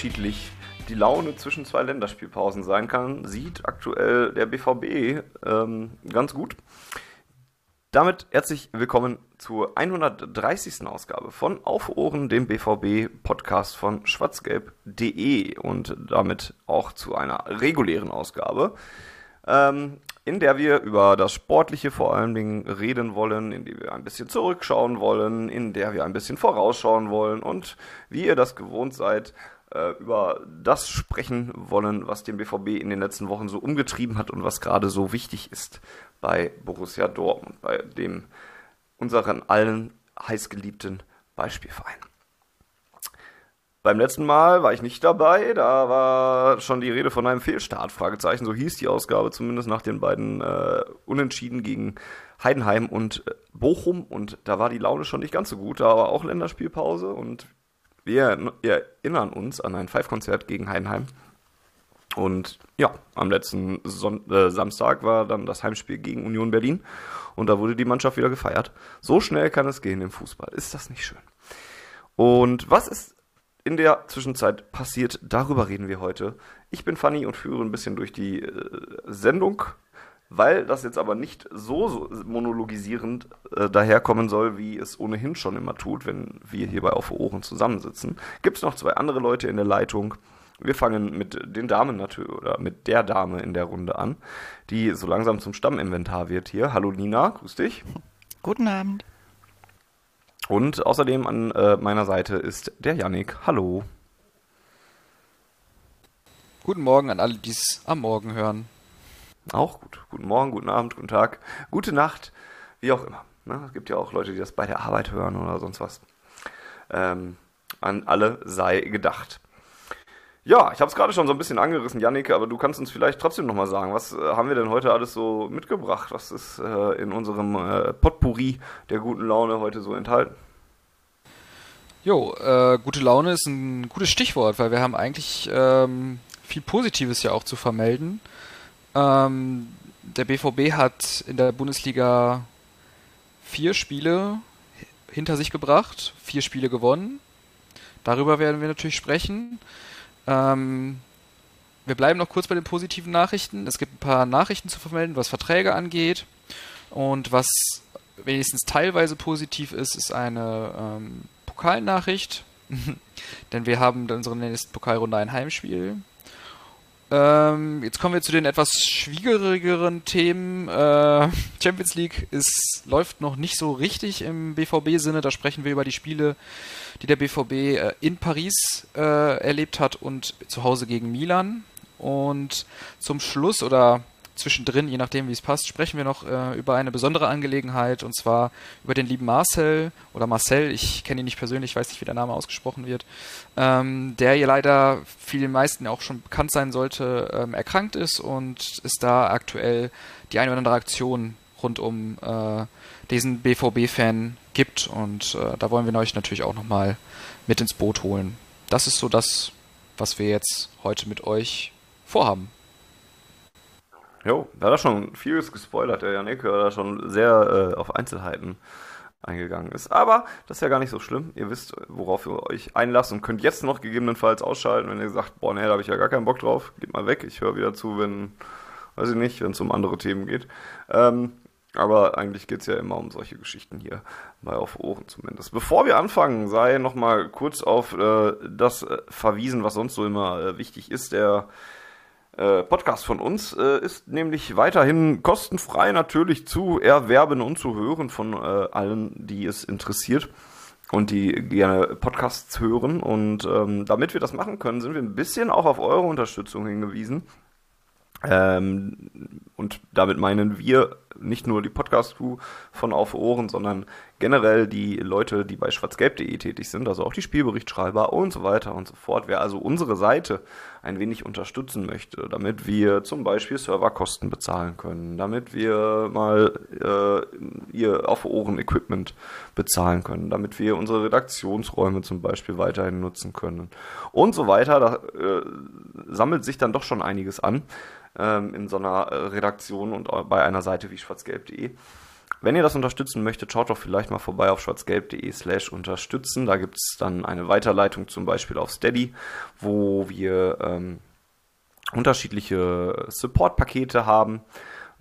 Unterschiedlich die Laune zwischen zwei Länderspielpausen sein kann, sieht aktuell der BVB ähm, ganz gut. Damit herzlich willkommen zur 130. Ausgabe von Auf Ohren, dem BVB-Podcast von schwarzgelb.de und damit auch zu einer regulären Ausgabe, ähm, in der wir über das Sportliche vor allen Dingen reden wollen, in der wir ein bisschen zurückschauen wollen, in der wir ein bisschen vorausschauen wollen und wie ihr das gewohnt seid, äh, über das sprechen wollen, was den BVB in den letzten Wochen so umgetrieben hat und was gerade so wichtig ist bei Borussia Dortmund, bei dem unseren allen heißgeliebten Beispielverein. Beim letzten Mal war ich nicht dabei, da war schon die Rede von einem Fehlstart, Fragezeichen, so hieß die Ausgabe zumindest nach den beiden äh, Unentschieden gegen Heidenheim und äh, Bochum und da war die Laune schon nicht ganz so gut, da war auch Länderspielpause und wir erinnern uns an ein Five-Konzert gegen Heidenheim und ja, am letzten Son äh, Samstag war dann das Heimspiel gegen Union Berlin und da wurde die Mannschaft wieder gefeiert. So schnell kann es gehen im Fußball, ist das nicht schön? Und was ist in der Zwischenzeit passiert, darüber reden wir heute. Ich bin Fanny und führe ein bisschen durch die äh, Sendung, weil das jetzt aber nicht so, so monologisierend äh, daherkommen soll, wie es ohnehin schon immer tut, wenn wir hier bei Auf Ohren zusammensitzen. Gibt es noch zwei andere Leute in der Leitung. Wir fangen mit den Damen natürlich oder mit der Dame in der Runde an, die so langsam zum Stamminventar wird hier. Hallo Nina, grüß dich. Guten Abend. Und außerdem an äh, meiner Seite ist der Yannick. Hallo. Guten Morgen an alle, die es am Morgen hören. Auch gut. Guten Morgen, guten Abend, guten Tag, gute Nacht, wie auch immer. Ne? Es gibt ja auch Leute, die das bei der Arbeit hören oder sonst was. Ähm, an alle sei gedacht. Ja, ich habe es gerade schon so ein bisschen angerissen, Yannick, aber du kannst uns vielleicht trotzdem nochmal sagen, was äh, haben wir denn heute alles so mitgebracht? Was ist äh, in unserem äh, Potpourri der guten Laune heute so enthalten? Jo, äh, gute Laune ist ein gutes Stichwort, weil wir haben eigentlich ähm, viel Positives ja auch zu vermelden. Ähm, der BVB hat in der Bundesliga vier Spiele hinter sich gebracht, vier Spiele gewonnen. Darüber werden wir natürlich sprechen. Ähm, wir bleiben noch kurz bei den positiven Nachrichten. Es gibt ein paar Nachrichten zu vermelden, was Verträge angeht. Und was wenigstens teilweise positiv ist, ist eine ähm, Pokalnachricht. Denn wir haben in unserer nächsten Pokalrunde ein Heimspiel. Ähm, jetzt kommen wir zu den etwas schwierigeren Themen. Äh, Champions League ist, läuft noch nicht so richtig im BVB-Sinne. Da sprechen wir über die Spiele, die der BVB äh, in Paris äh, erlebt hat und zu Hause gegen Milan. Und zum Schluss oder zwischendrin, je nachdem wie es passt, sprechen wir noch äh, über eine besondere Angelegenheit und zwar über den lieben Marcel oder Marcel, ich kenne ihn nicht persönlich, weiß nicht, wie der Name ausgesprochen wird, ähm, der ja leider vielen meisten auch schon bekannt sein sollte, ähm, erkrankt ist und es da aktuell die eine oder andere Aktion rund um äh, diesen BVB-Fan gibt und äh, da wollen wir euch natürlich auch nochmal mit ins Boot holen. Das ist so das, was wir jetzt heute mit euch vorhaben. Jo, da hat er schon vieles gespoilert, der Janik, der da schon sehr äh, auf Einzelheiten eingegangen ist. Aber das ist ja gar nicht so schlimm. Ihr wisst, worauf ihr euch einlasst und könnt jetzt noch gegebenenfalls ausschalten, wenn ihr sagt, boah, nee, da habe ich ja gar keinen Bock drauf. Geht mal weg, ich höre wieder zu, wenn, weiß ich nicht, wenn es um andere Themen geht. Ähm, aber eigentlich geht es ja immer um solche Geschichten hier, bei Auf Ohren zumindest. Bevor wir anfangen, sei nochmal kurz auf äh, das äh, verwiesen, was sonst so immer äh, wichtig ist. Der äh, Podcast von uns äh, ist nämlich weiterhin kostenfrei natürlich zu erwerben und zu hören von äh, allen, die es interessiert und die gerne Podcasts hören. Und ähm, damit wir das machen können, sind wir ein bisschen auch auf eure Unterstützung hingewiesen. Ähm, und damit meinen wir nicht nur die Podcast-Crew von Auf Ohren, sondern generell die Leute, die bei schwarzgelb.de tätig sind, also auch die Spielberichtschreiber und so weiter und so fort. Wer also unsere Seite ein wenig unterstützen möchte, damit wir zum Beispiel Serverkosten bezahlen können, damit wir mal äh, ihr Auf Ohren Equipment bezahlen können, damit wir unsere Redaktionsräume zum Beispiel weiterhin nutzen können und so weiter, da äh, sammelt sich dann doch schon einiges an ähm, in so einer äh, Redaktion und bei einer Seite wie schwarzgelb.de. Wenn ihr das unterstützen möchtet, schaut doch vielleicht mal vorbei auf schwarzgelb.de slash unterstützen. Da gibt es dann eine Weiterleitung zum Beispiel auf Steady, wo wir ähm, unterschiedliche Support-Pakete haben,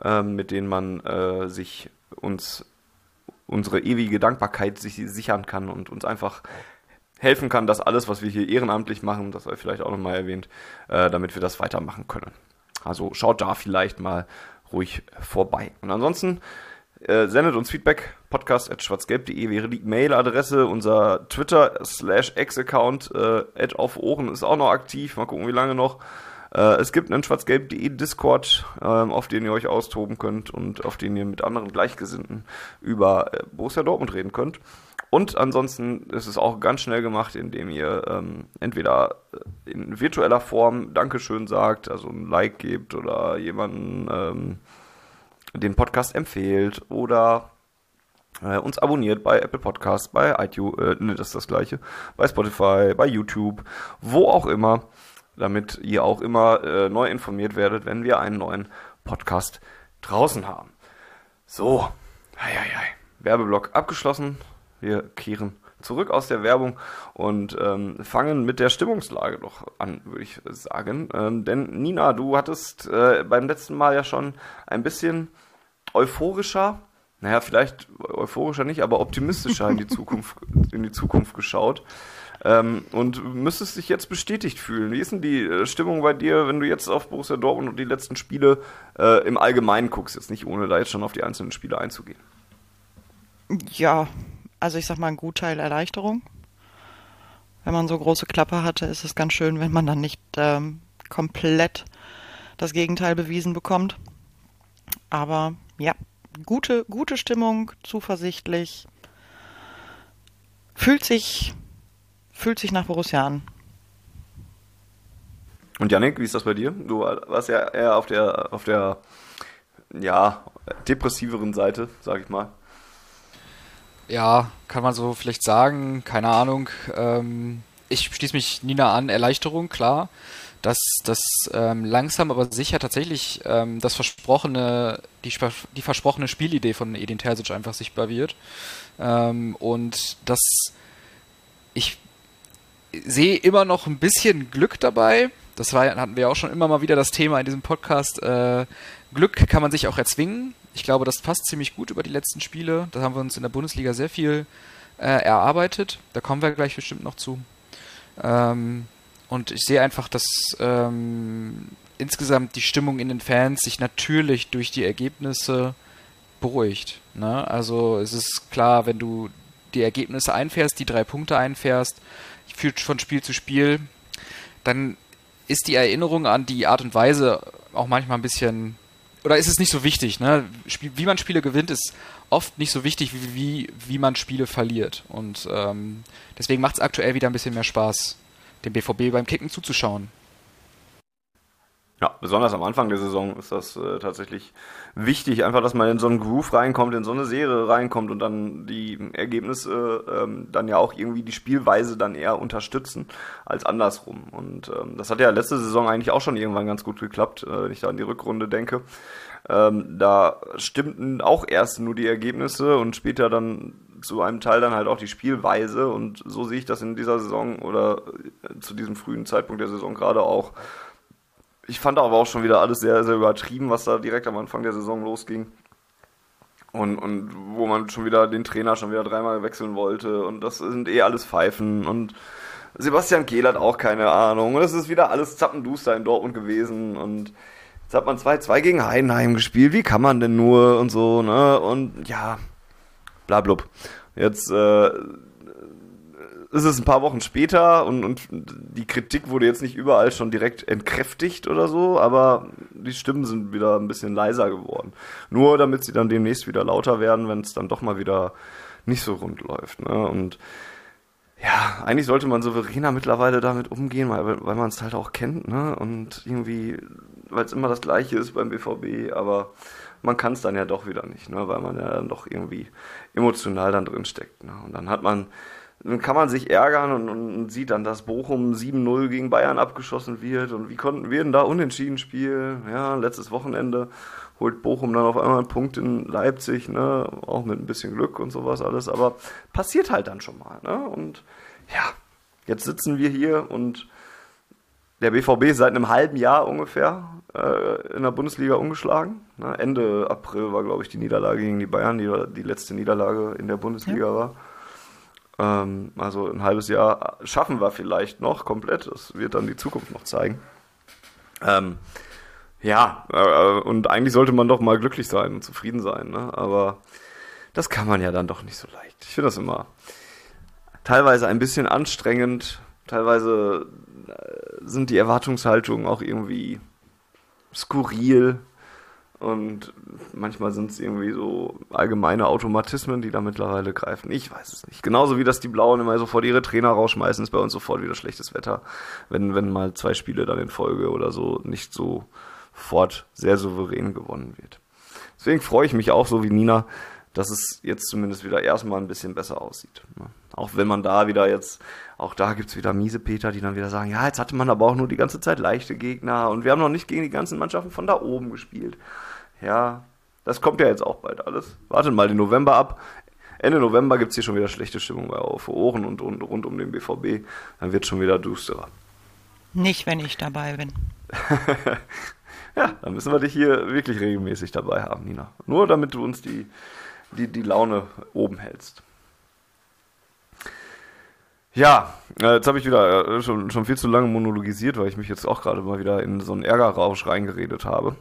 ähm, mit denen man äh, sich uns unsere ewige Dankbarkeit sich sichern kann und uns einfach helfen kann, dass alles, was wir hier ehrenamtlich machen, das sei vielleicht auch nochmal erwähnt, äh, damit wir das weitermachen können. Also schaut da vielleicht mal ruhig vorbei. Und ansonsten äh, sendet uns Feedback. Podcast.schwarzgelb.de wäre die Mailadresse. Unser Twitter slash X-Account äh, auf Ohren ist auch noch aktiv. Mal gucken, wie lange noch. Äh, es gibt einen schwarzgelb.de Discord, äh, auf den ihr euch austoben könnt und auf den ihr mit anderen Gleichgesinnten über äh, Borussia Dortmund reden könnt. Und ansonsten ist es auch ganz schnell gemacht, indem ihr ähm, entweder äh, in virtueller Form Dankeschön sagt, also ein Like gebt oder jemanden ähm, den Podcast empfehlt oder äh, uns abonniert bei Apple Podcasts, bei iTunes, äh, ne, das ist das gleiche, bei Spotify, bei YouTube, wo auch immer, damit ihr auch immer äh, neu informiert werdet, wenn wir einen neuen Podcast draußen haben. So, hei, hei, hei. Werbeblock abgeschlossen. Wir kehren zurück aus der Werbung und ähm, fangen mit der Stimmungslage doch an, würde ich sagen. Ähm, denn Nina, du hattest äh, beim letzten Mal ja schon ein bisschen euphorischer, naja, vielleicht euphorischer nicht, aber optimistischer in die Zukunft, in die Zukunft geschaut. Ähm, und müsstest dich jetzt bestätigt fühlen. Wie ist denn die äh, Stimmung bei dir, wenn du jetzt auf Borussia Dortmund und die letzten Spiele äh, im Allgemeinen guckst, jetzt nicht ohne da jetzt schon auf die einzelnen Spiele einzugehen? Ja, also ich sag mal, ein Gutteil Erleichterung. Wenn man so große Klappe hatte, ist es ganz schön, wenn man dann nicht ähm, komplett das Gegenteil bewiesen bekommt. Aber ja, gute, gute Stimmung, zuversichtlich. Fühlt sich, fühlt sich nach Borussia an. Und Yannick, wie ist das bei dir? Du warst ja eher auf der, auf der, ja, depressiveren Seite, sag ich mal ja, kann man so vielleicht sagen, keine Ahnung. Ähm, ich schließe mich Nina an, Erleichterung, klar. Dass das ähm, langsam aber sicher tatsächlich ähm, das versprochene, die, die versprochene Spielidee von Edin Terzic einfach sichtbar wird. Ähm, und dass ich sehe immer noch ein bisschen Glück dabei. Das war, hatten wir auch schon immer mal wieder das Thema in diesem Podcast. Äh, Glück kann man sich auch erzwingen. Ich glaube, das passt ziemlich gut über die letzten Spiele. Da haben wir uns in der Bundesliga sehr viel äh, erarbeitet. Da kommen wir gleich bestimmt noch zu. Ähm, und ich sehe einfach, dass ähm, insgesamt die Stimmung in den Fans sich natürlich durch die Ergebnisse beruhigt. Ne? Also es ist klar, wenn du die Ergebnisse einfährst, die drei Punkte einfährst, führt von Spiel zu Spiel, dann ist die Erinnerung an die Art und Weise auch manchmal ein bisschen oder ist es nicht so wichtig, ne? Wie man Spiele gewinnt, ist oft nicht so wichtig, wie, wie, wie man Spiele verliert. Und ähm, deswegen macht es aktuell wieder ein bisschen mehr Spaß, dem BVB beim Kicken zuzuschauen. Ja, besonders am Anfang der Saison ist das äh, tatsächlich wichtig, einfach, dass man in so einen Groove reinkommt, in so eine Serie reinkommt und dann die Ergebnisse ähm, dann ja auch irgendwie die Spielweise dann eher unterstützen als andersrum. Und ähm, das hat ja letzte Saison eigentlich auch schon irgendwann ganz gut geklappt, äh, wenn ich da an die Rückrunde denke. Ähm, da stimmten auch erst nur die Ergebnisse und später dann zu einem Teil dann halt auch die Spielweise und so sehe ich das in dieser Saison oder äh, zu diesem frühen Zeitpunkt der Saison gerade auch ich fand aber auch schon wieder alles sehr, sehr übertrieben, was da direkt am Anfang der Saison losging. Und, und wo man schon wieder den Trainer schon wieder dreimal wechseln wollte. Und das sind eh alles Pfeifen. Und Sebastian Kehl hat auch keine Ahnung. Und es ist wieder alles Zappenduster in Dortmund gewesen. Und jetzt hat man 2-2 gegen Heidenheim gespielt. Wie kann man denn nur? Und so, ne? Und ja, blablub. Jetzt äh, ist es ein paar Wochen später und, und die Kritik wurde jetzt nicht überall schon direkt entkräftigt oder so, aber die Stimmen sind wieder ein bisschen leiser geworden. Nur damit sie dann demnächst wieder lauter werden, wenn es dann doch mal wieder nicht so rund läuft. Ne? Und ja, eigentlich sollte man souveräner mittlerweile damit umgehen, weil, weil man es halt auch kennt, ne? Und irgendwie, weil es immer das Gleiche ist beim BVB, aber man kann es dann ja doch wieder nicht, ne? Weil man ja dann doch irgendwie emotional dann drin steckt. Ne? Und dann hat man dann kann man sich ärgern und, und sieht dann, dass Bochum 7-0 gegen Bayern abgeschossen wird und wie konnten wir denn da unentschieden spielen? Ja, letztes Wochenende holt Bochum dann auf einmal einen Punkt in Leipzig, ne, auch mit ein bisschen Glück und sowas alles, aber passiert halt dann schon mal, ne? Und ja, jetzt sitzen wir hier und der BVB ist seit einem halben Jahr ungefähr äh, in der Bundesliga umgeschlagen. Ne? Ende April war, glaube ich, die Niederlage gegen die Bayern, die die letzte Niederlage in der Bundesliga ja. war. Ähm, also ein halbes Jahr schaffen wir vielleicht noch komplett. Das wird dann die Zukunft noch zeigen. Ähm, ja, äh, und eigentlich sollte man doch mal glücklich sein und zufrieden sein, ne? aber das kann man ja dann doch nicht so leicht. Ich finde das immer teilweise ein bisschen anstrengend, teilweise äh, sind die Erwartungshaltungen auch irgendwie skurril. Und manchmal sind es irgendwie so allgemeine Automatismen, die da mittlerweile greifen. Ich weiß es nicht. Genauso wie dass die Blauen immer sofort ihre Trainer rausschmeißen, ist bei uns sofort wieder schlechtes Wetter, wenn, wenn mal zwei Spiele dann in Folge oder so nicht so fort sehr souverän gewonnen wird. Deswegen freue ich mich auch so wie Nina, dass es jetzt zumindest wieder erstmal ein bisschen besser aussieht. Auch wenn man da wieder jetzt, auch da gibt es wieder miese Peter, die dann wieder sagen, ja, jetzt hatte man aber auch nur die ganze Zeit leichte Gegner und wir haben noch nicht gegen die ganzen Mannschaften von da oben gespielt. Ja, das kommt ja jetzt auch bald alles. Wartet mal den November ab. Ende November gibt es hier schon wieder schlechte Stimmung bei auf Ohren und, und rund um den BVB. Dann wird es schon wieder düsterer. Nicht, wenn ich dabei bin. ja, dann müssen wir dich hier wirklich regelmäßig dabei haben, Nina. Nur damit du uns die, die, die Laune oben hältst. Ja, äh, jetzt habe ich wieder äh, schon, schon viel zu lange monologisiert, weil ich mich jetzt auch gerade mal wieder in so einen Ärgerrausch reingeredet habe.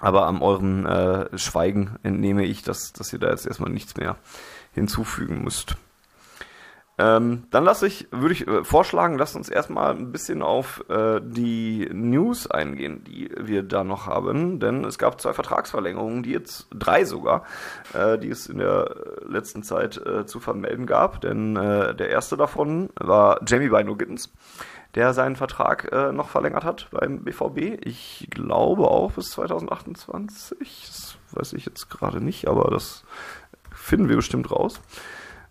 Aber an eurem äh, Schweigen entnehme ich, dass, dass ihr da jetzt erstmal nichts mehr hinzufügen müsst. Ähm, dann lasse ich, würde ich äh, vorschlagen, lasst uns erstmal ein bisschen auf äh, die News eingehen, die wir da noch haben. Denn es gab zwei Vertragsverlängerungen, die jetzt drei sogar, äh, die es in der letzten Zeit äh, zu vermelden gab. Denn äh, der erste davon war Jamie Bino Gittens der seinen Vertrag äh, noch verlängert hat beim BVB. Ich glaube auch bis 2028. Das weiß ich jetzt gerade nicht, aber das finden wir bestimmt raus.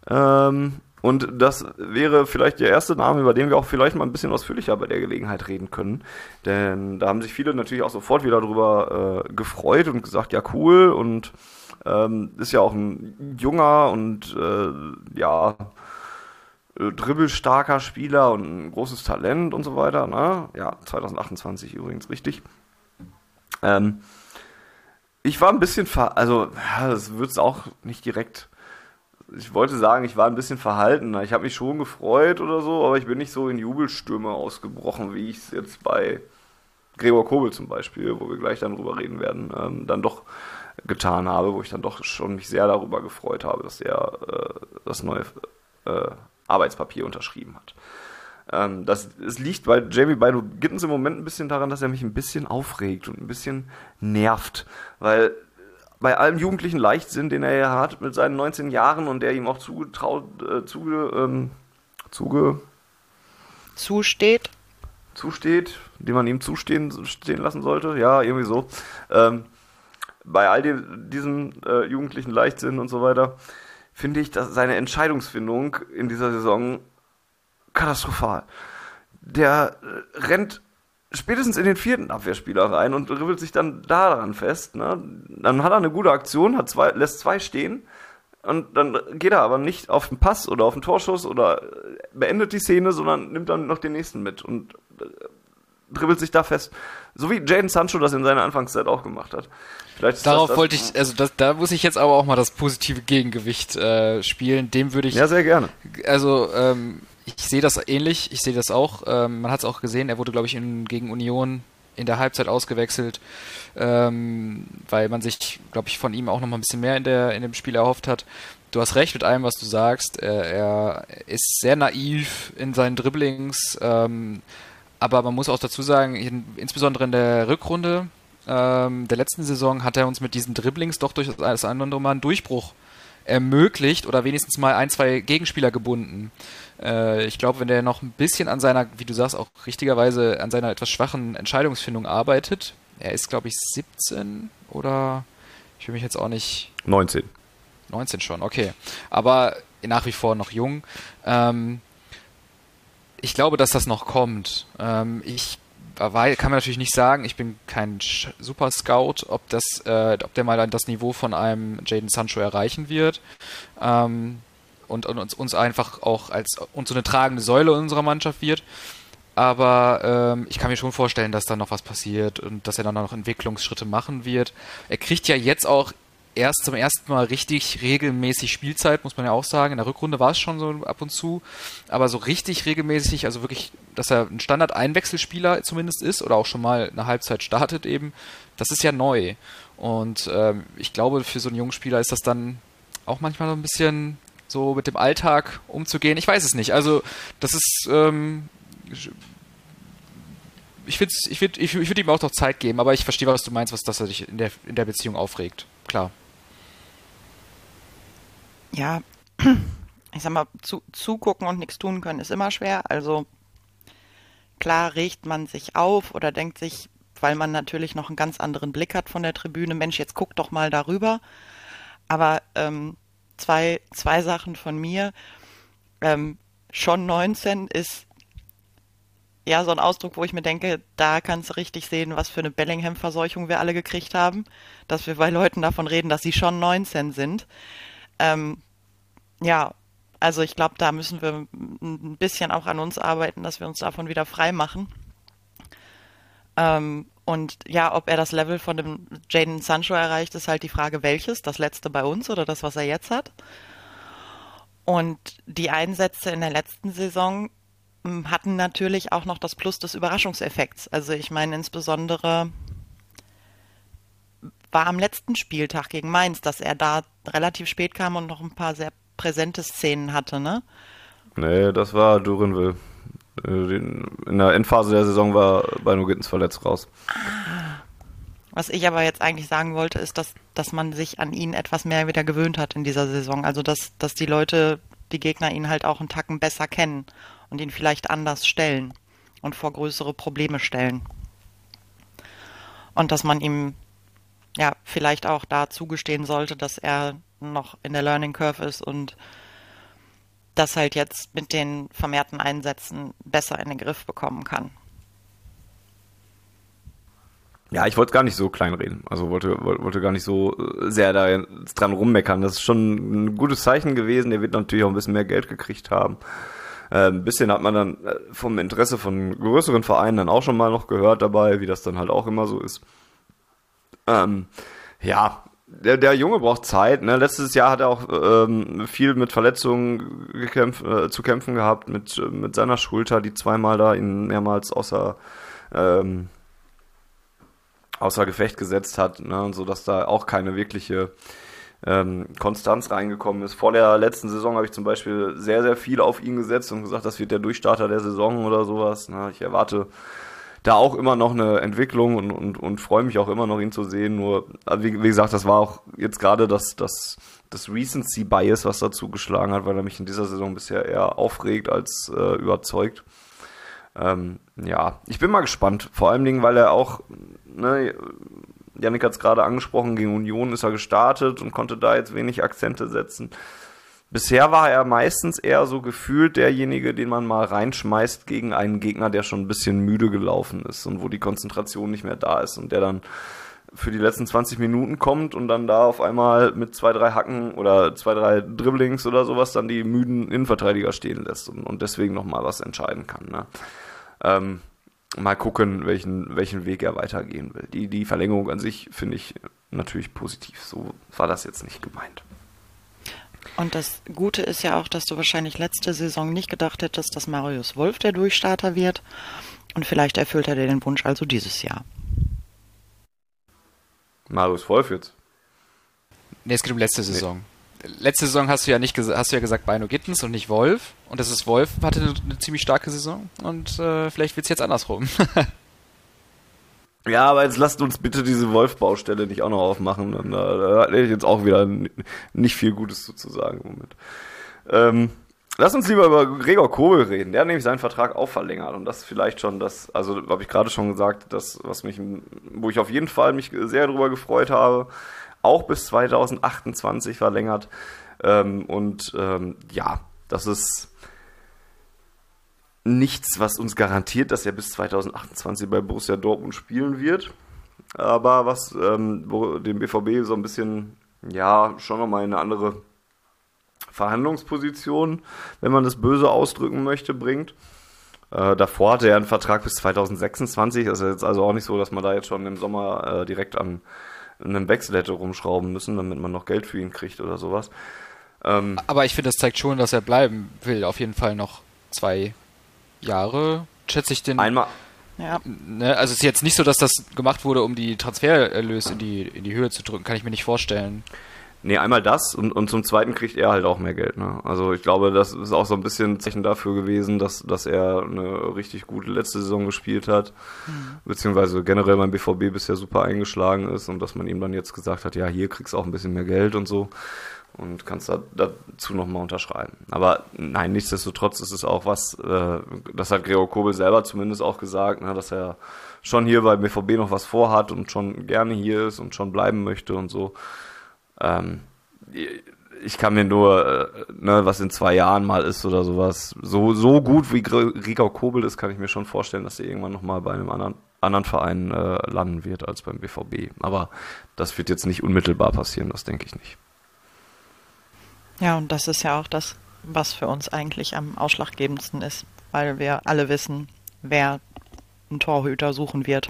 Ähm, und das wäre vielleicht der erste Name, über den wir auch vielleicht mal ein bisschen ausführlicher bei der Gelegenheit reden können. Denn da haben sich viele natürlich auch sofort wieder drüber äh, gefreut und gesagt, ja cool und ähm, ist ja auch ein junger und äh, ja äh, dribbelstarker Spieler und ein großes Talent und so weiter. Ne? Ja, 2028 übrigens richtig. Ähm, ich war ein bisschen ver... Also, ja, das wird es auch nicht direkt... Ich wollte sagen, ich war ein bisschen verhalten. Ich habe mich schon gefreut oder so, aber ich bin nicht so in Jubelstürme ausgebrochen, wie ich es jetzt bei Gregor Kobel zum Beispiel, wo wir gleich dann drüber reden werden, ähm, dann doch getan habe, wo ich dann doch schon mich sehr darüber gefreut habe, dass er äh, das neue äh, Arbeitspapier unterschrieben hat. Ähm, das, es liegt bei Jamie Bino Gittens im Moment ein bisschen daran, dass er mich ein bisschen aufregt und ein bisschen nervt, weil bei allem jugendlichen Leichtsinn, den er ja hat mit seinen 19 Jahren und der ihm auch zugetraut, äh, zuge, ähm, zuge, zusteht, zusteht, den man ihm zustehen stehen lassen sollte, ja, irgendwie so. Ähm, bei all dem, diesem äh, jugendlichen Leichtsinn und so weiter, finde ich dass seine Entscheidungsfindung in dieser Saison katastrophal. Der äh, rennt spätestens in den vierten Abwehrspieler rein und ribbelt sich dann daran fest. Ne? Dann hat er eine gute Aktion, hat zwei, lässt zwei stehen und dann geht er aber nicht auf den Pass oder auf den Torschuss oder beendet die Szene, sondern nimmt dann noch den nächsten mit und äh, dribbelt sich da fest. So wie Jaden Sancho das in seiner Anfangszeit auch gemacht hat. Vielleicht Darauf das, das, wollte ich, also das, da muss ich jetzt aber auch mal das positive Gegengewicht äh, spielen. Dem würde ich. Ja, sehr gerne. Also, ähm, ich sehe das ähnlich, ich sehe das auch. Ähm, man hat es auch gesehen, er wurde, glaube ich, in, gegen Union in der Halbzeit ausgewechselt, ähm, weil man sich, glaube ich, von ihm auch noch mal ein bisschen mehr in, der, in dem Spiel erhofft hat. du hast recht mit allem, was du sagst. Er, er ist sehr naiv in seinen Dribblings, ähm, aber man muss auch dazu sagen, in, insbesondere in der Rückrunde ähm, der letzten Saison hat er uns mit diesen Dribblings doch durch das eine oder andere Mal einen Durchbruch ermöglicht oder wenigstens mal ein, zwei Gegenspieler gebunden. Äh, ich glaube, wenn der noch ein bisschen an seiner, wie du sagst, auch richtigerweise an seiner etwas schwachen Entscheidungsfindung arbeitet, er ist, glaube ich, 17 oder ich will mich jetzt auch nicht. 19. 19 schon, okay. Aber nach wie vor noch jung. Ähm, ich glaube, dass das noch kommt. Ähm, ich kann man natürlich nicht sagen, ich bin kein Super Scout, ob das, äh, ob der mal das Niveau von einem Jaden Sancho erreichen wird. Ähm, und, und uns, uns, einfach auch als und so eine tragende Säule unserer Mannschaft wird. Aber ähm, ich kann mir schon vorstellen, dass da noch was passiert und dass er dann noch Entwicklungsschritte machen wird. Er kriegt ja jetzt auch erst zum ersten Mal richtig regelmäßig Spielzeit, muss man ja auch sagen. In der Rückrunde war es schon so ab und zu, aber so richtig regelmäßig, also wirklich, dass er ein Standard-Einwechselspieler zumindest ist oder auch schon mal eine Halbzeit startet eben, das ist ja neu. Und ähm, ich glaube, für so einen jungen Spieler ist das dann auch manchmal so ein bisschen so mit dem Alltag umzugehen. Ich weiß es nicht. Also, das ist, ähm, ich, würde ich, ich würd ihm auch noch Zeit geben, aber ich verstehe, was du meinst, was dass er dich in der, in der Beziehung aufregt. Klar ja, ich sag mal, zu, zugucken und nichts tun können ist immer schwer. Also klar regt man sich auf oder denkt sich, weil man natürlich noch einen ganz anderen Blick hat von der Tribüne, Mensch, jetzt guck doch mal darüber. Aber ähm, zwei, zwei Sachen von mir. Ähm, schon 19 ist ja so ein Ausdruck, wo ich mir denke, da kannst du richtig sehen, was für eine Bellingham-Verseuchung wir alle gekriegt haben, dass wir bei Leuten davon reden, dass sie schon 19 sind. Ähm, ja, also ich glaube, da müssen wir ein bisschen auch an uns arbeiten, dass wir uns davon wieder frei machen. Ähm, und ja, ob er das Level von dem Jaden Sancho erreicht, ist halt die Frage, welches? Das letzte bei uns oder das, was er jetzt hat? Und die Einsätze in der letzten Saison hm, hatten natürlich auch noch das Plus des Überraschungseffekts. Also ich meine insbesondere war am letzten Spieltag gegen Mainz, dass er da relativ spät kam und noch ein paar sehr präsente Szenen hatte, ne? Nee, das war Durinville. Äh, in der Endphase der Saison war Bino Gittens verletzt raus. Was ich aber jetzt eigentlich sagen wollte, ist, dass, dass man sich an ihn etwas mehr wieder gewöhnt hat in dieser Saison. Also, dass, dass die Leute, die Gegner ihn halt auch einen Tacken besser kennen und ihn vielleicht anders stellen und vor größere Probleme stellen. Und dass man ihm ja vielleicht auch da zugestehen sollte, dass er noch in der Learning Curve ist und das halt jetzt mit den vermehrten Einsätzen besser in den Griff bekommen kann. Ja, ich wollte gar nicht so kleinreden. Also wollte, wollte gar nicht so äh, sehr da dran rummeckern. Das ist schon ein gutes Zeichen gewesen. Der wird natürlich auch ein bisschen mehr Geld gekriegt haben. Äh, ein bisschen hat man dann äh, vom Interesse von größeren Vereinen dann auch schon mal noch gehört dabei, wie das dann halt auch immer so ist. Ähm, ja, der, der Junge braucht Zeit. Ne? Letztes Jahr hat er auch ähm, viel mit Verletzungen gekämpf, äh, zu kämpfen gehabt, mit, mit seiner Schulter, die zweimal da ihn mehrmals außer, ähm, außer Gefecht gesetzt hat, ne? und so dass da auch keine wirkliche ähm, Konstanz reingekommen ist. Vor der letzten Saison habe ich zum Beispiel sehr, sehr viel auf ihn gesetzt und gesagt, das wird der Durchstarter der Saison oder sowas. Ne? Ich erwarte da auch immer noch eine Entwicklung und, und, und freue mich auch immer noch, ihn zu sehen. Nur, also wie, wie gesagt, das war auch jetzt gerade das, das, das Recency Bias, was dazu geschlagen hat, weil er mich in dieser Saison bisher eher aufregt als äh, überzeugt. Ähm, ja, ich bin mal gespannt. Vor allen Dingen, weil er auch, ne, Janik hat es gerade angesprochen, gegen Union ist er gestartet und konnte da jetzt wenig Akzente setzen. Bisher war er meistens eher so gefühlt derjenige, den man mal reinschmeißt gegen einen Gegner, der schon ein bisschen müde gelaufen ist und wo die Konzentration nicht mehr da ist und der dann für die letzten 20 Minuten kommt und dann da auf einmal mit zwei, drei Hacken oder zwei, drei Dribblings oder sowas dann die müden Innenverteidiger stehen lässt und, und deswegen nochmal was entscheiden kann. Ne? Ähm, mal gucken, welchen, welchen Weg er weitergehen will. Die, die Verlängerung an sich finde ich natürlich positiv. So war das jetzt nicht gemeint. Und das Gute ist ja auch, dass du wahrscheinlich letzte Saison nicht gedacht hättest, dass Marius Wolf der Durchstarter wird. Und vielleicht erfüllt er dir den Wunsch also dieses Jahr. Marius Wolf jetzt? Nee, es geht um letzte Saison. letzte Saison hast du ja nicht hast du ja gesagt Beino Gittens und nicht Wolf. Und das ist Wolf, hatte eine, eine ziemlich starke Saison. Und äh, vielleicht wird es jetzt andersrum. ja, aber jetzt lasst uns bitte diese Wolf-Baustelle nicht auch noch aufmachen. Und, äh, da hätte ich jetzt auch wieder nicht viel Gutes zu sagen im Moment. Ähm, Lass uns lieber über Gregor Kobel reden. Der hat nämlich seinen Vertrag auch verlängert und das ist vielleicht schon das, also habe ich gerade schon gesagt, das, was mich, wo ich auf jeden Fall mich sehr darüber gefreut habe, auch bis 2028 verlängert. Ähm, und ähm, ja, das ist nichts, was uns garantiert, dass er bis 2028 bei Borussia Dortmund spielen wird. Aber was ähm, dem BVB so ein bisschen, ja, schon nochmal in eine andere Verhandlungsposition, wenn man das böse ausdrücken möchte, bringt. Äh, davor hatte er einen Vertrag bis 2026. Das ist jetzt also auch nicht so, dass man da jetzt schon im Sommer äh, direkt an einem Wechsel hätte rumschrauben müssen, damit man noch Geld für ihn kriegt oder sowas. Ähm, Aber ich finde, das zeigt schon, dass er bleiben will. Auf jeden Fall noch zwei Jahre, schätze ich den. Einmal. Ja. Ne, also es ist jetzt nicht so, dass das gemacht wurde, um die Transfererlöse in die, in die Höhe zu drücken, kann ich mir nicht vorstellen. Nee, einmal das und, und zum Zweiten kriegt er halt auch mehr Geld. Ne? Also ich glaube, das ist auch so ein bisschen Zeichen dafür gewesen, dass, dass er eine richtig gute letzte Saison gespielt hat, mhm. beziehungsweise generell beim BVB bisher super eingeschlagen ist und dass man ihm dann jetzt gesagt hat, ja, hier kriegst du auch ein bisschen mehr Geld und so und kannst da, dazu nochmal unterschreiben. Aber nein, nichtsdestotrotz ist es auch was, äh, das hat Gregor Kobel selber zumindest auch gesagt, ne, dass er schon hier beim BVB noch was vorhat und schon gerne hier ist und schon bleiben möchte und so. Ähm, ich kann mir nur, äh, ne, was in zwei Jahren mal ist oder sowas, so, so gut wie Rico Kobel ist, kann ich mir schon vorstellen, dass er irgendwann nochmal bei einem anderen, anderen Verein äh, landen wird als beim BVB. Aber das wird jetzt nicht unmittelbar passieren, das denke ich nicht. Ja, und das ist ja auch das, was für uns eigentlich am ausschlaggebendsten ist, weil wir alle wissen, wer einen Torhüter suchen wird.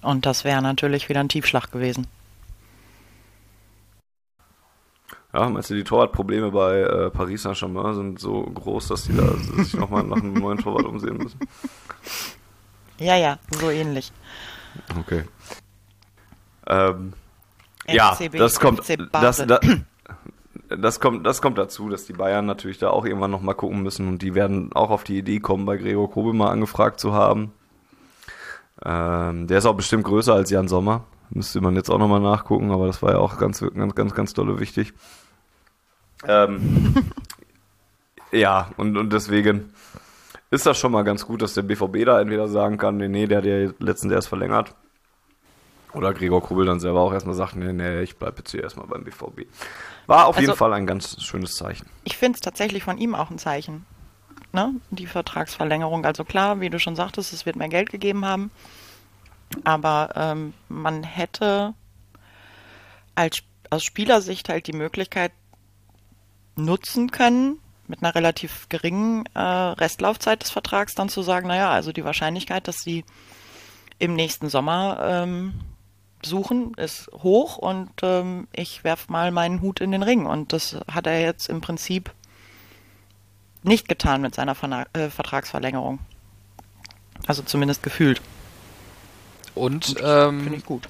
Und das wäre natürlich wieder ein Tiefschlag gewesen. Ja, meinst du, die Torwartprobleme bei äh, Paris Saint-Germain sind so groß, dass die da sich nochmal nach einem neuen Torwart umsehen müssen? Ja, ja, so ähnlich. Okay. Ähm, ja, das kommt, das, das, das, kommt, das kommt dazu, dass die Bayern natürlich da auch irgendwann nochmal gucken müssen und die werden auch auf die Idee kommen, bei Gregor Kobel mal angefragt zu haben. Ähm, der ist auch bestimmt größer als Jan Sommer. Müsste man jetzt auch nochmal nachgucken, aber das war ja auch ganz, ganz, ganz, ganz dolle wichtig. Ähm, ja, und, und deswegen ist das schon mal ganz gut, dass der BVB da entweder sagen kann, nee, nee, der hat ja letztens erst verlängert. Oder Gregor Kobel dann selber auch erstmal sagt, nee, nee, ich bleibe jetzt hier erstmal beim BVB. War auf also, jeden Fall ein ganz schönes Zeichen. Ich finde es tatsächlich von ihm auch ein Zeichen. Ne? Die Vertragsverlängerung. Also klar, wie du schon sagtest, es wird mehr Geld gegeben haben. Aber ähm, man hätte als, aus Spielersicht halt die Möglichkeit nutzen können, mit einer relativ geringen äh, Restlaufzeit des Vertrags dann zu sagen, naja, also die Wahrscheinlichkeit, dass sie im nächsten Sommer ähm, suchen, ist hoch und ähm, ich werfe mal meinen Hut in den Ring. Und das hat er jetzt im Prinzip nicht getan mit seiner Ver äh, Vertragsverlängerung. Also zumindest gefühlt. Und, ähm, finde ich gut.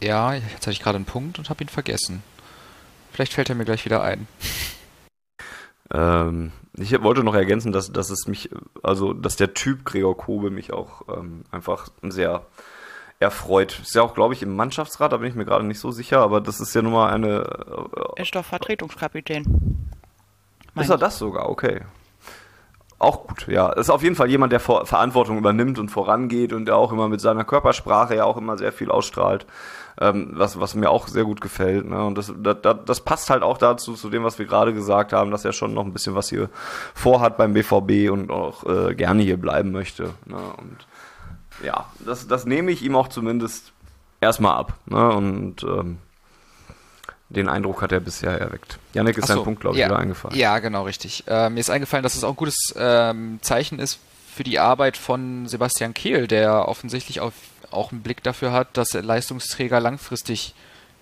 Ja, jetzt hatte ich gerade einen Punkt und habe ihn vergessen. Vielleicht fällt er mir gleich wieder ein. Ähm, ich wollte noch ergänzen, dass, dass es mich, also dass der Typ Gregor Kobe mich auch ähm, einfach sehr erfreut. Ist ja auch, glaube ich, im Mannschaftsrat, da bin ich mir gerade nicht so sicher, aber das ist ja nun mal eine. Äh, ist doch Vertretungskapitän. Ist er das sogar? Okay. Auch gut, ja. Ist auf jeden Fall jemand, der Verantwortung übernimmt und vorangeht und der auch immer mit seiner Körpersprache ja auch immer sehr viel ausstrahlt ähm, was, was mir auch sehr gut gefällt. Ne? Und das, das, das passt halt auch dazu, zu dem, was wir gerade gesagt haben, dass er schon noch ein bisschen was hier vorhat beim BVB und auch äh, gerne hier bleiben möchte. Ne? Und ja, das, das nehme ich ihm auch zumindest erstmal ab. Ne? Und ähm, den Eindruck hat er bisher erweckt. Janik ist so, ein Punkt, glaube ich, ja, wieder eingefallen. Ja, genau, richtig. Äh, mir ist eingefallen, dass es auch ein gutes ähm, Zeichen ist für die Arbeit von Sebastian Kehl, der offensichtlich auf auch einen Blick dafür hat, dass Leistungsträger langfristig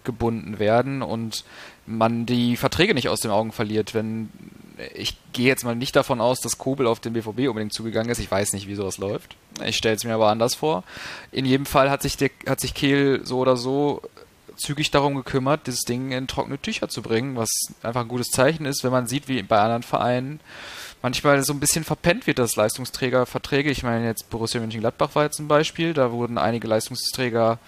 gebunden werden und man die Verträge nicht aus den Augen verliert. Wenn ich gehe jetzt mal nicht davon aus, dass Kobel auf den BVB unbedingt zugegangen ist. Ich weiß nicht, wie sowas läuft. Ich stelle es mir aber anders vor. In jedem Fall hat sich, der, hat sich Kehl so oder so zügig darum gekümmert, dieses Ding in trockene Tücher zu bringen, was einfach ein gutes Zeichen ist, wenn man sieht, wie bei anderen Vereinen manchmal so ein bisschen verpennt wird, dass Leistungsträgerverträge. Ich meine, jetzt Borussia Mönchengladbach war jetzt ein Beispiel, da wurden einige Leistungsträger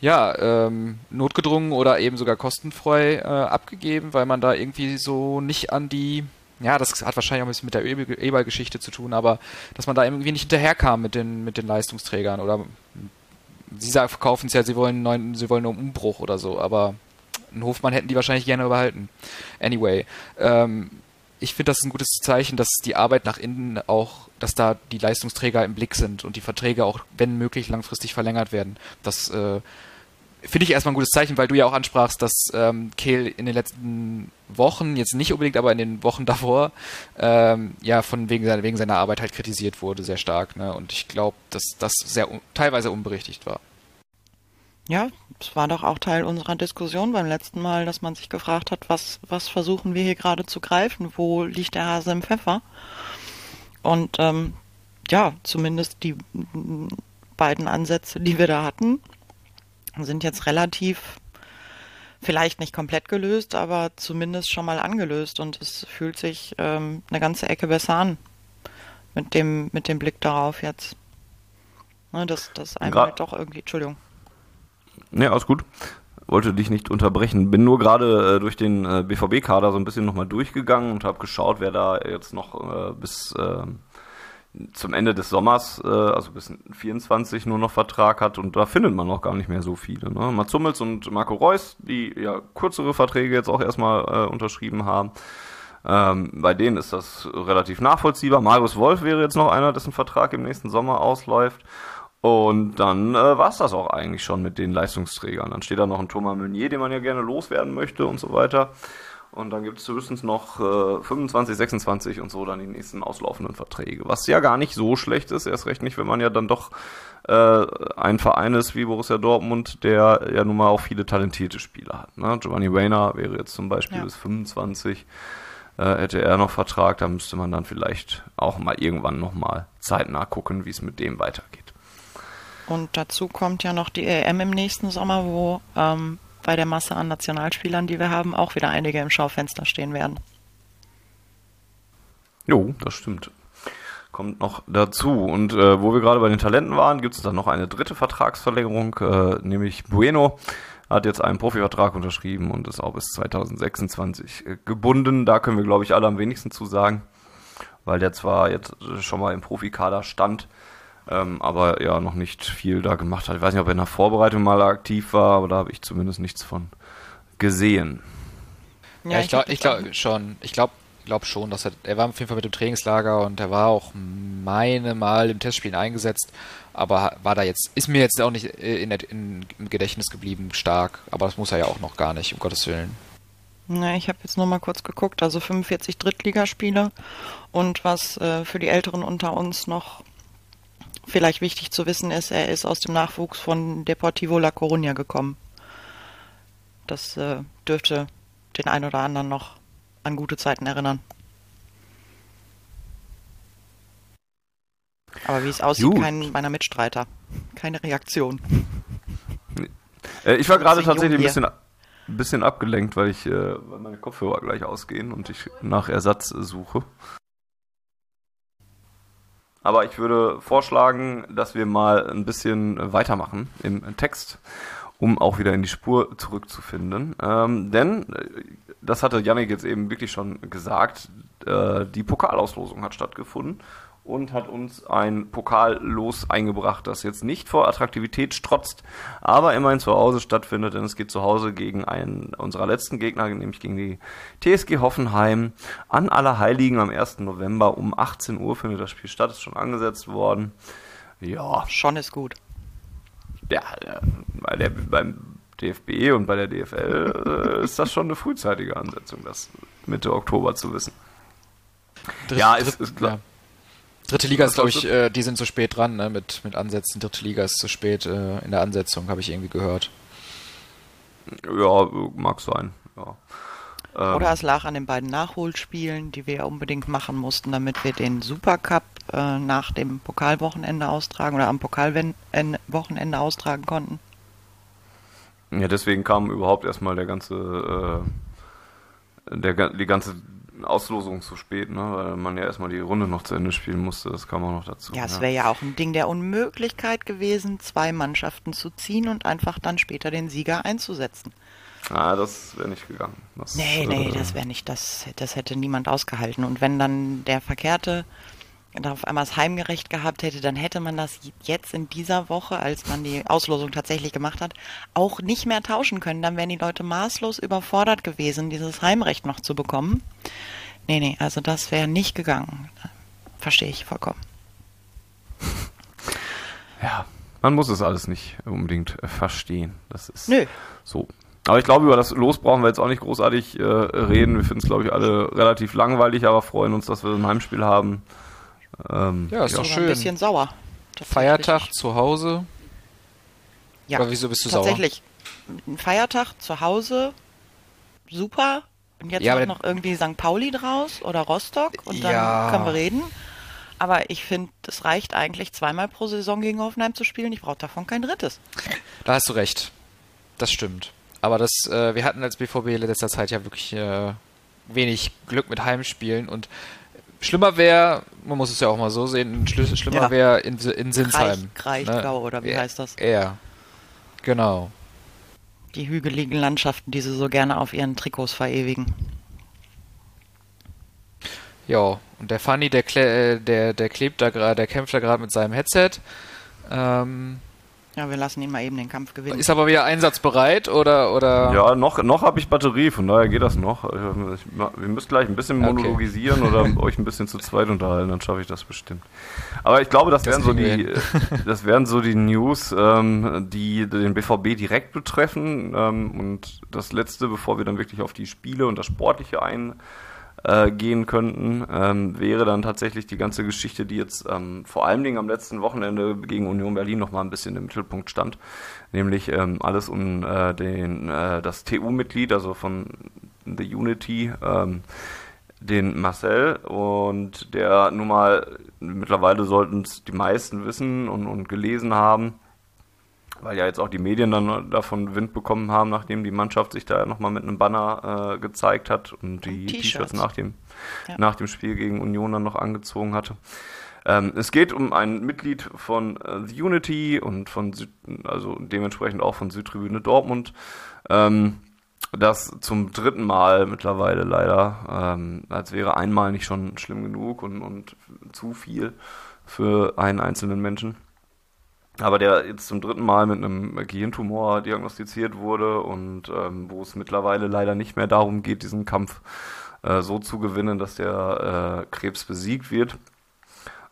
ja, ähm, notgedrungen oder eben sogar kostenfrei äh, abgegeben, weil man da irgendwie so nicht an die, ja, das hat wahrscheinlich auch ein bisschen mit der E-Ball-Geschichte zu tun, aber dass man da irgendwie nicht hinterherkam mit den, mit den Leistungsträgern oder sie verkaufen es ja, sie wollen neuen, sie wollen einen Umbruch oder so, aber einen Hofmann hätten die wahrscheinlich gerne behalten. Anyway, ähm, ich finde das ein gutes Zeichen, dass die Arbeit nach innen auch, dass da die Leistungsträger im Blick sind und die Verträge auch, wenn möglich, langfristig verlängert werden. Das äh, finde ich erstmal ein gutes Zeichen, weil du ja auch ansprachst, dass ähm, Kehl in den letzten Wochen, jetzt nicht unbedingt, aber in den Wochen davor, ähm, ja, von wegen seiner, wegen seiner Arbeit halt kritisiert wurde, sehr stark. Ne? Und ich glaube, dass das sehr teilweise unberechtigt war. Ja, es war doch auch Teil unserer Diskussion beim letzten Mal, dass man sich gefragt hat, was, was versuchen wir hier gerade zu greifen? Wo liegt der Hase im Pfeffer? Und ähm, ja, zumindest die beiden Ansätze, die wir da hatten, sind jetzt relativ, vielleicht nicht komplett gelöst, aber zumindest schon mal angelöst und es fühlt sich ähm, eine ganze Ecke besser an mit dem, mit dem Blick darauf jetzt. Ne, dass das einem halt doch irgendwie, Entschuldigung. Ne, alles gut. Wollte dich nicht unterbrechen. Bin nur gerade äh, durch den äh, BVB-Kader so ein bisschen nochmal durchgegangen und habe geschaut, wer da jetzt noch äh, bis ähm, zum Ende des Sommers, äh, also bis 24 nur noch Vertrag hat und da findet man noch gar nicht mehr so viele. Ne? Mats Hummels und Marco Reus, die ja kürzere Verträge jetzt auch erstmal äh, unterschrieben haben. Ähm, bei denen ist das relativ nachvollziehbar. Marius Wolf wäre jetzt noch einer, dessen Vertrag im nächsten Sommer ausläuft. Und dann äh, war es das auch eigentlich schon mit den Leistungsträgern. Dann steht da noch ein Thomas Meunier, den man ja gerne loswerden möchte und so weiter. Und dann gibt es höchstens noch äh, 25, 26 und so dann die nächsten auslaufenden Verträge. Was ja gar nicht so schlecht ist, erst recht nicht, wenn man ja dann doch äh, ein Verein ist wie Borussia Dortmund, der ja nun mal auch viele talentierte Spieler hat. Ne? Giovanni Wayner wäre jetzt zum Beispiel ja. bis 25, äh, hätte er noch Vertrag, da müsste man dann vielleicht auch mal irgendwann nochmal zeitnah gucken, wie es mit dem weitergeht. Und dazu kommt ja noch die EM im nächsten Sommer, wo ähm, bei der Masse an Nationalspielern, die wir haben, auch wieder einige im Schaufenster stehen werden. Jo, das stimmt. Kommt noch dazu. Und äh, wo wir gerade bei den Talenten waren, gibt es dann noch eine dritte Vertragsverlängerung, äh, nämlich Bueno hat jetzt einen Profivertrag unterschrieben und ist auch bis 2026 äh, gebunden. Da können wir, glaube ich, alle am wenigsten zu sagen, weil der zwar jetzt schon mal im Profikader stand, ähm, aber ja, noch nicht viel da gemacht hat. Ich weiß nicht, ob er in der Vorbereitung mal aktiv war, aber da habe ich zumindest nichts von gesehen. Ja, ja ich glaube ich glaub schon. Ich glaube glaub schon, dass er, er war auf jeden Fall mit dem Trainingslager und er war auch meine Mal im Testspielen eingesetzt, aber war da jetzt, ist mir jetzt auch nicht in, in, im Gedächtnis geblieben stark, aber das muss er ja auch noch gar nicht, um Gottes Willen. Na, ich habe jetzt nur mal kurz geguckt, also 45 Drittligaspiele und was äh, für die Älteren unter uns noch vielleicht wichtig zu wissen ist, er ist aus dem Nachwuchs von Deportivo La Coruña gekommen. Das äh, dürfte den einen oder anderen noch an gute Zeiten erinnern. Aber wie es aussieht, Gut. kein meiner Mitstreiter. Keine Reaktion. Äh, ich war gerade tatsächlich ein bisschen, ein bisschen abgelenkt, weil ich, äh, weil meine Kopfhörer gleich ausgehen und ich nach Ersatz suche. Aber ich würde vorschlagen, dass wir mal ein bisschen weitermachen im Text, um auch wieder in die Spur zurückzufinden. Ähm, denn, äh, das hatte Yannick jetzt eben wirklich schon gesagt, äh, die Pokalauslosung hat stattgefunden und hat uns ein Pokallos eingebracht, das jetzt nicht vor Attraktivität strotzt, aber immerhin zu Hause stattfindet, denn es geht zu Hause gegen einen unserer letzten Gegner, nämlich gegen die TSG Hoffenheim an Allerheiligen am 1. November um 18 Uhr findet das Spiel statt, ist schon angesetzt worden. Ja. Schon ist gut. Ja, bei der, beim DFB und bei der DFL äh, ist das schon eine frühzeitige Ansetzung, das Mitte Oktober zu wissen. Dritt, ja, ist, ist klar. Ja. Dritte Liga ist, glaube ich, äh, die sind zu spät dran, ne, mit, mit Ansätzen. Dritte Liga ist zu spät äh, in der Ansetzung, habe ich irgendwie gehört. Ja, mag sein, ja. Ähm, Oder es lag an den beiden Nachholspielen, die wir ja unbedingt machen mussten, damit wir den Supercup äh, nach dem Pokalwochenende austragen oder am Pokalwochenende austragen konnten. Ja, deswegen kam überhaupt erstmal der ganze, äh, der, die ganze Auslosung zu spät, ne? weil man ja erstmal die Runde noch zu Ende spielen musste. Das kam auch noch dazu. Ja, es wäre ja auch ein Ding der Unmöglichkeit gewesen, zwei Mannschaften zu ziehen und einfach dann später den Sieger einzusetzen. Ah, das wäre nicht gegangen. Das, nee, nee, äh, das wäre nicht, das, das hätte niemand ausgehalten. Und wenn dann der Verkehrte auf einmal das Heimgerecht gehabt hätte, dann hätte man das jetzt in dieser Woche, als man die Auslosung tatsächlich gemacht hat, auch nicht mehr tauschen können. Dann wären die Leute maßlos überfordert gewesen, dieses Heimrecht noch zu bekommen. Nee, nee, also das wäre nicht gegangen. Verstehe ich vollkommen. Ja, man muss es alles nicht unbedingt verstehen. Das ist Nö. so. Aber ich glaube, über das Los brauchen wir jetzt auch nicht großartig äh, reden. Wir finden es, glaube ich, alle relativ langweilig, aber freuen uns, dass wir ein Heimspiel haben. Ähm, ja, ist ja. doch schön. Ein bisschen sauer. Feiertag zu Hause. Ja. Aber wieso bist du tatsächlich. sauer? Tatsächlich. Feiertag zu Hause. Super. Und jetzt ja, noch irgendwie St. Pauli draus oder Rostock und dann ja. können wir reden. Aber ich finde, es reicht eigentlich zweimal pro Saison gegen Hoffenheim zu spielen. Ich brauche davon kein drittes. Da hast du recht. Das stimmt. Aber das, äh, wir hatten als BVB in letzter Zeit ja wirklich äh, wenig Glück mit Heimspielen und Schlimmer wäre, man muss es ja auch mal so sehen, schlimmer ja. wäre in, in Sinsheim. Kraichgau, ne? oder wie heißt das? Ja, genau. Die hügeligen Landschaften, die sie so gerne auf ihren Trikots verewigen. Ja, und der Funny, der, äh, der, der klebt da gerade, der kämpft da gerade mit seinem Headset. Ähm, ja, wir lassen ihn mal eben den Kampf gewinnen. Ist aber wieder einsatzbereit oder oder? Ja, noch noch habe ich Batterie, von daher geht das noch. Also, wir müssen gleich ein bisschen monologisieren okay. oder euch ein bisschen zu zweit unterhalten, dann schaffe ich das bestimmt. Aber ich glaube, das, das wären so die, das wären so die News, ähm, die den BVB direkt betreffen. Ähm, und das letzte, bevor wir dann wirklich auf die Spiele und das Sportliche ein äh, gehen könnten, ähm, wäre dann tatsächlich die ganze Geschichte, die jetzt ähm, vor allen Dingen am letzten Wochenende gegen Union Berlin noch mal ein bisschen im Mittelpunkt stand, nämlich ähm, alles um äh, den äh, das TU-Mitglied, also von The Unity, ähm, den Marcel. Und der nun mal mittlerweile sollten es die meisten wissen und, und gelesen haben, weil ja jetzt auch die Medien dann davon Wind bekommen haben, nachdem die Mannschaft sich da nochmal mit einem Banner äh, gezeigt hat und die T-Shirts nach, dem, ja. nach dem Spiel gegen Union dann noch angezogen hatte. Ähm, es geht um ein Mitglied von äh, The Unity und von Süd, also dementsprechend auch von Südtribüne Dortmund, ähm, das zum dritten Mal mittlerweile leider, ähm, als wäre einmal nicht schon schlimm genug und, und zu viel für einen einzelnen Menschen aber der jetzt zum dritten Mal mit einem Gehirntumor diagnostiziert wurde und ähm, wo es mittlerweile leider nicht mehr darum geht, diesen Kampf äh, so zu gewinnen, dass der äh, Krebs besiegt wird,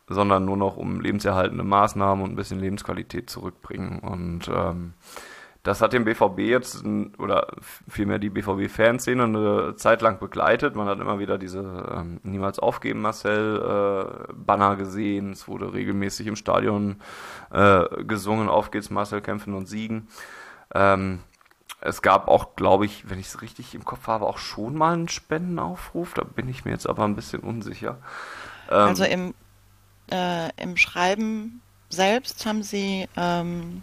sondern nur noch um lebenserhaltende Maßnahmen und ein bisschen Lebensqualität zurückbringen. Und ähm, das hat den BVB jetzt, oder vielmehr die BVB-Fanszene eine Zeit lang begleitet. Man hat immer wieder diese ähm, Niemals aufgeben Marcel-Banner äh, gesehen. Es wurde regelmäßig im Stadion äh, gesungen, auf geht's Marcel, kämpfen und siegen. Ähm, es gab auch, glaube ich, wenn ich es richtig im Kopf habe, auch schon mal einen Spendenaufruf. Da bin ich mir jetzt aber ein bisschen unsicher. Ähm, also im, äh, im Schreiben selbst haben sie ähm,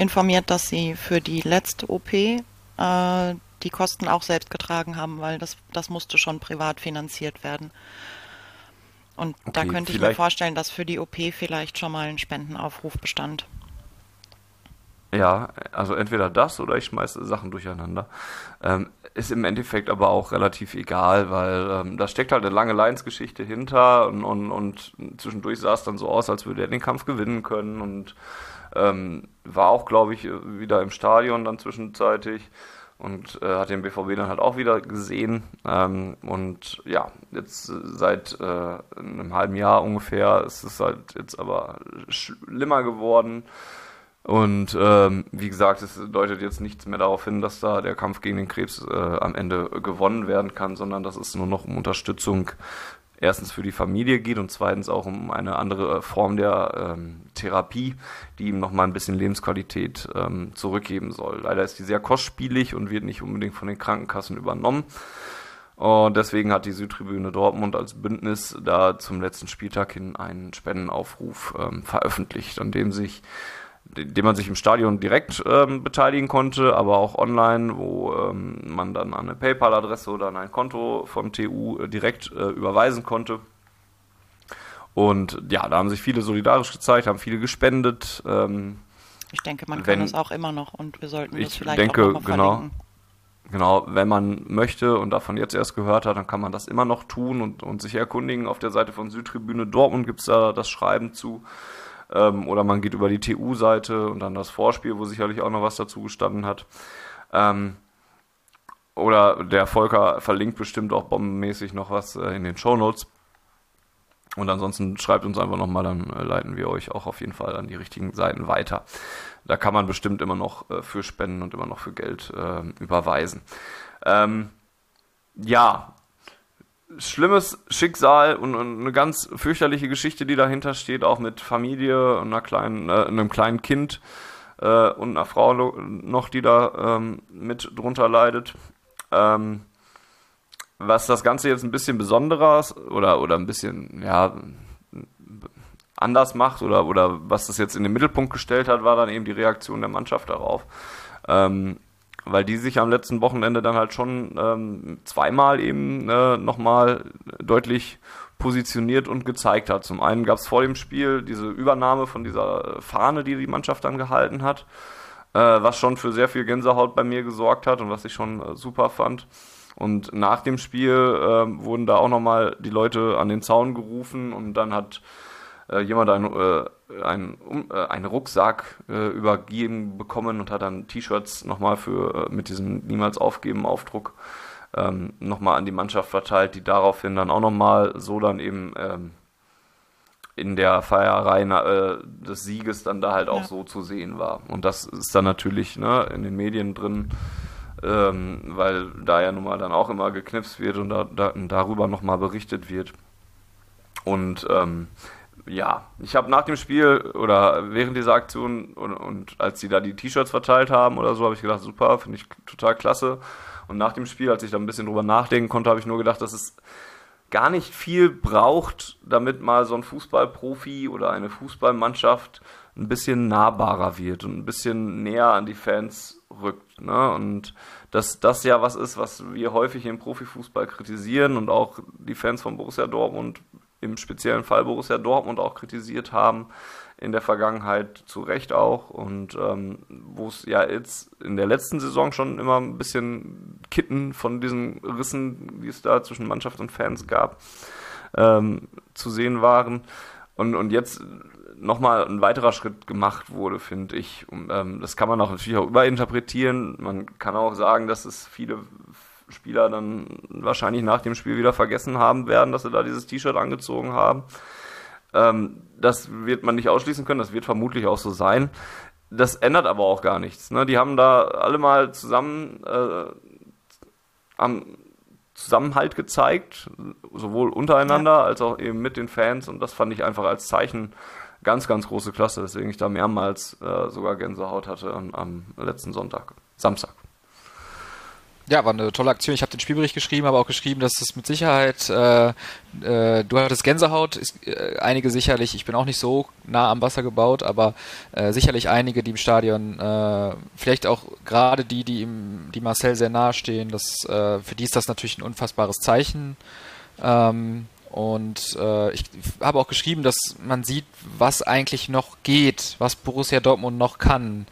informiert, dass sie für die letzte OP äh, die Kosten auch selbst getragen haben, weil das, das musste schon privat finanziert werden. Und okay, da könnte ich mir vorstellen, dass für die OP vielleicht schon mal ein Spendenaufruf bestand. Ja, also entweder das oder ich schmeiße Sachen durcheinander. Ähm, ist im Endeffekt aber auch relativ egal, weil ähm, da steckt halt eine lange Lions-Geschichte hinter und, und, und zwischendurch sah es dann so aus, als würde er den Kampf gewinnen können und ähm, war auch, glaube ich, wieder im Stadion dann zwischenzeitlich und äh, hat den BVB dann halt auch wieder gesehen. Ähm, und ja, jetzt äh, seit äh, einem halben Jahr ungefähr ist es halt jetzt aber schlimmer geworden. Und ähm, wie gesagt, es deutet jetzt nichts mehr darauf hin, dass da der Kampf gegen den Krebs äh, am Ende gewonnen werden kann, sondern das ist nur noch um Unterstützung erstens für die Familie geht und zweitens auch um eine andere äh, Form der ähm, Therapie, die ihm nochmal ein bisschen Lebensqualität ähm, zurückgeben soll. Leider ist die sehr kostspielig und wird nicht unbedingt von den Krankenkassen übernommen. Und deswegen hat die Südtribüne Dortmund als Bündnis da zum letzten Spieltag hin einen Spendenaufruf ähm, veröffentlicht, an dem sich dem man sich im Stadion direkt ähm, beteiligen konnte, aber auch online, wo ähm, man dann an eine PayPal-Adresse oder an ein Konto von TU äh, direkt äh, überweisen konnte. Und ja, da haben sich viele solidarisch gezeigt, haben viele gespendet. Ähm, ich denke, man wenn, kann das auch immer noch und wir sollten das vielleicht denke, auch noch mal genau, Genau, wenn man möchte und davon jetzt erst gehört hat, dann kann man das immer noch tun und, und sich erkundigen. Auf der Seite von Südtribüne Dortmund gibt es da das Schreiben zu. Ähm, oder man geht über die TU-Seite und dann das Vorspiel, wo sicherlich auch noch was dazu gestanden hat. Ähm, oder der Volker verlinkt bestimmt auch bombenmäßig noch was äh, in den Show Notes. Und ansonsten schreibt uns einfach nochmal, dann äh, leiten wir euch auch auf jeden Fall an die richtigen Seiten weiter. Da kann man bestimmt immer noch äh, für spenden und immer noch für Geld äh, überweisen. Ähm, ja, schlimmes Schicksal und, und, eine ganz fürchterliche Geschichte, die dahinter steht, auch mit Familie und einer kleinen, äh, einem kleinen Kind äh, und einer Frau noch, die da ähm, mit drunter leidet. Ähm, was das Ganze jetzt ein bisschen besonderer oder, oder ein bisschen, ja, anders macht oder, oder was das jetzt in den Mittelpunkt gestellt hat, war dann eben die Reaktion der Mannschaft darauf. Ähm, weil die sich am letzten Wochenende dann halt schon ähm, zweimal eben äh, nochmal deutlich positioniert und gezeigt hat. Zum einen gab es vor dem Spiel diese Übernahme von dieser Fahne, die die Mannschaft dann gehalten hat, äh, was schon für sehr viel Gänsehaut bei mir gesorgt hat und was ich schon äh, super fand. Und nach dem Spiel äh, wurden da auch nochmal die Leute an den Zaun gerufen und dann hat äh, jemand einen, äh, einen, um, äh, einen Rucksack äh, übergeben bekommen und hat dann T-Shirts nochmal für äh, mit diesem Niemals aufgeben Aufdruck ähm, nochmal an die Mannschaft verteilt, die daraufhin dann auch nochmal so dann eben ähm, in der Feierei äh, des Sieges dann da halt auch ja. so zu sehen war. Und das ist dann natürlich ne, in den Medien drin, ähm, weil da ja nun mal dann auch immer geknipst wird und da, da, darüber nochmal berichtet wird. Und ähm, ja, ich habe nach dem Spiel oder während dieser Aktion und, und als sie da die T-Shirts verteilt haben oder so, habe ich gedacht, super, finde ich total klasse. Und nach dem Spiel, als ich da ein bisschen drüber nachdenken konnte, habe ich nur gedacht, dass es gar nicht viel braucht, damit mal so ein Fußballprofi oder eine Fußballmannschaft ein bisschen nahbarer wird und ein bisschen näher an die Fans rückt. Ne? Und dass das ja was ist, was wir häufig im Profifußball kritisieren und auch die Fans von Borussia Dortmund im speziellen Fall Borussia Dortmund auch kritisiert haben, in der Vergangenheit zu Recht auch und ähm, wo es ja jetzt in der letzten Saison schon immer ein bisschen Kitten von diesen Rissen, die es da zwischen Mannschaft und Fans gab, ähm, zu sehen waren und, und jetzt nochmal ein weiterer Schritt gemacht wurde, finde ich. Und, ähm, das kann man auch natürlich auch überinterpretieren. Man kann auch sagen, dass es viele Spieler dann wahrscheinlich nach dem Spiel wieder vergessen haben werden, dass sie da dieses T-Shirt angezogen haben. Ähm, das wird man nicht ausschließen können, das wird vermutlich auch so sein. Das ändert aber auch gar nichts. Ne? Die haben da alle mal zusammen äh, am Zusammenhalt gezeigt, sowohl untereinander ja. als auch eben mit den Fans. Und das fand ich einfach als Zeichen ganz, ganz große Klasse, weswegen ich da mehrmals äh, sogar Gänsehaut hatte am, am letzten Sonntag, Samstag ja, war eine tolle Aktion. Ich habe den Spielbericht geschrieben, aber auch geschrieben, dass es mit Sicherheit, äh, äh, du hattest Gänsehaut, ist, äh, einige sicherlich, ich bin auch nicht so nah am Wasser gebaut, aber äh, sicherlich einige, die im Stadion, äh, vielleicht auch gerade die, die ihm, die Marcel sehr nahe stehen, das, äh, für die ist das natürlich ein unfassbares Zeichen. Ähm, und äh, ich habe auch geschrieben, dass man sieht, was eigentlich noch geht, was Borussia Dortmund noch kann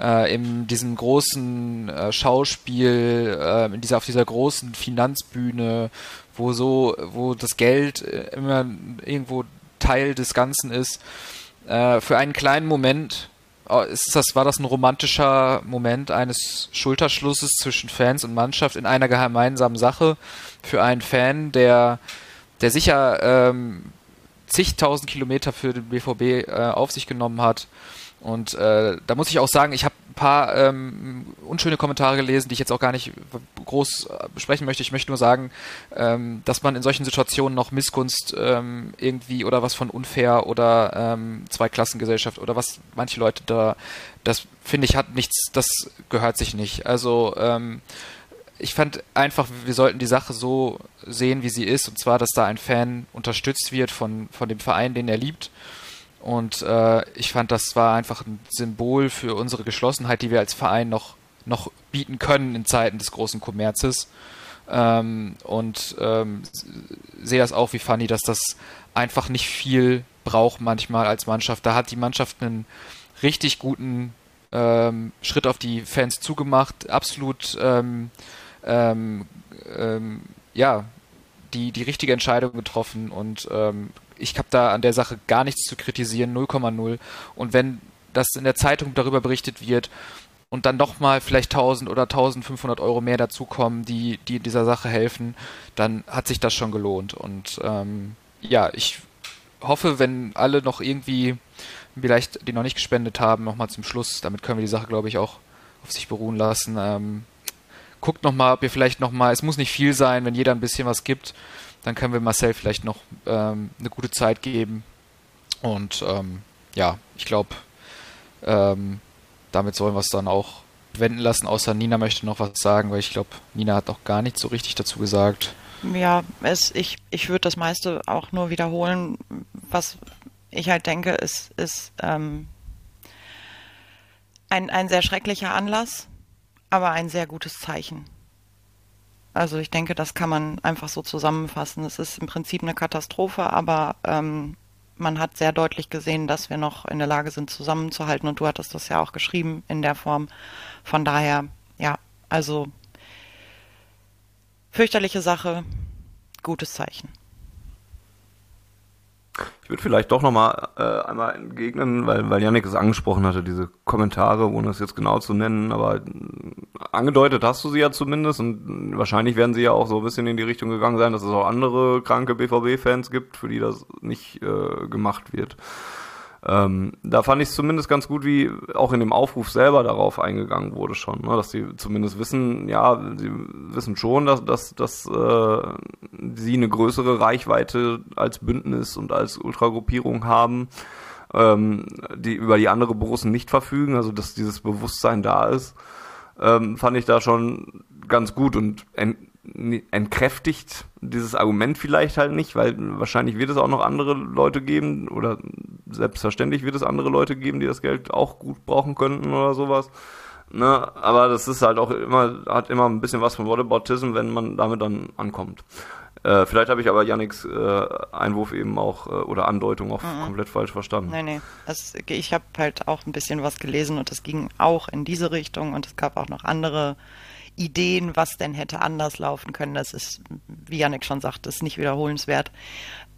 äh, in diesem großen äh, Schauspiel, äh, in dieser, auf dieser großen Finanzbühne, wo so, wo das Geld äh, immer irgendwo Teil des Ganzen ist, äh, für einen kleinen Moment oh, ist das, war das ein romantischer Moment eines Schulterschlusses zwischen Fans und Mannschaft in einer gemeinsamen Sache für einen Fan, der, der sicher ähm, zigtausend Kilometer für den BVB äh, auf sich genommen hat und äh, da muss ich auch sagen, ich habe ein paar ähm, unschöne Kommentare gelesen, die ich jetzt auch gar nicht groß äh, besprechen möchte. Ich möchte nur sagen, ähm, dass man in solchen Situationen noch Missgunst ähm, irgendwie oder was von unfair oder ähm, Zweiklassengesellschaft oder was manche Leute da, das finde ich hat nichts, das gehört sich nicht. Also ähm, ich fand einfach, wir sollten die Sache so sehen, wie sie ist, und zwar, dass da ein Fan unterstützt wird von, von dem Verein, den er liebt Und äh, ich fand, das war einfach ein Symbol für unsere Geschlossenheit, die wir als Verein noch, noch bieten können in Zeiten des großen Kommerzes. Ähm, und ähm, sehe das auch wie Fanny, dass das einfach nicht viel braucht manchmal als Mannschaft. Da hat die Mannschaft einen richtig guten ähm, Schritt auf die Fans zugemacht, absolut ähm, ähm, ähm, ja die die richtige Entscheidung getroffen und ich habe da an der Sache gar nichts zu kritisieren, 0,0 und wenn das in der Zeitung darüber berichtet wird und dann doch mal vielleicht 1000 oder 1500 Euro mehr dazukommen, die die dieser Sache helfen, dann hat sich das schon gelohnt und ähm, ja, ich hoffe, wenn alle noch irgendwie vielleicht die noch nicht gespendet haben, nochmal zum Schluss. Damit können wir die Sache, glaube ich, auch auf sich beruhen lassen. Ähm, guckt nochmal, ob ihr vielleicht nochmal, es muss nicht viel sein, wenn jeder ein bisschen was gibt, dann können wir Marcel vielleicht noch ähm, eine gute Zeit geben. Und ähm, ja, ich glaube, ähm, damit sollen wir es dann auch wenden lassen, außer Nina möchte noch was sagen, weil ich glaube, Nina hat auch gar nicht so richtig dazu gesagt. Ja, es, ich, ich würde das meiste auch nur wiederholen, was ich halt denke, ist, ist ähm, ein, ein sehr schrecklicher Anlass, aber ein sehr gutes Zeichen. Also ich denke, das kann man einfach so zusammenfassen. Es ist im Prinzip eine Katastrophe, aber ähm, man hat sehr deutlich gesehen, dass wir noch in der Lage sind, zusammenzuhalten. Und du hattest das ja auch geschrieben in der Form. Von daher, ja, also fürchterliche Sache, gutes Zeichen. Ich würde vielleicht doch nochmal äh, einmal entgegnen, weil, weil Janik es angesprochen hatte, diese Kommentare, ohne es jetzt genau zu nennen, aber äh, angedeutet hast du sie ja zumindest und wahrscheinlich werden sie ja auch so ein bisschen in die Richtung gegangen sein, dass es auch andere kranke BVB-Fans gibt, für die das nicht äh, gemacht wird. Ähm, da fand ich es zumindest ganz gut, wie auch in dem Aufruf selber darauf eingegangen wurde schon, ne? dass sie zumindest wissen, ja, sie wissen schon, dass, dass, dass äh, sie eine größere Reichweite als Bündnis und als Ultragruppierung haben, ähm, die über die andere Borussen nicht verfügen, also dass dieses Bewusstsein da ist, ähm, fand ich da schon ganz gut und entkräftigt dieses Argument vielleicht halt nicht, weil wahrscheinlich wird es auch noch andere Leute geben oder selbstverständlich wird es andere Leute geben, die das Geld auch gut brauchen könnten oder sowas. Ne, aber das ist halt auch immer, hat immer ein bisschen was von Whataboutism, wenn man damit dann ankommt. Äh, vielleicht habe ich aber Yannicks äh, Einwurf eben auch äh, oder Andeutung auch mhm. komplett falsch verstanden. Nee. Das, ich habe halt auch ein bisschen was gelesen und es ging auch in diese Richtung und es gab auch noch andere Ideen, was denn hätte anders laufen können. Das ist, wie Janik schon sagte, ist nicht wiederholenswert.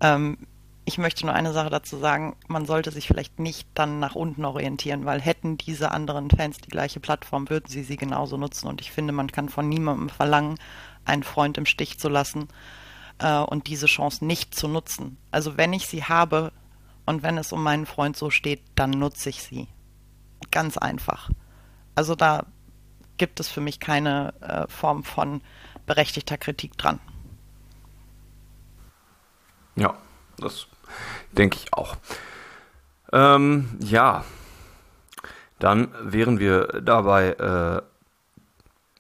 Ähm, ich möchte nur eine Sache dazu sagen, man sollte sich vielleicht nicht dann nach unten orientieren, weil hätten diese anderen Fans die gleiche Plattform, würden sie sie genauso nutzen. Und ich finde, man kann von niemandem verlangen, einen Freund im Stich zu lassen äh, und diese Chance nicht zu nutzen. Also wenn ich sie habe und wenn es um meinen Freund so steht, dann nutze ich sie. Ganz einfach. Also da gibt es für mich keine äh, Form von berechtigter Kritik dran. Ja, das denke ich auch. Ähm, ja, dann wären wir dabei äh,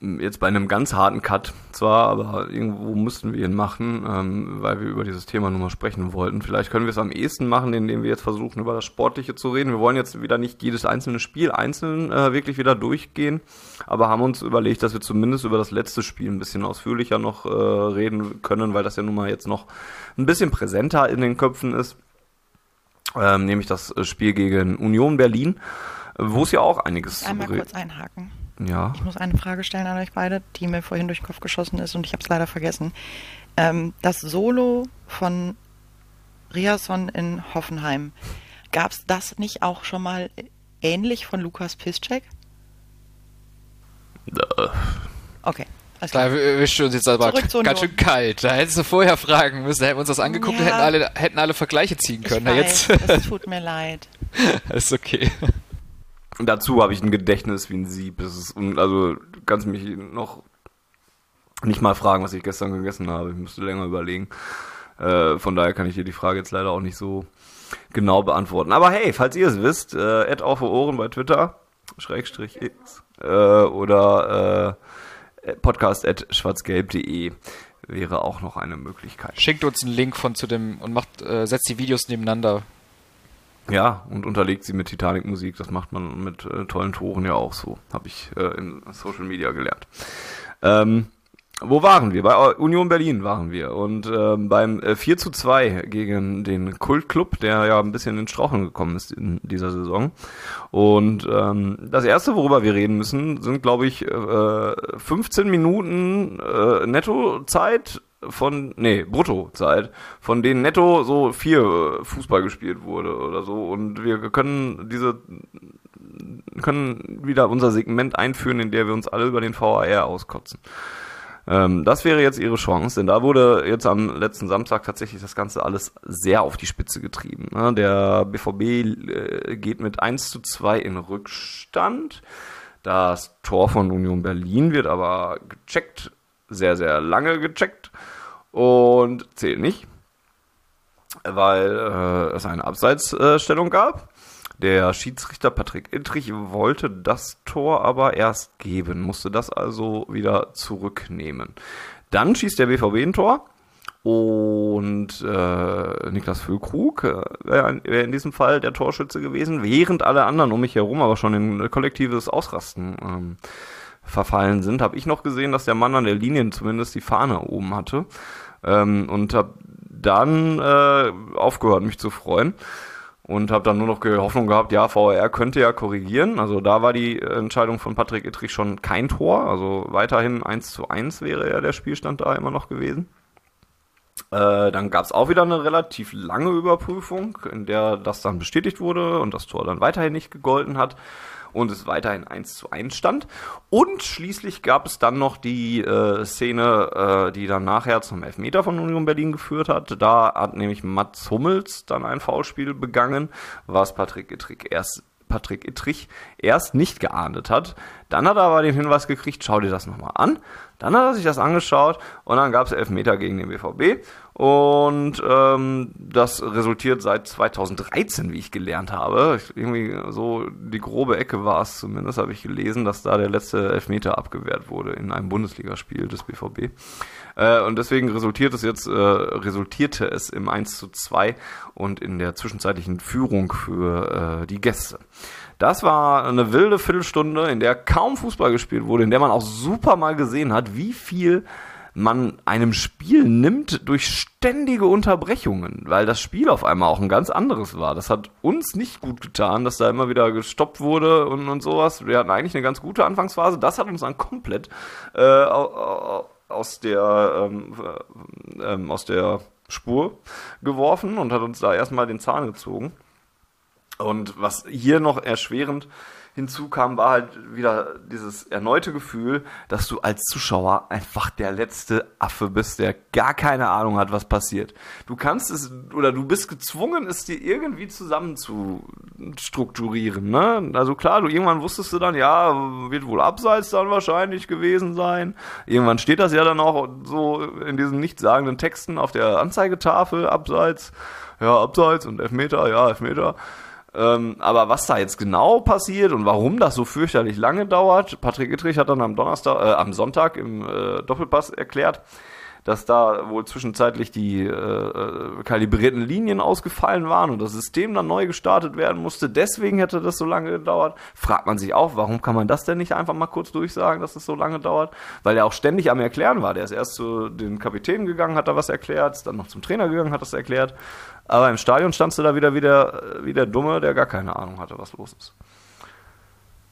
jetzt bei einem ganz harten Cut zwar, aber irgendwo mussten wir ihn machen, ähm, weil wir über dieses Thema nur mal sprechen wollten. Vielleicht können wir es am ehesten machen, indem wir jetzt versuchen, über das Sportliche zu reden. Wir wollen jetzt wieder nicht jedes einzelne Spiel einzeln äh, wirklich wieder durchgehen, aber haben uns überlegt, dass wir zumindest über das letzte Spiel ein bisschen ausführlicher noch äh, reden können, weil das ja nun mal jetzt noch ein bisschen präsenter in den Köpfen ist. Ähm, nämlich das Spiel gegen Union Berlin, wo es ja auch einiges Einmal kurz einhaken. Ja. Ich muss eine Frage stellen an euch beide, die mir vorhin durch den Kopf geschossen ist und ich habe es leider vergessen. Ähm, das Solo von Riason in Hoffenheim, gab es das nicht auch schon mal ähnlich von Lukas Piszczek? Okay. Da erwischt du uns jetzt aber ganz schön kalt. Da hättest du vorher fragen müssen, da hätten wir uns das angeguckt ja. und hätten alle, hätten alle Vergleiche ziehen können. Ich weiß, jetzt. es tut mir leid. ist okay. Und dazu habe ich ein Gedächtnis wie ein Sieb. Das ist, also du kannst mich noch nicht mal fragen, was ich gestern gegessen habe. Ich müsste länger überlegen. Äh, von daher kann ich dir die Frage jetzt leider auch nicht so genau beantworten. Aber hey, falls ihr es wisst, äh, auf Ohren bei Twitter, Schrägstrich X, äh, oder äh, podcast at schwarzgelb.de wäre auch noch eine Möglichkeit. Schickt uns einen Link von zu dem und macht, äh, setzt die Videos nebeneinander Ja, und unterlegt sie mit Titanic-Musik. Das macht man mit äh, tollen Toren ja auch so. Habe ich äh, in Social Media gelernt. Ähm, wo waren wir? Bei Union Berlin waren wir. Und ähm, beim äh, 4 zu 2 gegen den Kultclub, der ja ein bisschen in Straucheln gekommen ist in dieser Saison. Und ähm, das Erste, worüber wir reden müssen, sind, glaube ich, äh, 15 Minuten äh, Nettozeit von, nee, Bruttozeit, von denen netto so vier äh, Fußball gespielt wurde oder so. Und wir können diese können wieder unser Segment einführen, in der wir uns alle über den VAR auskotzen. Ähm, das wäre jetzt ihre Chance, denn da wurde jetzt am letzten Samstag tatsächlich das Ganze alles sehr auf die Spitze getrieben. Ne? Der BVB äh, geht mit 1 zu 2 in Rückstand. Das Tor von Union Berlin wird aber gecheckt, sehr, sehr lange gecheckt und zählt nicht, weil äh, es eine Abseitsstellung gab. Der Schiedsrichter Patrick Ittrich wollte das Tor aber erst geben, musste das also wieder zurücknehmen. Dann schießt der BVB ein Tor und äh, Niklas Füllkrug äh, wäre wär in diesem Fall der Torschütze gewesen, während alle anderen um mich herum aber schon in kollektives Ausrasten ähm, verfallen sind, habe ich noch gesehen, dass der Mann an der Linie zumindest die Fahne oben hatte ähm, und habe dann äh, aufgehört, mich zu freuen und habe dann nur noch Hoffnung gehabt, ja, VR könnte ja korrigieren. Also da war die Entscheidung von Patrick Ittrich schon kein Tor. Also weiterhin 1 zu 1 wäre ja der Spielstand da immer noch gewesen. Äh, dann gab es auch wieder eine relativ lange Überprüfung, in der das dann bestätigt wurde und das Tor dann weiterhin nicht gegolten hat und es weiterhin 1 zu 1 stand. Und schließlich gab es dann noch die äh, Szene, äh, die dann nachher zum Elfmeter von Union Berlin geführt hat. Da hat nämlich Mats Hummels dann ein Foulspiel begangen, was Patrick Ittrich erst Patrick Ittrich erst nicht geahndet hat. Dann hat er aber den Hinweis gekriegt, schau dir das nochmal an. Dann hat er sich das angeschaut und dann gab es Elfmeter gegen den BVB. Und ähm, das resultiert seit 2013, wie ich gelernt habe. Irgendwie so die grobe Ecke war es zumindest, habe ich gelesen, dass da der letzte Elfmeter abgewehrt wurde in einem Bundesligaspiel des BVB. Äh, und deswegen resultiert es jetzt, äh, resultierte es im 1 zu 2 und in der zwischenzeitlichen Führung für äh, die Gäste. Das war eine wilde Viertelstunde, in der kaum Fußball gespielt wurde, in der man auch super mal gesehen hat, wie viel man einem Spiel nimmt durch ständige Unterbrechungen, weil das Spiel auf einmal auch ein ganz anderes war. Das hat uns nicht gut getan, dass da immer wieder gestoppt wurde und, und sowas. Wir hatten eigentlich eine ganz gute Anfangsphase. Das hat uns dann komplett äh, aus der ähm, äh, aus der Spur geworfen und hat uns da erstmal den Zahn gezogen. Und was hier noch erschwerend hinzukam, war halt wieder dieses erneute Gefühl, dass du als Zuschauer einfach der letzte Affe bist, der gar keine Ahnung hat, was passiert. Du kannst es oder du bist gezwungen, es dir irgendwie zusammen zu strukturieren. Ne? Also klar, du irgendwann wusstest du dann, ja, wird wohl abseits dann wahrscheinlich gewesen sein. Irgendwann steht das ja dann auch so in diesen nichtssagenden Texten auf der Anzeigetafel, abseits, ja, abseits und Elfmeter, ja, Elfmeter. Ähm, aber was da jetzt genau passiert und warum das so fürchterlich lange dauert, Patrick Ittrich hat dann am Donnerstag, äh, am Sonntag im äh, Doppelpass erklärt, dass da wohl zwischenzeitlich die äh, äh, kalibrierten Linien ausgefallen waren und das System dann neu gestartet werden musste. Deswegen hätte das so lange gedauert. Fragt man sich auch, warum kann man das denn nicht einfach mal kurz durchsagen, dass es das so lange dauert? Weil er auch ständig am Erklären war. Der ist erst zu den Kapitänen gegangen, hat da was erklärt, dann noch zum Trainer gegangen, hat das erklärt. Aber im Stadion standst du da wieder wie der, wie der Dumme, der gar keine Ahnung hatte, was los ist.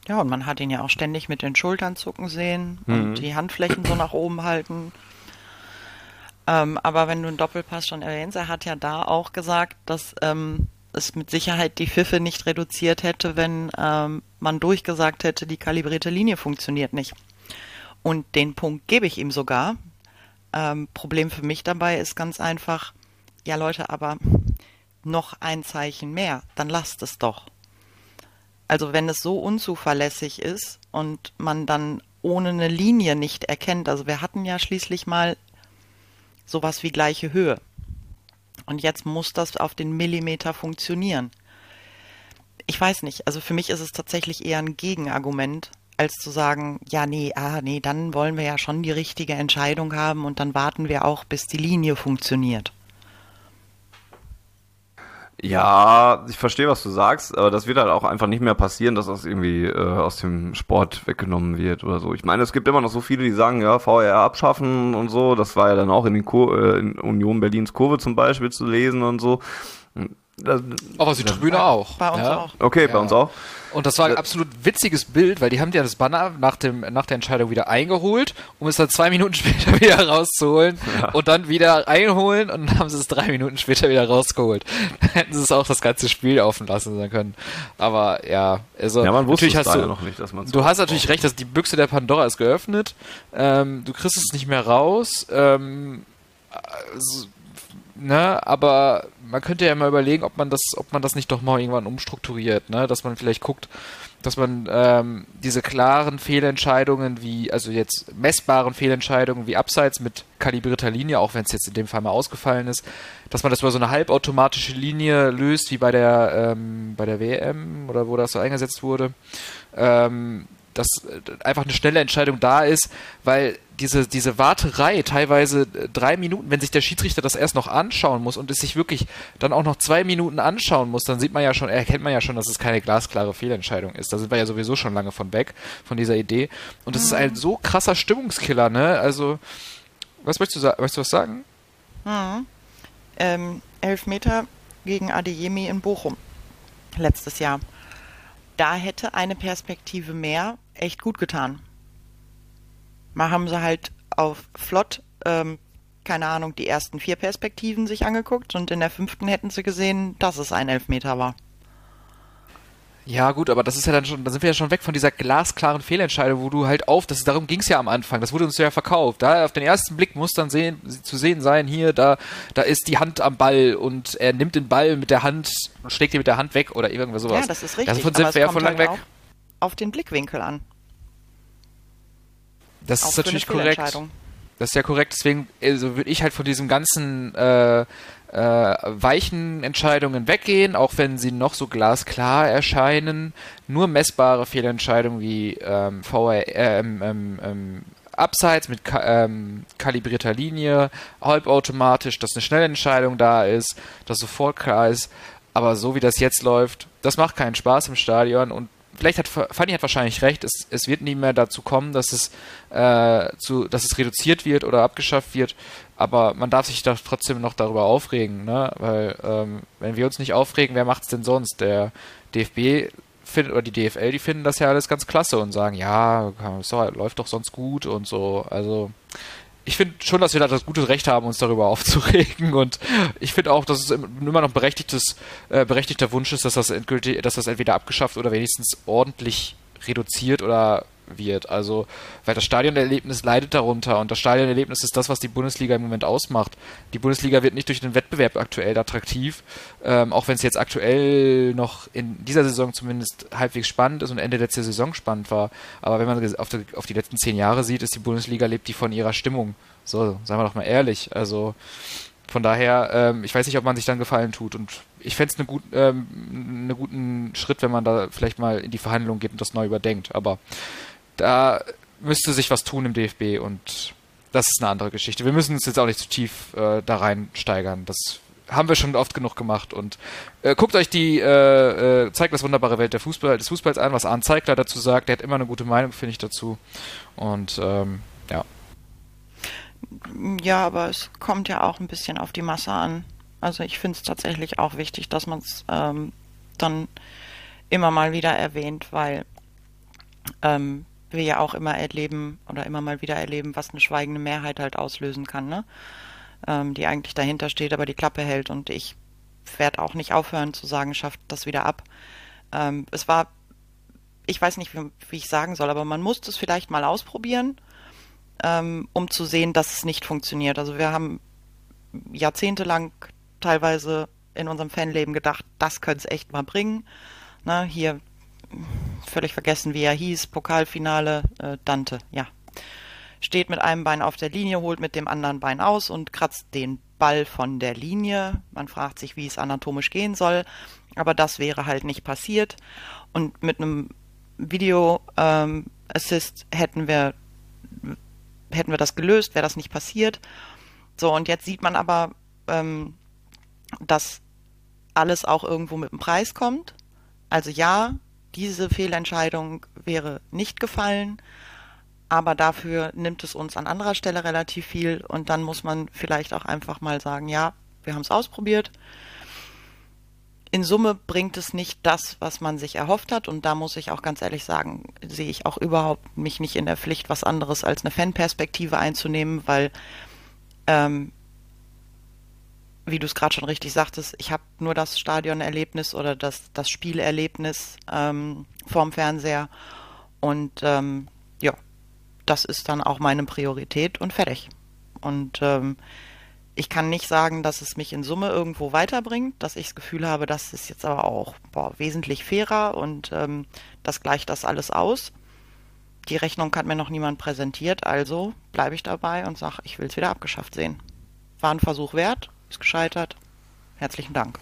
Ja, und man hat ihn ja auch ständig mit den Schultern zucken sehen mhm. und die Handflächen so nach oben halten. Ähm, aber wenn du einen Doppelpass schon erwähnst, er hat ja da auch gesagt, dass ähm, es mit Sicherheit die Pfiffe nicht reduziert hätte, wenn ähm, man durchgesagt hätte, die kalibrierte Linie funktioniert nicht. Und den Punkt gebe ich ihm sogar. Ähm, Problem für mich dabei ist ganz einfach, ja Leute, aber noch ein Zeichen mehr, dann lasst es doch. Also wenn es so unzuverlässig ist und man dann ohne eine Linie nicht erkennt, also wir hatten ja schließlich mal sowas wie gleiche Höhe. Und jetzt muss das auf den Millimeter funktionieren. Ich weiß nicht, also für mich ist es tatsächlich eher ein Gegenargument, als zu sagen, ja, nee, ah, nee, dann wollen wir ja schon die richtige Entscheidung haben und dann warten wir auch, bis die Linie funktioniert. Ja, ich verstehe, was du sagst, aber das wird halt auch einfach nicht mehr passieren, dass das irgendwie äh, aus dem Sport weggenommen wird oder so. Ich meine, es gibt immer noch so viele, die sagen, ja, VR abschaffen und so. Das war ja dann auch in, den Kur äh, in Union Berlins Kurve zum Beispiel zu lesen und so. Das, aber die Tribüne auch. Bei uns ja? auch. Okay, Ja. bei uns auch. Und das war ein absolut witziges Bild, weil die haben ja das Banner nach, dem, nach der Entscheidung wieder eingeholt, um es dann zwei Minuten später wieder rauszuholen und dann wieder einholen und dann haben sie es drei Minuten später wieder rausgeholt. Dann hätten sie es auch das ganze Spiel laufen lassen können. Aber ja, also Ja, man wusste natürlich es hast du, ja noch nicht, dass man Du hast natürlich recht, dass die Büchse der Pandora ist geöffnet. Ähm, du kriegst es nicht mehr raus. Ähm, also, ne, aber man könnte ja mal überlegen, ob man das, ob man das nicht doch mal irgendwann umstrukturiert, ne, dass man vielleicht guckt, dass man ähm, diese klaren Fehlentscheidungen wie, also jetzt messbaren Fehlentscheidungen wie Abseits mit kalibrierter Linie, auch wenn es jetzt in dem Fall mal ausgefallen ist, dass man das über so eine halbautomatische Linie löst, wie bei der ähm, bei der WM oder wo das so eingesetzt wurde. Ähm, dass äh, einfach eine schnelle Entscheidung da ist, weil diese, diese Warterei teilweise äh, drei Minuten, wenn sich der Schiedsrichter das erst noch anschauen muss und es sich wirklich dann auch noch zwei Minuten anschauen muss, dann sieht man ja schon, erkennt man ja schon, dass es keine glasklare Fehlentscheidung ist. Da sind wir ja sowieso schon lange von weg, von dieser Idee. Und das ist ein so krasser Stimmungskiller, ne? Also, was möchtest du sagen? Möchtest du was sagen? Mhm. Ähm, Elfmeter gegen Adeyemi in Bochum letztes Jahr. Da hätte eine Perspektive mehr echt gut getan. Mal haben sie halt auf flott, ähm, keine Ahnung, die ersten vier Perspektiven sich angeguckt und in der fünften hätten sie gesehen, dass es ein Elfmeter war. Ja, gut, aber das ist ja dann schon, da sind wir ja schon weg von dieser glasklaren Fehlentscheidung, wo du halt auf, das, darum ging es ja am Anfang, das wurde uns ja verkauft. Da auf den ersten Blick muss dann sehen, zu sehen sein, hier, da, da ist die Hand am Ball und er nimmt den Ball mit der Hand und schlägt ihn mit der Hand weg oder irgendwas sowas. Ja, das ist richtig. Davon aber sind es wir ja von lang halt weg. auf den Blickwinkel an. Das Auch ist natürlich korrekt. Das ist ja korrekt, deswegen also würde ich halt von diesem ganzen äh, äh, weichen Entscheidungen weggehen, auch wenn sie noch so glasklar erscheinen. Nur messbare Fehlentscheidungen wie ähm, VR, äh, ähm, ähm, ähm, Abseits mit ka ähm, kalibrierter Linie, halbautomatisch, dass eine Schnellentscheidung da ist, dass sofort klar ist. Aber so wie das jetzt läuft, das macht keinen Spaß im Stadion und vielleicht hat Fanny hat wahrscheinlich recht, es, es wird nie mehr dazu kommen, dass es, äh, zu, dass es reduziert wird oder abgeschafft wird, aber man darf sich doch trotzdem noch darüber aufregen, ne? Weil ähm, wenn wir uns nicht aufregen, wer macht's denn sonst? Der DFB findet oder die DFL, die finden das ja alles ganz klasse und sagen, ja, so, läuft doch sonst gut und so. Also ich finde schon, dass wir da das gute Recht haben, uns darüber aufzuregen. Und ich finde auch, dass es immer noch berechtigtes, äh, berechtigter Wunsch ist, dass das endgültig, dass das entweder abgeschafft oder wenigstens ordentlich reduziert oder wird. Also, weil das Stadionerlebnis leidet darunter und das Stadionerlebnis ist das, was die Bundesliga im Moment ausmacht. Die Bundesliga wird nicht durch den Wettbewerb aktuell attraktiv, ähm, auch wenn es jetzt aktuell noch in dieser Saison zumindest halbwegs spannend ist und Ende letzter Saison spannend war. Aber wenn man auf die, auf die letzten zehn Jahre sieht, ist die Bundesliga lebt die von ihrer Stimmung. So, seien wir doch mal ehrlich. Also von daher, ähm, ich weiß nicht, ob man sich dann Gefallen tut. Und ich fände es einen ähm, guten Schritt, wenn man da vielleicht mal in die Verhandlung geht und das neu überdenkt. Aber da müsste sich was tun im DFB und das ist eine andere Geschichte. Wir müssen uns jetzt auch nicht zu tief äh, da reinsteigern. Das haben wir schon oft genug gemacht. Und äh, guckt euch die äh, äh, Zeigt das wunderbare Welt der Fußball, des Fußballs an, was Arne Zeigler dazu sagt. Der hat immer eine gute Meinung, finde ich, dazu. Und ähm, ja. Ja, aber es kommt ja auch ein bisschen auf die Masse an. Also ich finde es tatsächlich auch wichtig, dass man es ähm, dann immer mal wieder erwähnt, weil ähm, wir ja auch immer erleben oder immer mal wieder erleben, was eine schweigende Mehrheit halt auslösen kann, ne? Ähm, die eigentlich dahinter steht, aber die Klappe hält. Und ich werde auch nicht aufhören zu sagen, schafft das wieder ab. Ähm, es war, ich weiß nicht, wie, wie ich sagen soll, aber man muss es vielleicht mal ausprobieren ähm, um zu sehen, dass es nicht funktioniert. Also wir haben jahrzehntelang teilweise in unserem Fanleben gedacht, das könnte es echt mal bringen. Na, hier völlig vergessen, wie er hieß, Pokalfinale, äh, Dante, ja. Steht mit einem Bein auf der Linie, holt mit dem anderen Bein aus und kratzt den Ball von der Linie. Man fragt sich, wie es anatomisch gehen soll, aber das wäre halt nicht passiert. Und mit einem Video ähm, Assist hätten wir hätten wir das gelöst, wäre das nicht passiert. So, und jetzt sieht man aber, ähm, dass alles auch irgendwo mit dem Preis kommt. Also ja, diese Fehlentscheidung wäre nicht gefallen, aber dafür nimmt es uns an anderer Stelle relativ viel und dann muss man vielleicht auch einfach mal sagen, ja, wir haben es ausprobiert. In Summe bringt es nicht das, was man sich erhofft hat und da muss ich auch ganz ehrlich sagen, sehe ich auch überhaupt mich nicht in der Pflicht, was anderes als eine Fanperspektive einzunehmen, weil ähm, wie du es gerade schon richtig sagtest, ich habe nur das Stadionerlebnis oder das, das Spielerlebnis ähm, vorm Fernseher. Und ähm, ja, das ist dann auch meine Priorität und fertig. Und ähm, ich kann nicht sagen, dass es mich in Summe irgendwo weiterbringt, dass ich das Gefühl habe, das ist jetzt aber auch boah, wesentlich fairer und ähm, das gleicht das alles aus. Die Rechnung hat mir noch niemand präsentiert, also bleibe ich dabei und sage, ich will es wieder abgeschafft sehen. War ein Versuch wert, ist gescheitert. Herzlichen Dank.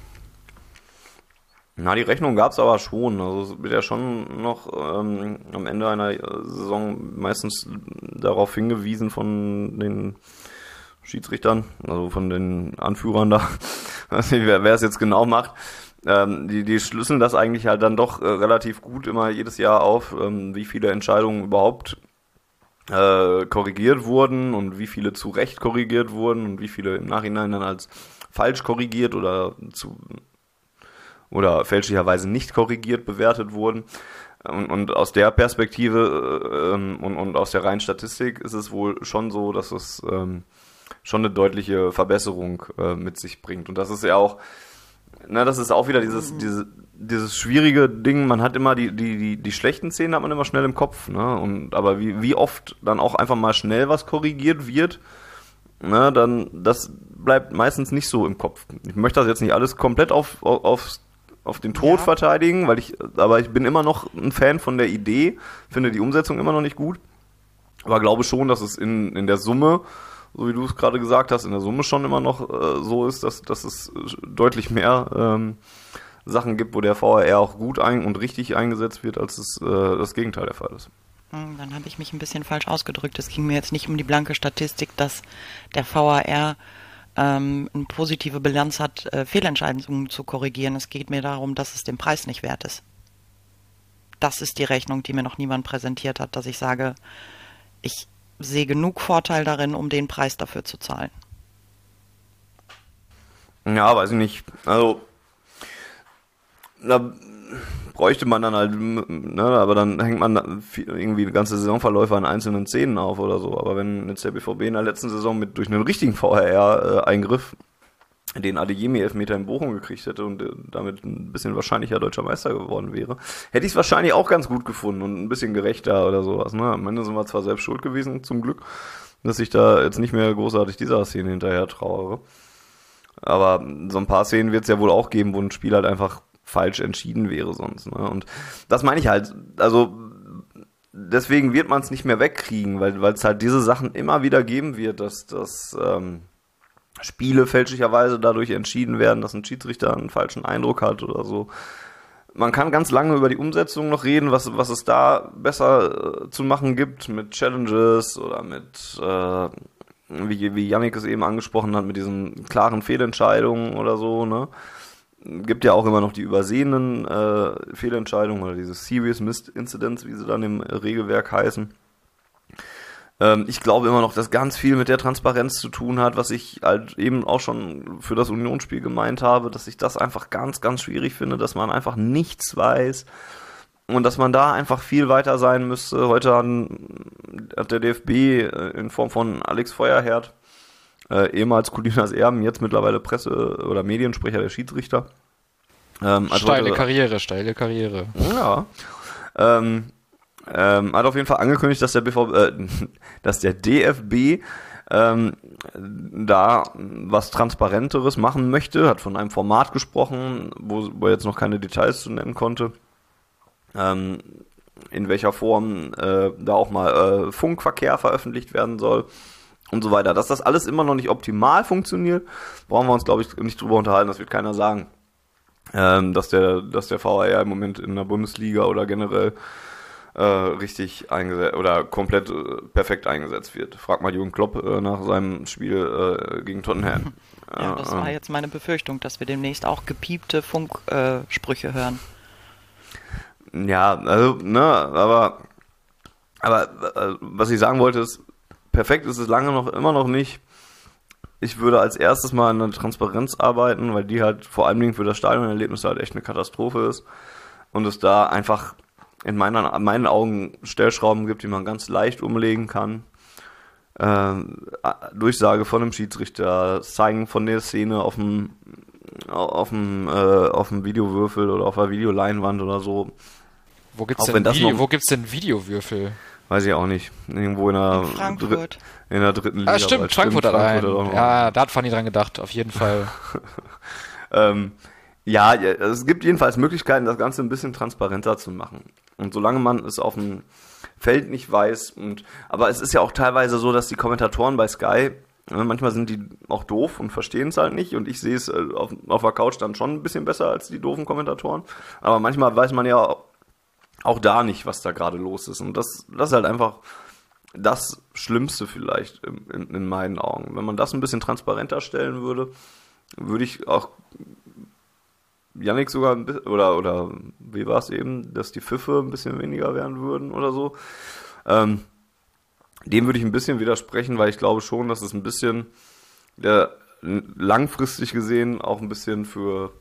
Na, die Rechnung gab es aber schon. Also es wird ja schon noch ähm, am Ende einer Saison meistens darauf hingewiesen von den Schiedsrichtern, also von den Anführern da, weiß nicht, wer, es jetzt genau macht. Ähm, die, die schlüsseln das eigentlich halt dann doch äh, relativ gut immer jedes Jahr auf, ähm, wie viele Entscheidungen überhaupt äh, korrigiert wurden und wie viele zu Recht korrigiert wurden und wie viele im Nachhinein dann als falsch korrigiert oder zu oder fälschlicherweise nicht korrigiert bewertet wurden. Und, und aus der Perspektive ähm, und, und aus der reinen Statistik ist es wohl schon so, dass es ähm, schon eine deutliche Verbesserung äh, mit sich bringt. Und das ist ja auch, na, das ist auch wieder dieses, mhm. diese, dieses schwierige Ding, man hat immer die, die, die, die schlechten Szenen hat man immer schnell im Kopf, ne? Und aber wie, wie oft dann auch einfach mal schnell was korrigiert wird, ne, dann das bleibt meistens nicht so im Kopf. Ich möchte das jetzt nicht alles komplett auf, auf, auf den Tod ja. verteidigen, weil ich, aber ich bin immer noch ein Fan von der Idee, finde die Umsetzung immer noch nicht gut, aber glaube schon, dass es in, in der Summe so wie du es gerade gesagt hast, in der Summe schon immer noch äh, so ist, dass, dass es deutlich mehr ähm, Sachen gibt, wo der VAR auch gut ein und richtig eingesetzt wird, als es äh, das Gegenteil der Fall ist. Hm, dann habe ich mich ein bisschen falsch ausgedrückt. Es ging mir jetzt nicht um die blanke Statistik, dass der VAR ähm, eine positive Bilanz hat, äh, Fehlentscheidungen zu korrigieren. Es geht mir darum, dass es den Preis nicht wert ist. Das ist die Rechnung, die mir noch niemand präsentiert hat, dass ich sage, ich sehe genug Vorteil darin, um den Preis dafür zu zahlen. Ja, weiß ich nicht. Also, da bräuchte man dann halt, ne, aber dann hängt man irgendwie ganze Saisonverläufe an einzelnen Szenen auf oder so. Aber wenn jetzt der BVB in der letzten Saison mit durch einen richtigen VRR-Eingriff äh, den Adeyemi-Elfmeter in Bochum gekriegt hätte und äh, damit ein bisschen wahrscheinlicher deutscher Meister geworden wäre, hätte ich es wahrscheinlich auch ganz gut gefunden und ein bisschen gerechter oder sowas. Ne? Am Ende sind wir zwar selbst schuld gewesen, zum Glück, dass ich da jetzt nicht mehr großartig dieser Szene hinterher trauere. Aber so ein paar Szenen wird es ja wohl auch geben, wo ein Spiel halt einfach falsch entschieden wäre sonst. Ne? Und das meine ich halt, also deswegen wird man es nicht mehr wegkriegen, weil es halt diese Sachen immer wieder geben wird, dass das ähm, Spiele fälschlicherweise dadurch entschieden werden, dass ein Schiedsrichter einen falschen Eindruck hat oder so. Man kann ganz lange über die Umsetzung noch reden, was, was es da besser äh, zu machen gibt mit Challenges oder mit, äh, wie, wie Yannick es eben angesprochen hat, mit diesen klaren Fehlentscheidungen oder so, ne? Gibt ja auch immer noch die übersehenen äh, Fehlentscheidungen oder diese Serious Missed Incidents, wie sie dann im Regelwerk heißen ähm, ich glaube immer noch, dass ganz viel mit der Transparenz zu tun hat, was ich halt eben auch schon für das Unionsspiel gemeint habe, dass ich das einfach ganz, ganz schwierig finde, dass man einfach nichts weiß und dass man da einfach viel weiter sein müsste. Heute hat der DFB äh, in Form von Alex Feuerherd, äh, ehemals Colinas Erben, jetzt mittlerweile Presse- oder Mediensprecher der Schiedsrichter. Ähm, also steile heute, Karriere, steile Karriere. Ja. Ähm, ähm, hat auf jeden Fall angekündigt, dass der BVB, äh, dass der DFB ähm, da was Transparenteres machen möchte, hat von einem Format gesprochen, wo, wo er jetzt noch keine Details zu nennen konnte. Ähm, in welcher Form äh, da auch mal äh, Funkverkehr veröffentlicht werden soll und so weiter. Dass das alles immer noch nicht optimal funktioniert, brauchen wir uns, glaube ich, nicht drüber unterhalten, das wird keiner sagen. Ähm, dass der, dass der VAR im Moment in der Bundesliga oder generell äh, richtig eingesetzt oder komplett äh, perfekt eingesetzt wird. Frag mal Jürgen Klopp äh, nach seinem Spiel äh, gegen Tottenham. Ja, das war jetzt meine Befürchtung, dass wir demnächst auch gepiepte Funksprüche hören. Ja, also, ne, aber, aber äh, was ich sagen wollte ist, perfekt ist es lange noch immer noch nicht. Ich würde als erstes mal an der Transparenz arbeiten, weil die halt vor allen Dingen für das Stadionerlebnis halt echt eine Katastrophe ist. Und es da einfach in meinen, in meinen Augen Stellschrauben gibt, die man ganz leicht umlegen kann. Ähm, Durchsage von einem Schiedsrichter, Zeigen von der Szene auf dem, auf dem, äh, auf dem Videowürfel oder auf der Videoleinwand oder so. Wo gibt's Auch wenn denn, das Video, noch- wo gibt's denn Videowürfel? Weiß ich auch nicht. Irgendwo in der, In Frankfurt. In der dritten Liga. Ah, stimmt, weil Frankfurt hat Frankfurt einen. auch noch Ja, da hat Fanny dran gedacht, auf jeden Fall. Ähm, ja, es gibt jedenfalls Möglichkeiten, das Ganze ein bisschen transparenter zu machen. Und solange man es auf dem Feld nicht weiß, und aber es ist ja auch teilweise so, dass die Kommentatoren bei Sky, äh, manchmal sind die auch doof und verstehen es halt nicht. Und ich sehe es äh, auf, auf der Couch dann schon ein bisschen besser als die doofen Kommentatoren. Aber manchmal weiß man ja auch da nicht, was da gerade los ist. Und das, das ist halt einfach das Schlimmste vielleicht in, in, in meinen Augen. Wenn man das ein bisschen transparenter stellen würde, würde ich auch Yannick sogar ein bisschen, oder, oder wie war es eben, dass die Pfiffe ein bisschen weniger werden würden oder so. Ähm, dem würde ich ein bisschen widersprechen, weil ich glaube schon, dass es ein bisschen der, langfristig gesehen auch ein bisschen für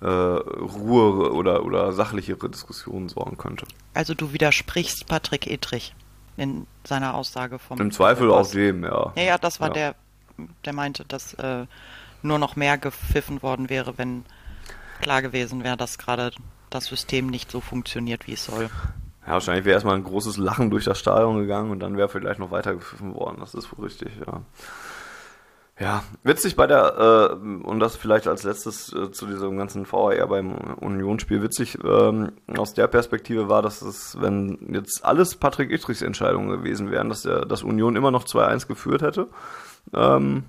äh, Ruhe oder, oder sachlichere Diskussionen sorgen könnte. Also du widersprichst Patrick Edrich in seiner Aussage vom Im Zweifel auch dem, ja. Ja, ja, das war Ja. der, der meinte, dass äh, nur noch mehr gepfiffen worden wäre, wenn klar gewesen wäre, dass gerade das System nicht so funktioniert, wie es soll. Ja, wahrscheinlich wäre erstmal ein großes Lachen durch das Stadion gegangen und dann wäre vielleicht noch weiter gepfiffen worden. Das ist wohl richtig, ja. Ja, witzig bei der, äh, und das vielleicht als letztes äh, zu diesem ganzen VAR beim Unionsspiel, witzig ähm, aus der Perspektive war, dass es, wenn jetzt alles Patrick Ittrichs Entscheidungen gewesen wären, dass der, dass Union immer noch 2-1 geführt hätte. Ähm,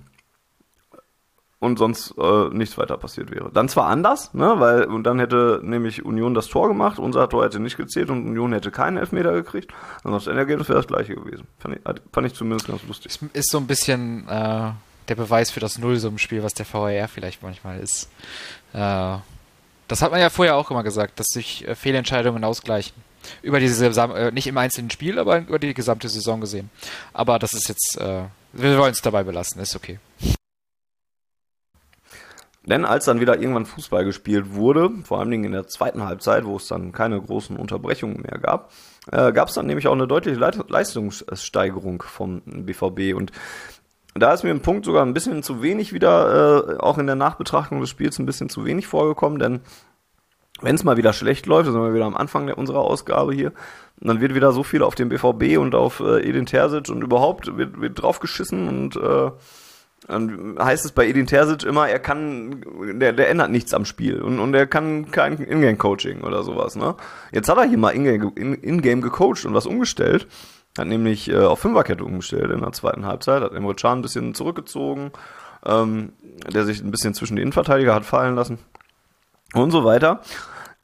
und sonst äh, nichts weiter passiert wäre. Dann zwar anders, ne, weil und dann hätte nämlich Union das Tor gemacht, unser Tor hätte nicht gezählt und Union hätte keinen Elfmeter gekriegt. Ansonsten Endergebnis wäre das gleiche gewesen. Fand ich, fand ich zumindest ganz lustig. Ist so ein bisschen äh, der Beweis für das Nullsummenspiel, was der VAR vielleicht manchmal ist. Äh, das hat man ja vorher auch immer gesagt, dass sich äh, Fehlentscheidungen ausgleichen. Über diese äh, nicht im einzelnen Spiel, aber über die gesamte Saison gesehen. Aber das ist jetzt, äh, wir wollen es dabei belassen, ist okay. Denn als dann wieder irgendwann Fußball gespielt wurde, vor allen Dingen in der zweiten Halbzeit, wo es dann keine großen Unterbrechungen mehr gab, äh, gab es dann nämlich auch eine deutliche Leistungssteigerung vom BVB. Und da ist mir ein Punkt sogar ein bisschen zu wenig wieder, äh, auch in der Nachbetrachtung des Spiels ein bisschen zu wenig vorgekommen, denn wenn es mal wieder schlecht läuft, sind wir wieder am Anfang der, unserer Ausgabe hier, dann wird wieder so viel auf den BVB und auf äh, Edin Terzic und überhaupt wird, wird draufgeschissen und äh, dann heißt es bei Edin Terzic immer, er kann, der, der ändert nichts am Spiel und, und er kann kein Ingame-Coaching oder sowas, ne? Jetzt hat er hier mal Ingame, in, in gecoacht und was umgestellt. Hat nämlich äh, auf Fünferkette umgestellt in der zweiten Halbzeit, hat Emre Can ein bisschen zurückgezogen, ähm, der sich ein bisschen zwischen die Innenverteidiger hat fallen lassen und so weiter.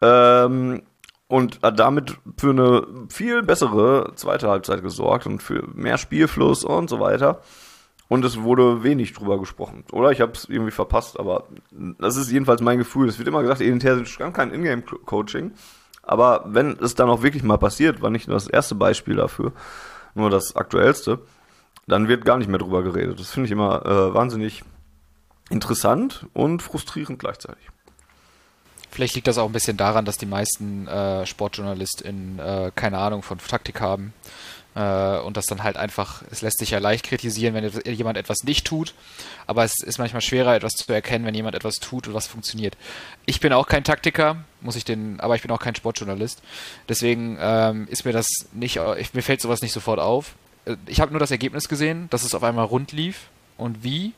Ähm, und hat damit für eine viel bessere zweite Halbzeit gesorgt und für mehr Spielfluss und so weiter. Und es wurde wenig drüber gesprochen. Oder ich habe es irgendwie verpasst, aber das ist jedenfalls mein Gefühl. Es wird immer gesagt, Edin Terzic kann kein Ingame-Coaching. Aber wenn es dann auch wirklich mal passiert, war nicht nur das erste Beispiel dafür, nur das aktuellste, dann wird gar nicht mehr drüber geredet. Das finde ich immer äh, wahnsinnig interessant und frustrierend gleichzeitig. Vielleicht liegt das auch ein bisschen daran, dass die meisten äh, SportjournalistInnen äh, keine Ahnung von Taktik haben. Äh, und das dann halt einfach, es lässt sich ja leicht kritisieren, wenn jemand etwas nicht tut, aber es ist manchmal schwerer, etwas zu erkennen, wenn jemand etwas tut und was funktioniert. Ich bin auch kein Taktiker, muss ich den, aber ich bin auch kein Sportjournalist. Deswegen ähm, ist mir das nicht, ich, mir fällt sowas nicht sofort auf. Äh, Ich habe nur das Ergebnis gesehen, dass es auf einmal rund lief und wie.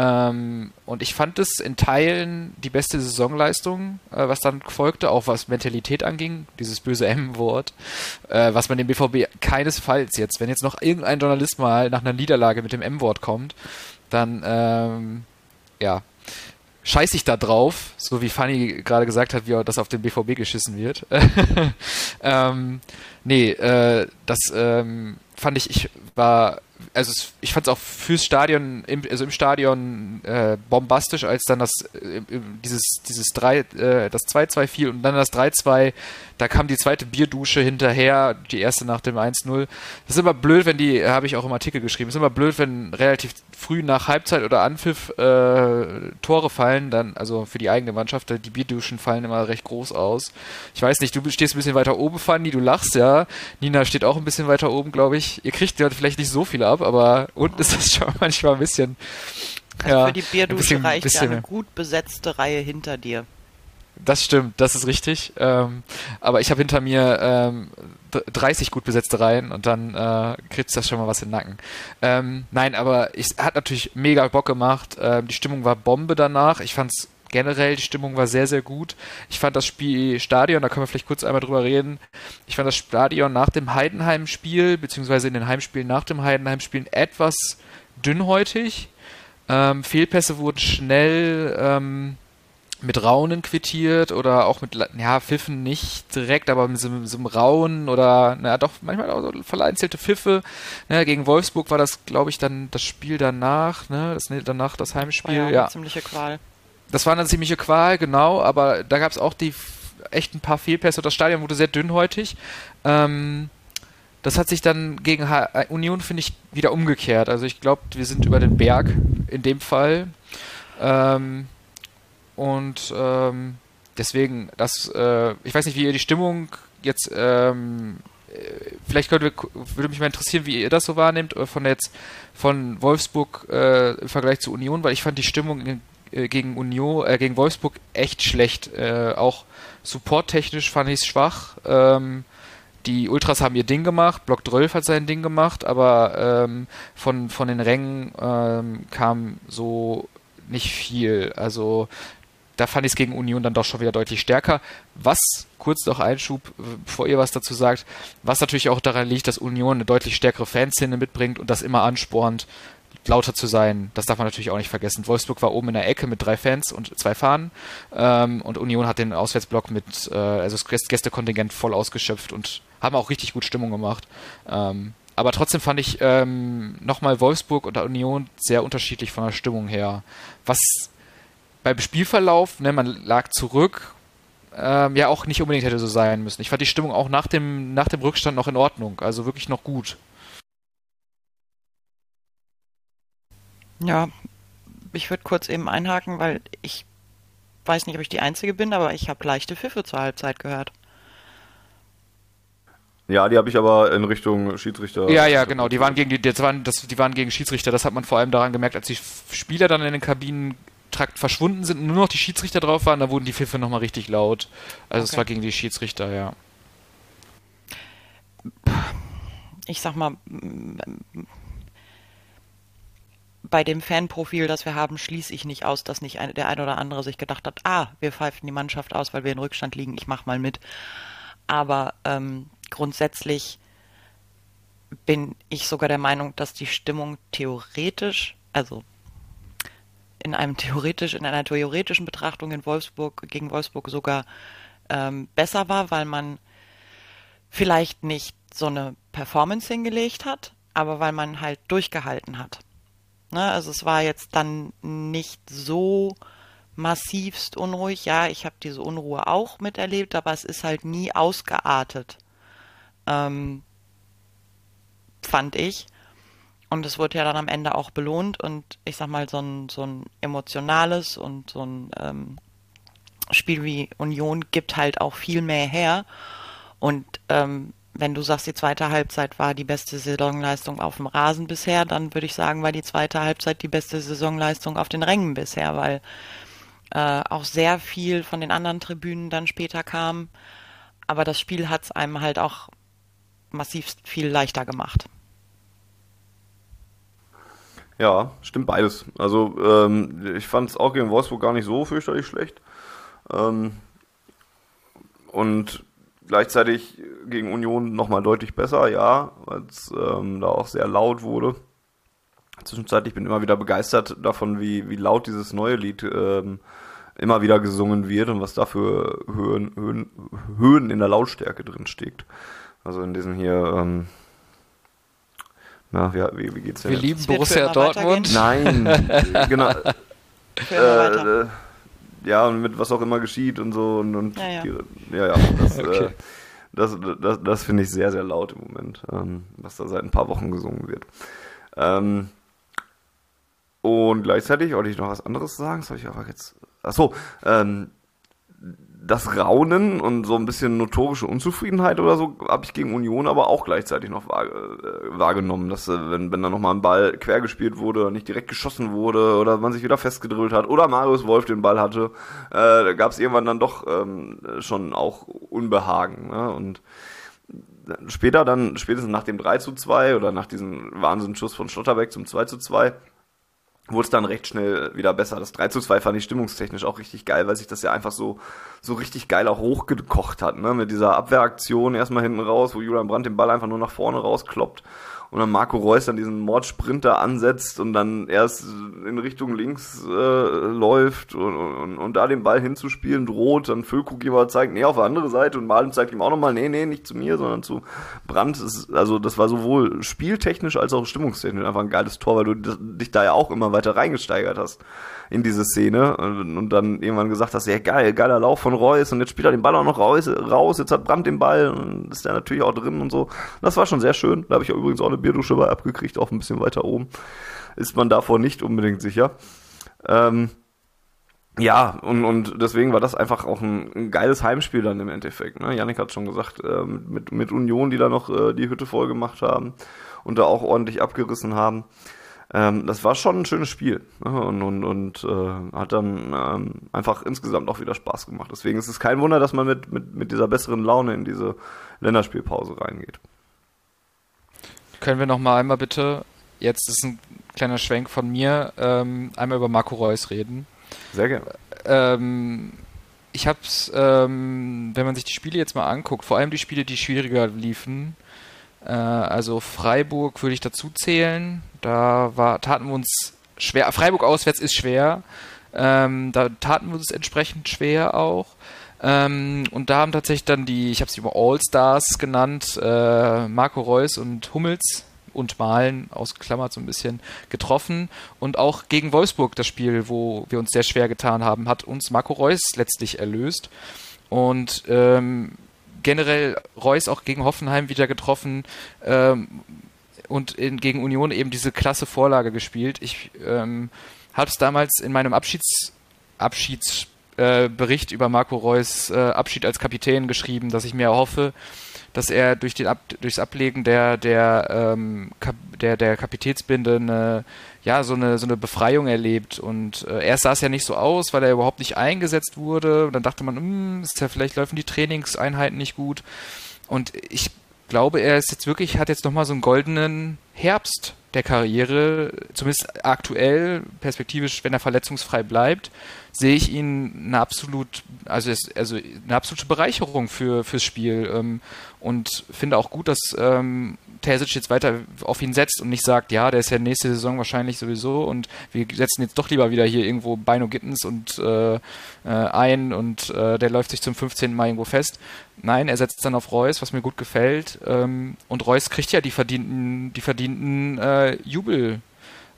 Ähm, und ich fand es in Teilen die beste Saisonleistung, äh, was dann folgte, auch was Mentalität anging, dieses böse M-Wort, äh, was man dem BVB keinesfalls jetzt, wenn jetzt noch irgendein Journalist mal nach einer Niederlage mit dem M-Wort kommt, dann, ähm, ja, scheiß ich da drauf, so wie Fanny gerade gesagt hat, wie das auf den BVB geschissen wird. ähm, nee, äh, das ähm, fand ich, ich war also es, ich fand es auch fürs Stadion, im, also im Stadion äh, bombastisch, als dann das äh, dieses dieses 3 äh, das 2-2 fiel und dann das 3-2, da kam die zweite Bierdusche hinterher, die erste nach dem 1-0. Das ist immer blöd, wenn die, habe ich auch im Artikel geschrieben, ist immer blöd, wenn relativ früh nach Halbzeit oder Anpfiff äh, Tore fallen, dann, also für die eigene Mannschaft, die Bierduschen fallen immer recht groß aus. Ich weiß nicht, du stehst ein bisschen weiter oben, Fanny, du lachst ja. Nina steht auch ein bisschen weiter oben, glaube ich. Ihr kriegt ja vielleicht nicht so viel ab, aber unten ist das schon manchmal ein bisschen. Also ja, für die Bierdusche reicht ja eine gut besetzte Reihe hinter dir. Das stimmt, das ist richtig. Ähm, aber ich habe hinter mir ähm, 30 gut besetzte Reihen und dann äh, kriegst du das schon mal was in den Nacken. Ähm, nein, aber es hat natürlich mega Bock gemacht. Ähm, die Stimmung war Bombe danach. Ich fand's generell, die Stimmung war sehr, sehr gut. Ich fand das Spiel Stadion, da können wir vielleicht kurz einmal drüber reden. Ich fand das Stadion nach dem Heidenheim-Spiel, beziehungsweise in den Heimspielen nach dem Heidenheim-Spielen etwas dünnhäutig. Ähm, Fehlpässe wurden schnell ähm, mit Raunen quittiert oder auch mit, ja, Pfiffen nicht direkt, aber mit so, so einem Raunen oder, naja, doch manchmal auch so vereinzelte Pfiffe. Ne, gegen Wolfsburg war das, glaube ich, dann das Spiel danach, ne, das, danach das Heimspiel. Das ja, ja. ziemliche Qual. Das war eine ziemliche Qual, genau, aber da gab es auch die echt ein paar Fehlpässe. Das Stadion wurde sehr dünnhäutig. Ähm, das hat sich dann gegen äh, Union, finde ich, wieder umgekehrt. Also ich glaube, wir sind über den Berg in dem Fall. Ähm, und ähm, deswegen, das, äh, ich weiß nicht, wie ihr die Stimmung jetzt, ähm, äh, vielleicht könnte, würde mich mal interessieren, wie ihr das so wahrnehmt, äh, von jetzt von Wolfsburg äh, im Vergleich zu Union, weil ich fand die Stimmung in, äh, gegen Union, äh, gegen Wolfsburg echt schlecht. Äh, auch supporttechnisch fand ich es schwach. Ähm, die Ultras haben ihr Ding gemacht, Block 12 hat sein Ding gemacht, aber ähm, von, von den Rängen ähm, kam so nicht viel. Also da fand ich es gegen Union dann doch schon wieder deutlich stärker. Was, kurz noch Einschub, bevor ihr was dazu sagt, was natürlich auch daran liegt, dass Union eine deutlich stärkere Fanszene mitbringt und das immer anspornt, lauter zu sein. Das darf man natürlich auch nicht vergessen. Wolfsburg war oben in der Ecke mit drei Fans und zwei Fahnen ähm, und Union hat den Auswärtsblock mit, äh, also das Gästekontingent voll ausgeschöpft und haben auch richtig gut Stimmung gemacht. Ähm, aber trotzdem fand ich ähm, nochmal Wolfsburg und Union sehr unterschiedlich von der Stimmung her. Was beim Spielverlauf, ne, man lag zurück, ähm, ja auch nicht unbedingt hätte so sein müssen. Ich fand die Stimmung auch nach dem, nach dem Rückstand noch in Ordnung, also wirklich noch gut. Ja, ich würde kurz eben einhaken, weil ich weiß nicht, ob ich die Einzige bin, aber ich habe leichte Pfiffe zur Halbzeit gehört. Ja, die habe ich aber in Richtung Schiedsrichter. Ja, ja, genau. Die waren gegen die, das waren, das, die waren gegen Schiedsrichter. Das hat man vor allem daran gemerkt, als die Spieler dann in den Kabinen Trakt verschwunden sind und nur noch die Schiedsrichter drauf waren, da wurden die Pfiffe nochmal richtig laut. Also okay. es war gegen die Schiedsrichter, ja. Ich sag mal, bei dem Fanprofil, das wir haben, schließe ich nicht aus, dass nicht ein, der ein oder andere sich gedacht hat, ah, wir pfeifen die Mannschaft aus, weil wir in Rückstand liegen, ich mach mal mit. Aber ähm, grundsätzlich bin ich sogar der Meinung, dass die Stimmung theoretisch, also in einem theoretisch, in einer theoretischen Betrachtung in Wolfsburg, gegen Wolfsburg sogar ähm, besser war, weil man vielleicht nicht so eine Performance hingelegt hat, aber weil man halt durchgehalten hat. Ne? Also es war jetzt dann nicht so massivst unruhig. Ja, ich habe diese Unruhe auch miterlebt, aber es ist halt nie ausgeartet, ähm, fand ich. Und es wurde ja dann am Ende auch belohnt und ich sag mal, so ein, so ein emotionales und so ein ähm, Spiel wie Union gibt halt auch viel mehr her. Und ähm, wenn du sagst, die zweite Halbzeit war die beste Saisonleistung auf dem Rasen bisher, dann würde ich sagen, war die zweite Halbzeit die beste Saisonleistung auf den Rängen bisher, weil äh, auch sehr viel von den anderen Tribünen dann später kam. Aber das Spiel hat es einem halt auch massiv viel leichter gemacht. Ja, stimmt beides. Also ähm, ich fand es auch gegen Wolfsburg gar nicht so fürchterlich schlecht. Ähm, und gleichzeitig gegen Union nochmal deutlich besser, ja, weil es ähm, da auch sehr laut wurde. zwischenzeitlich. Ich bin immer wieder begeistert davon, wie, wie laut dieses neue Lied ähm, immer wieder gesungen wird und was da für Höhen, Höhen, Höhen in der Lautstärke drin steckt. Also in diesen hier, ähm, na, wie, wie, wie geht's denn? Wir jetzt? lieben Borussia Dortmund. Nein, genau. Weiter. Äh, ja, und mit was auch immer geschieht und so und, und Ja, ja. Die, ja, ja, das, Okay. äh, das, das, das finde ich sehr, sehr laut im Moment, ähm, was da seit ein paar Wochen gesungen wird. Ähm, und gleichzeitig wollte ich noch was anderes sagen, das habe ich aber jetzt. Achso, ähm, das Raunen und so ein bisschen notorische Unzufriedenheit oder so habe ich gegen Union aber auch gleichzeitig noch äh, wahrgenommen, dass äh, wenn, wenn da nochmal ein Ball quer gespielt wurde nicht direkt geschossen wurde oder man sich wieder festgedrillt hat oder Marius Wolf den Ball hatte, äh, da gab es irgendwann dann doch ähm, schon auch Unbehagen. Ne? Und später dann, spätestens nach dem 3 zu 2 oder nach diesem Wahnsinnsschuss von Schlotterbeck zum 2 zu 2, wurde es dann recht schnell wieder besser. Das 3 zu 2 fand ich stimmungstechnisch auch richtig geil, weil sich das ja einfach so, so richtig geil auch hochgekocht hat, ne? Mit dieser Abwehraktion erstmal hinten raus, wo Julian Brandt den Ball einfach nur nach vorne rauskloppt und dann Marco Reus dann diesen Mordssprinter ansetzt und dann erst in Richtung links äh, läuft und, und, und da den Ball hinzuspielen droht, dann aber zeigt, nee, auf der andere Seite und Malen zeigt ihm auch nochmal, nee, nee, nicht zu mir, sondern zu Brandt. Also das war sowohl spieltechnisch als auch stimmungstechnisch einfach ein geiles Tor, weil du dich da ja auch immer weiter reingesteigert hast in diese Szene und, und dann irgendwann gesagt hast, ja geil, geiler Lauf von Reus und jetzt spielt er den Ball auch noch raus, raus jetzt hat Brandt den Ball und ist der natürlich auch drin und so. Das war schon sehr schön. Da habe ich ja übrigens auch eine Bierdusche bei abgekriegt, auch ein bisschen weiter oben. Ist man davor nicht unbedingt sicher. Ähm, ja, und, und deswegen war das einfach auch ein, ein geiles Heimspiel dann im Endeffekt. Ne? Yannick hat schon gesagt, ähm, mit, mit Union, die da noch äh, die Hütte voll gemacht haben und da auch ordentlich abgerissen haben. Ähm, das war schon ein schönes Spiel ne? und, und, und äh, hat dann ähm, einfach insgesamt auch wieder Spaß gemacht. Deswegen ist es kein Wunder, dass man mit, mit, mit dieser besseren Laune in diese Länderspielpause reingeht. Können wir noch mal einmal bitte, jetzt ist ein kleiner Schwenk von mir, ähm, einmal über Marco Reus reden. Sehr gerne. Ähm, ich hab's, ähm, wenn man sich die Spiele jetzt mal anguckt, vor allem die Spiele, die schwieriger liefen, äh, also Freiburg würde ich dazu zählen, da war, taten wir uns schwer, Freiburg auswärts ist schwer, ähm, da taten wir uns entsprechend schwer auch. Ähm, und da haben tatsächlich dann die, ich habe sie immer All-Stars genannt, äh, Marco Reus und Hummels und Malen ausgeklammert so ein bisschen getroffen. Und auch gegen Wolfsburg, das Spiel, wo wir uns sehr schwer getan haben, hat uns Marco Reus letztlich erlöst. Und ähm, generell Reus auch gegen Hoffenheim wieder getroffen ähm, und in, gegen Union eben diese klasse Vorlage gespielt. Ich ähm, habe es damals in meinem Abschieds, Abschieds äh, Bericht über Marco Reus äh, Abschied als Kapitän geschrieben, dass ich mir hoffe, dass er durch den Ab durchs Ablegen der der ähm, Kap der der Kapitätsbinde eine, ja so eine so eine Befreiung erlebt. Und äh, erst sah es ja nicht so aus, weil er überhaupt nicht eingesetzt wurde. Und dann dachte man, hm, ist ja vielleicht laufen die Trainingseinheiten nicht gut. Und ich glaube, er ist jetzt wirklich hat jetzt noch mal so einen goldenen Herbst der Karriere, zumindest aktuell, perspektivisch, wenn er verletzungsfrei bleibt, sehe ich ihn eine absolut, also, es, also eine absolute Bereicherung für fürs Spiel ähm, und finde auch gut, dass ähm, Terzic jetzt weiter auf ihn setzt und nicht sagt, ja, der ist ja nächste Saison wahrscheinlich sowieso und wir setzen jetzt doch lieber wieder hier irgendwo Beino Gittens und äh, äh, ein und äh, der läuft sich zum 15. Mal irgendwo fest. Nein, er setzt dann auf Reus, was mir gut gefällt. Ähm, und Reus kriegt ja die verdienten, die verdienten äh, Jubel.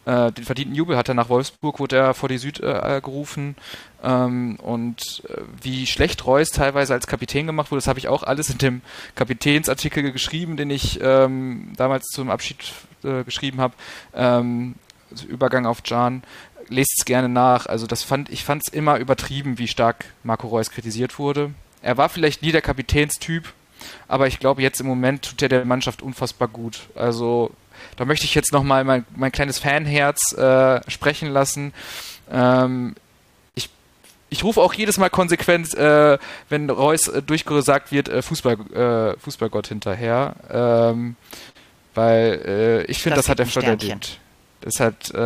Äh, den verdienten Jubel hat er nach Wolfsburg, wurde er vor die Süd äh, gerufen. Ähm, und äh, wie schlecht Reus teilweise als Kapitän gemacht wurde, das habe ich auch alles in dem Kapitänsartikel geschrieben, den ich ähm, damals zum Abschied äh, geschrieben habe. Ähm, also Übergang auf Jan. Lest es gerne nach. Also das fand ich fand es immer übertrieben, wie stark Marco Reus kritisiert wurde. Er war vielleicht nie der Kapitänstyp, aber ich glaube, jetzt im Moment tut er der Mannschaft unfassbar gut. Also da möchte ich jetzt nochmal mein, mein kleines Fanherz äh, sprechen lassen. Ähm, ich ich rufe auch jedes Mal konsequent, äh, wenn Reus äh, durchgesagt wird, äh, Fußball, äh, Fußballgott hinterher. Ähm, weil äh, ich finde, Das das, hat er verdient. Das hat, äh,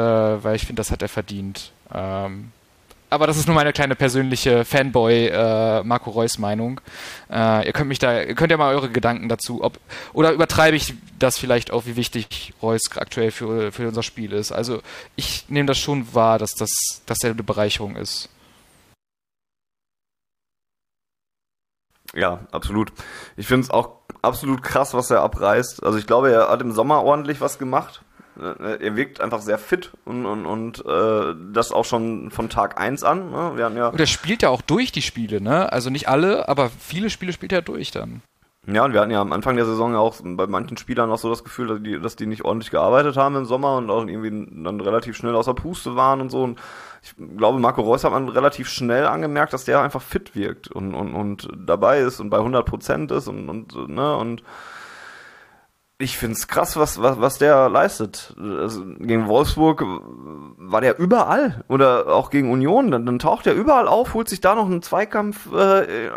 weil ich finde, das hat er verdient. Ähm, aber das ist nur meine kleine persönliche Fanboy äh, Marco Reus Meinung. Äh, ihr könnt mich da, ihr könnt ja mal eure Gedanken dazu, ob oder übertreibe ich das vielleicht auch, wie wichtig Reus aktuell für, für unser Spiel ist. Also ich nehme das schon wahr, dass das, dass eine Bereicherung ist. Ja, absolut. Ich finde es auch absolut krass, was er abreißt. Also ich glaube, er hat im Sommer ordentlich was gemacht. Äh, er wirkt einfach sehr fit und, und, und äh, das auch schon von Tag 1 an. Ne? Wir hatten ja und er spielt ja auch durch die Spiele, ne? Also nicht alle, aber viele Spiele spielt er durch dann. Ja, und wir hatten ja am Anfang der Saison ja auch bei manchen Spielern auch so das Gefühl, dass die, dass die nicht ordentlich gearbeitet haben im Sommer und auch irgendwie dann relativ schnell außer Puste waren und so. Und ich glaube, Marco Reus hat man relativ schnell angemerkt, dass der einfach fit wirkt und, und, und dabei ist und bei 100 Prozent ist und, und, ne, und ich find's krass, was, was, was der leistet. Also gegen Wolfsburg war der überall. Oder auch gegen Union. Dann, dann taucht er überall auf, holt sich da noch einen Zweikampf äh,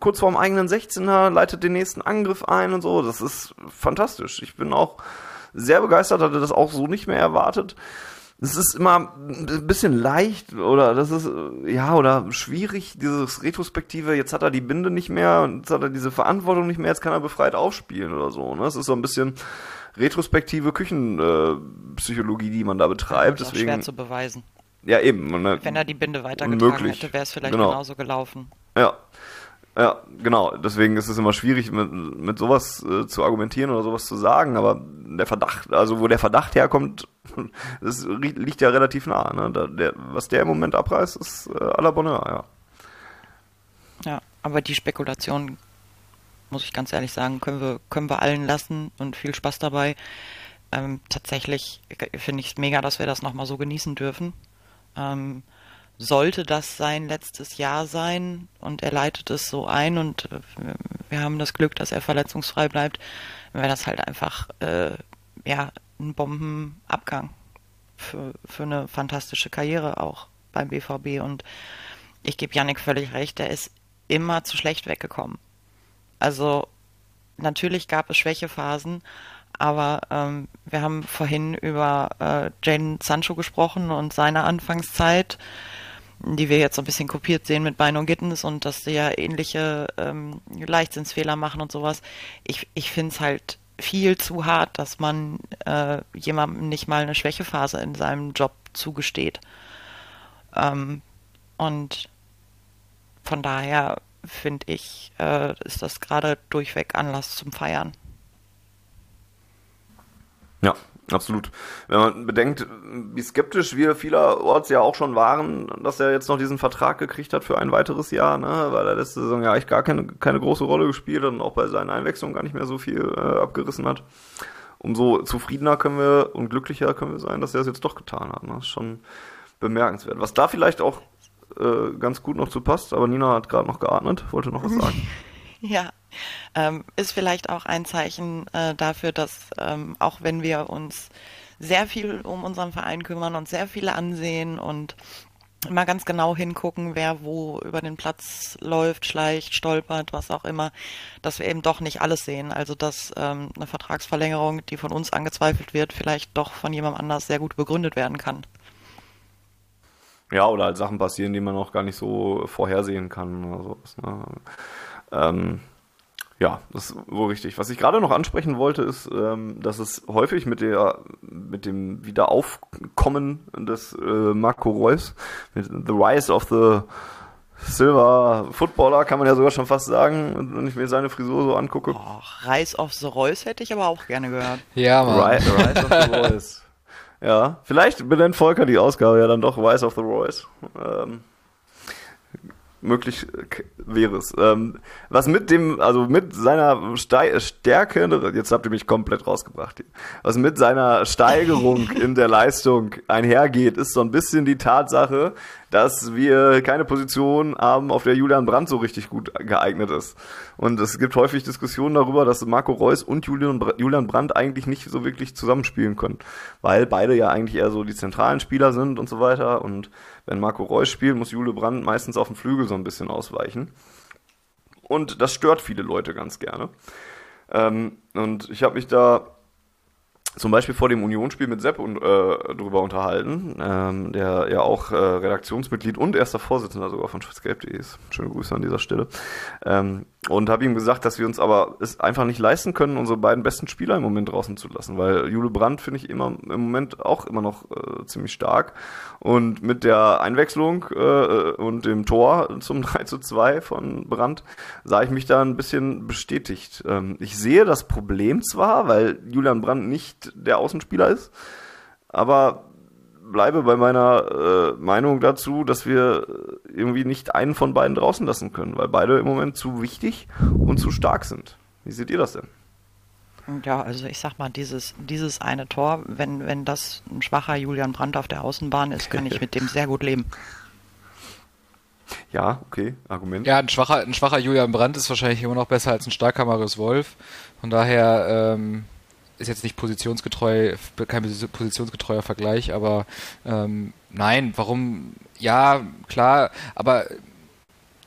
kurz vorm eigenen 16er, leitet den nächsten Angriff ein und so. Das ist fantastisch. Ich bin auch sehr begeistert, hatte das auch so nicht mehr erwartet es ist immer ein bisschen leicht oder das ist ja oder schwierig dieses Retrospektive. Jetzt hat er die Binde nicht mehr und jetzt hat er diese Verantwortung nicht mehr. Jetzt kann er befreit aufspielen oder so. Ne? Es ist so ein bisschen retrospektive Küchenpsychologie, äh, die man da betreibt. Das ist Deswegen schwer zu beweisen. Ja eben. Ne? Wenn er die Binde weitergetragen hätte, wäre es vielleicht genau. genauso gelaufen. Ja. Ja, genau. Deswegen ist es immer schwierig, mit, mit sowas äh, zu argumentieren oder sowas zu sagen. Aber der Verdacht, also wo der Verdacht herkommt, das liegt ja relativ nah. Ne? Da, der, was der im Moment abreißt, ist äh, à la Bonheur, ja. Ja, aber die Spekulation, muss ich ganz ehrlich sagen, können wir, können wir allen lassen und viel Spaß dabei. Ähm, tatsächlich finde ich es mega, dass wir das nochmal so genießen dürfen. Ähm, sollte das sein letztes Jahr sein? Und er leitet es so ein und äh, wir haben das Glück, dass er verletzungsfrei bleibt, wäre das halt einfach äh, ja ein Bombenabgang für, für eine fantastische Karriere auch beim BVB und ich gebe Yannick völlig recht, er ist immer zu schlecht weggekommen. Also natürlich gab es Schwächephasen, aber ähm, wir haben vorhin über äh, Jane Sancho gesprochen und seine Anfangszeit die wir jetzt so ein bisschen kopiert sehen mit Bein und Gittens und dass sie ja ähnliche ähm, Leichtsinnsfehler machen und sowas. Ich, ich finde es halt viel zu hart, dass man äh, jemandem nicht mal eine Schwächephase in seinem Job zugesteht. Ähm, und von daher finde ich, äh, ist das gerade durchweg Anlass zum Feiern. Ja, Absolut. Wenn man bedenkt, wie skeptisch wir vielerorts ja auch schon waren, dass er jetzt noch diesen Vertrag gekriegt hat für ein weiteres Jahr, ne? weil er letzte Saison ja eigentlich gar keine, keine große Rolle gespielt hat und auch bei seinen Einwechslungen gar nicht mehr so viel äh, abgerissen hat. Umso zufriedener können wir und glücklicher können wir sein, dass er es jetzt doch getan hat. Ne? Das ist schon bemerkenswert. Was da vielleicht auch äh, ganz gut noch zu passt, aber Nina hat gerade noch geatmet, wollte noch was sagen. ja, ähm, ist vielleicht auch ein Zeichen äh, dafür, dass ähm, auch wenn wir uns sehr viel um unseren Verein kümmern und sehr viele ansehen und immer ganz genau hingucken, wer wo über den Platz läuft, schleicht, stolpert, was auch immer, dass wir eben doch nicht alles sehen. Also dass ähm, eine Vertragsverlängerung, die von uns angezweifelt wird, vielleicht doch von jemand anders sehr gut begründet werden kann. Ja, oder halt Sachen passieren, die man auch gar nicht so vorhersehen kann oder sowas. Ne? Ähm, ja, das ist wohl richtig. Was ich gerade noch ansprechen wollte, ist, ähm, dass es häufig mit der, mit dem Wiederaufkommen des äh, Marco Reus, mit The Rise of the Silver Footballer, kann man ja sogar schon fast sagen, wenn ich mir seine Frisur so angucke. Oh, Rise of the Reus hätte ich aber auch gerne gehört. Ja, Mann. Rise, Rise of the Reus. Ja, vielleicht benennt Volker die Ausgabe ja dann doch Rise of the Reus. Ähm, möglich wäre es. Ähm, was mit dem, also mit seiner Ste Stärke, jetzt habt ihr mich komplett rausgebracht hier, was mit seiner Steigerung in der Leistung einhergeht, ist so ein bisschen die Tatsache, dass wir keine Position haben, auf der Julian Brandt so richtig gut geeignet ist. Und es gibt häufig Diskussionen darüber, dass Marco Reus und Julian, Julian Brandt eigentlich nicht so wirklich zusammenspielen können, weil beide ja eigentlich eher so die zentralen Spieler sind und so weiter. Und wenn Marco Reus spielt, muss Julian Brandt meistens auf den Flügel so ein bisschen ausweichen. Und das stört viele Leute ganz gerne. Ähm, und ich habe mich da zum Beispiel vor dem Unionsspiel mit Sepp und, äh, drüber unterhalten, ähm, der ja auch äh, Redaktionsmitglied und erster Vorsitzender sogar von schwarzgelb.de ist. Schöne Grüße an dieser Stelle. Ähm, und habe ihm gesagt, dass wir uns aber es einfach nicht leisten können, unsere beiden besten Spieler im Moment draußen zu lassen, weil Jule Brandt finde ich immer im Moment auch immer noch äh, ziemlich stark. Und mit der Einwechslung äh, und dem Tor zum 3 zu 2 von Brandt sah ich mich da ein bisschen bestätigt. Ähm, ich sehe das Problem zwar, weil Julian Brandt nicht der Außenspieler ist. Aber bleibe bei meiner äh, Meinung dazu, dass wir irgendwie nicht einen von beiden draußen lassen können, weil beide im Moment zu wichtig und zu stark sind. Wie seht ihr das denn? Ja, also ich sag mal, dieses, dieses eine Tor, wenn, wenn das ein schwacher Julian Brandt auf der Außenbahn ist, kann ich mit dem sehr gut leben. Ja, okay, Argument. Ja, ein schwacher, ein schwacher Julian Brandt ist wahrscheinlich immer noch besser als ein starker Marius Wolf. Von daher, ähm, ist jetzt nicht positionsgetreu, kein positionsgetreuer Vergleich, aber ähm, nein, warum? Ja, klar, aber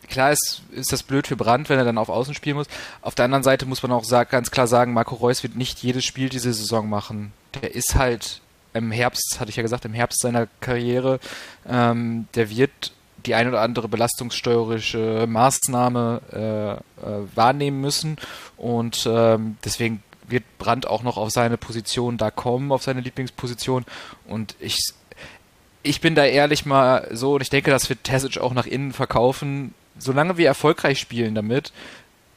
klar ist, ist das blöd für Brandt, wenn er dann auf Außen spielen muss. Auf der anderen Seite muss man auch sag, ganz klar sagen, Marco Reus wird nicht jedes Spiel diese Saison machen. Der ist halt im Herbst, hatte ich ja gesagt, im Herbst seiner Karriere, ähm, der wird die ein oder andere belastungssteuerische Maßnahme äh, äh, wahrnehmen müssen und ähm, deswegen wird Brandt auch noch auf seine Position da kommen, auf seine Lieblingsposition. Und ich, ich bin da ehrlich mal so, und ich denke, das wird Tessic auch nach innen verkaufen. Solange wir erfolgreich spielen damit,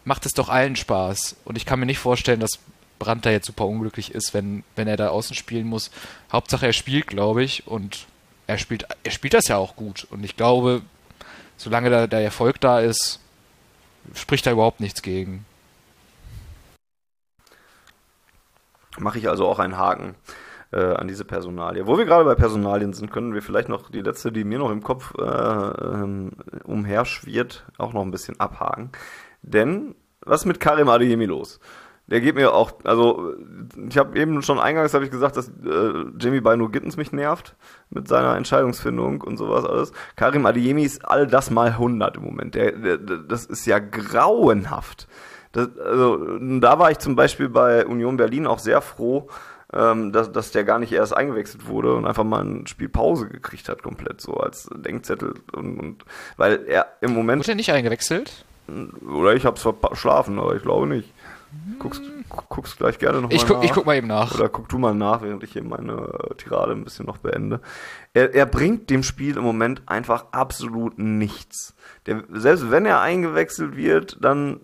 macht es doch allen Spaß. Und ich kann mir nicht vorstellen, dass Brandt da jetzt super unglücklich ist, wenn, wenn er da außen spielen muss. Hauptsache er spielt, glaube ich, und er spielt, er spielt das ja auch gut. Und ich glaube, solange da der Erfolg da ist, spricht da überhaupt nichts gegen. Mache ich also auch einen Haken äh, an diese Personalie. Wo wir gerade bei Personalien sind, können wir vielleicht noch die letzte, die mir noch im Kopf äh, ähm, umherschwirrt, auch noch ein bisschen abhaken. Denn was ist mit Karim Adeyemi los? Der geht mir auch, also ich habe eben schon eingangs habe ich gesagt, dass äh, Jamie Bino Gittens mich nervt mit seiner Entscheidungsfindung und sowas alles. Karim Adeyemi ist all das mal 100 im Moment. Der, der, das ist ja grauenhaft. Das, also, da war ich zum Beispiel bei Union Berlin auch sehr froh, ähm, dass, dass der gar nicht erst eingewechselt wurde und einfach mal ein Spiel Pause gekriegt hat, komplett so als Denkzettel. Und, und weil er im Moment. Wurde er nicht eingewechselt? Oder ich hab's verschlafen, aber ich glaube nicht. Guckst, guckst gleich gerne noch ich guck, nach. Ich guck mal eben nach. Oder guck du mal nach, während ich hier meine Tirade ein bisschen noch beende. Er, er bringt dem Spiel im Moment einfach absolut nichts. Der, selbst wenn er eingewechselt wird, dann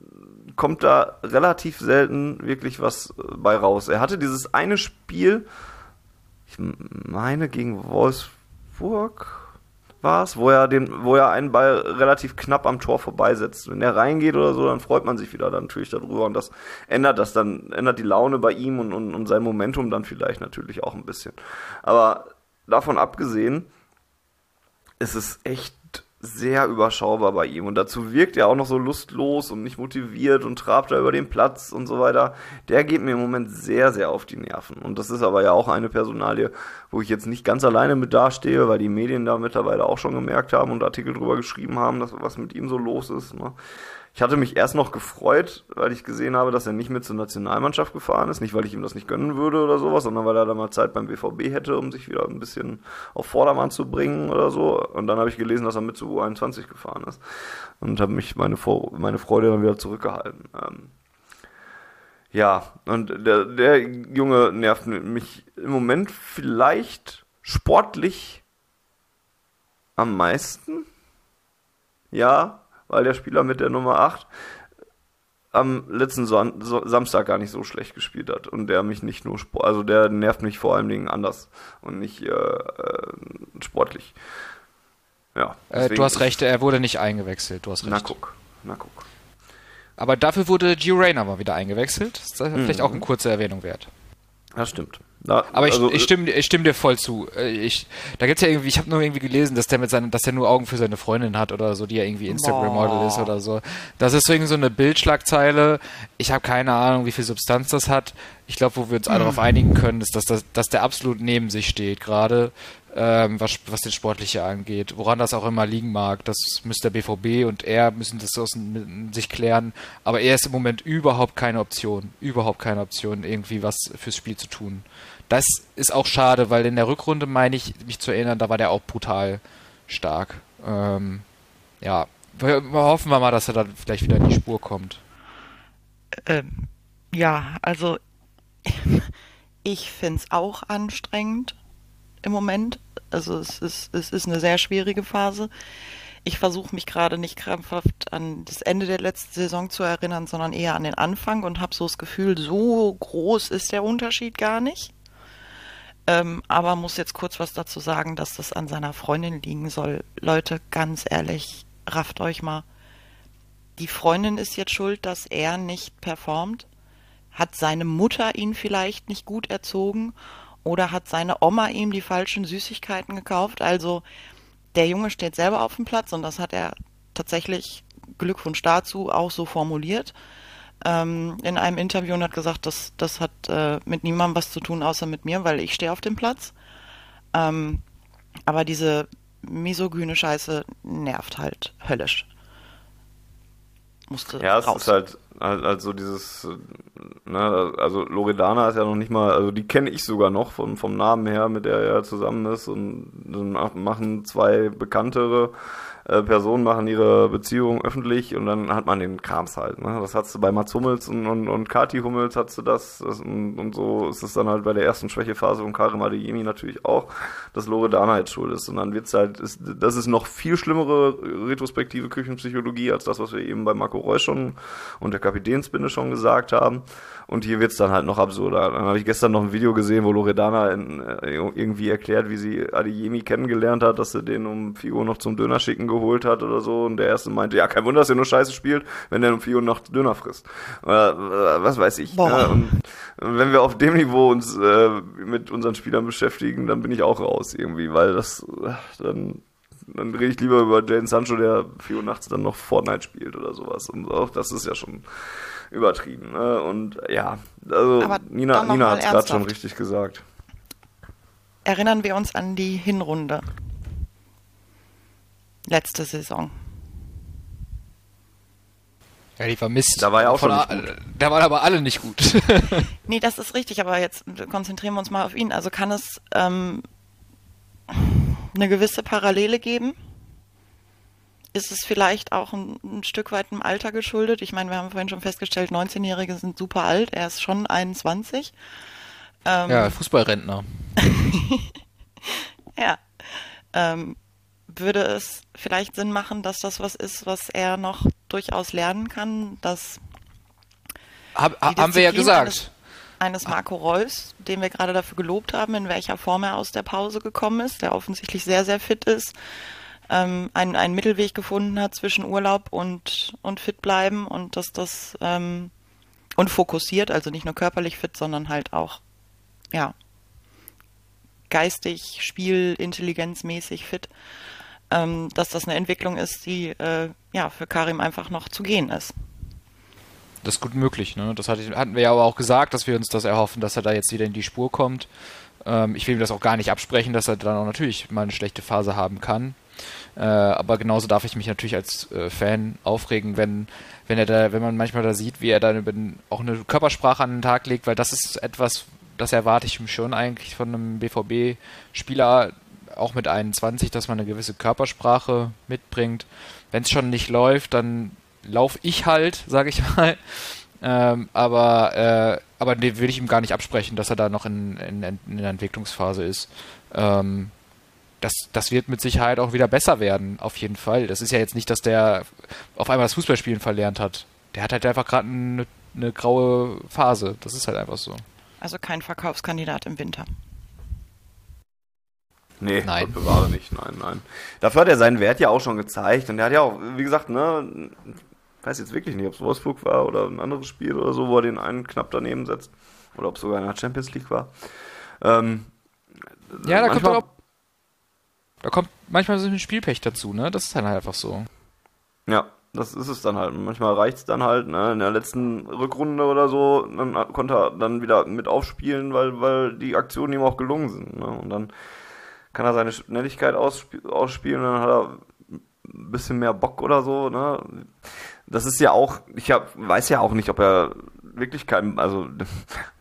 kommt da relativ selten wirklich was äh, bei raus. Er hatte dieses eine Spiel, ich meine gegen Wolfsburg war es, wo er wo er einen Ball relativ knapp am Tor vorbeisetzt. Wenn er reingeht oder so, dann freut man sich wieder dann natürlich darüber und das ändert das dann, ändert die Laune bei ihm und, und, und sein Momentum dann vielleicht natürlich auch ein bisschen. Aber davon abgesehen, ist es echt sehr überschaubar bei ihm. Und dazu wirkt er auch noch so lustlos und nicht motiviert und trabt da über den Platz und so weiter. Der geht mir im Moment sehr, sehr auf die Nerven. Und das ist aber ja auch eine Personalie, wo ich jetzt nicht ganz alleine mit dastehe, weil die Medien da mittlerweile auch schon gemerkt haben und Artikel drüber geschrieben haben, dass was mit ihm so los ist. Ne? Ich hatte mich erst noch gefreut, weil ich gesehen habe, dass er nicht mit zur Nationalmannschaft gefahren ist. Nicht, weil ich ihm das nicht gönnen würde oder sowas, sondern weil er da mal Zeit beim BVB hätte, um sich wieder ein bisschen auf Vordermann zu bringen oder so. Und dann habe ich gelesen, dass er mit zu U21 gefahren ist. Und habe mich meine, meine Freude dann wieder zurückgehalten. Ähm ja, und der, der Junge nervt mich im Moment vielleicht sportlich am meisten. Ja, weil der Spieler mit der Nummer 8 am letzten Son Samstag gar nicht so schlecht gespielt hat und der mich nicht nur Sport, also der nervt mich vor allen Dingen anders und nicht äh, äh, sportlich. Ja. Äh, du hast recht, er wurde nicht eingewechselt. Du hast recht. Na guck, na guck. Aber dafür wurde Gio Reyna mal wieder eingewechselt. Das ist vielleicht mhm. auch eine kurze Erwähnung wert. Das stimmt. Na, aber ich, also, ich, stimme, ich stimme dir voll zu. Äh, ich, da gibt's ja irgendwie, ich habe nur irgendwie gelesen, dass der mit seinen, dass der nur Augen für seine Freundin hat oder so, die ja irgendwie Instagram-Model ist oder so. Das ist so irgendwie so eine Bildschlagzeile. Ich habe keine Ahnung, wie viel Substanz das hat. Ich glaube, wo wir uns alle mhm. darauf einigen können, ist, dass, das, dass der absolut neben sich steht gerade. ähm, was, was den Sportliche angeht. Woran das auch immer liegen mag, das müsste der BVB und er müssen das aus sich klären. Aber er ist im Moment überhaupt keine Option, überhaupt keine Option, irgendwie was fürs Spiel zu tun. Das ist auch schade, weil in der Rückrunde meine ich, mich zu erinnern, da war der auch brutal stark. Ähm, ja, hoffen wir mal, dass er dann vielleicht wieder in die Spur kommt. Ähm, ja, also ich finde es auch anstrengend im Moment. Also es ist, es ist eine sehr schwierige Phase. Ich versuche mich gerade nicht krampfhaft an das Ende der letzten Saison zu erinnern, sondern eher an den Anfang und habe so das Gefühl, so groß ist der Unterschied gar nicht. Ähm, aber muss jetzt kurz was dazu sagen, dass das an seiner Freundin liegen soll. Leute, ganz ehrlich, rafft euch mal. Die Freundin ist jetzt schuld, dass er nicht performt. Hat seine Mutter ihn vielleicht nicht gut erzogen oder hat seine Oma ihm die falschen Süßigkeiten gekauft? Also der Junge steht selber auf dem Platz und das hat er tatsächlich Glückwunsch dazu auch so formuliert ähm, in einem Interview und hat gesagt, das, das hat äh, mit niemandem was zu tun, außer mit mir, weil ich stehe auf dem Platz. Ähm, aber diese misogyne Scheiße nervt halt höllisch. Musste ja, es raus. ist halt, halt, halt so dieses, ne, also Loredana ist ja noch nicht mal, also die kenne ich sogar noch vom, vom Namen her, mit der er zusammen ist und dann machen zwei bekanntere äh, Personen machen ihre Beziehung öffentlich und dann hat man den Krams halt. Ne? Das hast du bei Mats Hummels und, und, und Kati Hummels hast du das, das und, und, so ist es dann halt bei der ersten Schwächephase von Karim Adeyemi natürlich auch, dass Loredana jetzt schuld ist und dann wird's halt, ist, das ist noch viel schlimmere retrospektive Küchenpsychologie als das, was wir eben bei Marco Reus schon und der Kapitänsbinde schon gesagt haben. Und hier wird's dann halt noch absurder. Dann habe ich gestern noch ein Video gesehen, wo Loredana in, äh, irgendwie erklärt, wie sie Adeyemi kennengelernt hat, dass sie den um 4 Uhr noch zum Döner schicken geholt hat oder so. Und der erste meinte, ja, kein Wunder, dass er nur Scheiße spielt, wenn er um 4 Uhr noch Döner frisst. Oder äh, was weiß ich. Ja, und wenn wir auf dem Niveau uns äh, mit unseren Spielern beschäftigen, dann bin ich auch raus irgendwie, weil das äh, dann dann rede ich lieber über Jaden Sancho, der 4 Uhr nachts dann noch Fortnite spielt oder sowas. Und auch das ist ja schon übertrieben. Ne? Und ja, also Aber Nina, Nina hat es gerade schon richtig gesagt. Erinnern wir uns an die Hinrunde. Letzte Saison. Ja, die war Mist. Da war ja auch schon nicht gut. Da waren aber alle nicht gut. nee, das ist richtig, aber jetzt konzentrieren wir uns mal auf ihn. Also kann es ähm, eine gewisse Parallele geben? Ist es vielleicht auch ein, ein, Stück weit im Alter geschuldet. Ich meine, wir haben vorhin schon festgestellt, 19-Jährige sind super alt. Er ist schon 21. Ähm, ja, Fußballrentner. ja. Ähm, würde es vielleicht Sinn machen, dass das was ist, was er noch durchaus lernen kann, dass Hab, haben wir ja gesagt. Eines, eines Marco Reus, den wir gerade dafür gelobt haben, in welcher Form er aus der Pause gekommen ist, der offensichtlich sehr, sehr fit ist, ähm, einen, einen Mittelweg gefunden hat zwischen Urlaub und, und fit bleiben und dass das ähm, und fokussiert, also nicht nur körperlich fit, sondern halt auch, ja, geistig, spielintelligenzmäßig fit, ähm, dass das eine Entwicklung ist, die äh, ja für Karim einfach noch zu gehen ist. Das ist gut möglich, ne? Das hatten wir ja aber auch gesagt, dass wir uns das erhoffen, dass er da jetzt wieder in die Spur kommt. Ähm, ich will ihm das auch gar nicht absprechen, dass er dann auch natürlich mal eine schlechte Phase haben kann. Äh, aber genauso darf ich mich natürlich als äh, Fan aufregen, wenn, wenn er da, wenn man manchmal da sieht, wie er dann den, auch eine Körpersprache an den Tag legt, weil das ist etwas, das erwarte ich schon eigentlich von einem BVB-Spieler, auch mit 21, dass man eine gewisse Körpersprache mitbringt. Wenn es schon nicht läuft, dann laufe ich halt, sage ich mal. Ähm, aber äh, aber nee, will ich ihm gar nicht absprechen, dass er da noch in, in, in der Entwicklungsphase ist. Ähm, das, das wird mit Sicherheit auch wieder besser werden, auf jeden Fall. Das ist ja jetzt nicht, dass der auf einmal das Fußballspielen verlernt hat. Der hat halt einfach gerade eine, eine graue Phase. Das ist halt einfach so. Also kein Verkaufskandidat im Winter. Nee, nein. Gott bewahre nicht, nein, nein. Dafür hat er seinen Wert ja auch schon gezeigt und er hat ja auch, wie gesagt, ne, weiß jetzt wirklich nicht, ob es Wolfsburg war oder ein anderes Spiel oder so, wo er den einen knapp daneben setzt oder ob es sogar in der Champions League war. Ähm, ja, da kommt auch da kommt manchmal so ein Spielpech dazu, ne? Das ist dann halt einfach so. Ja, das ist es dann halt. Manchmal reicht es dann halt, ne? In der letzten Rückrunde oder so, dann konnte er dann wieder mit aufspielen, weil, weil die Aktionen ihm auch gelungen sind. Ne? Und dann kann er seine Schnelligkeit aussp ausspielen, dann hat er ein bisschen mehr Bock oder so. Ne? Das ist ja auch, ich hab, weiß ja auch nicht, ob er wirklich kein, also das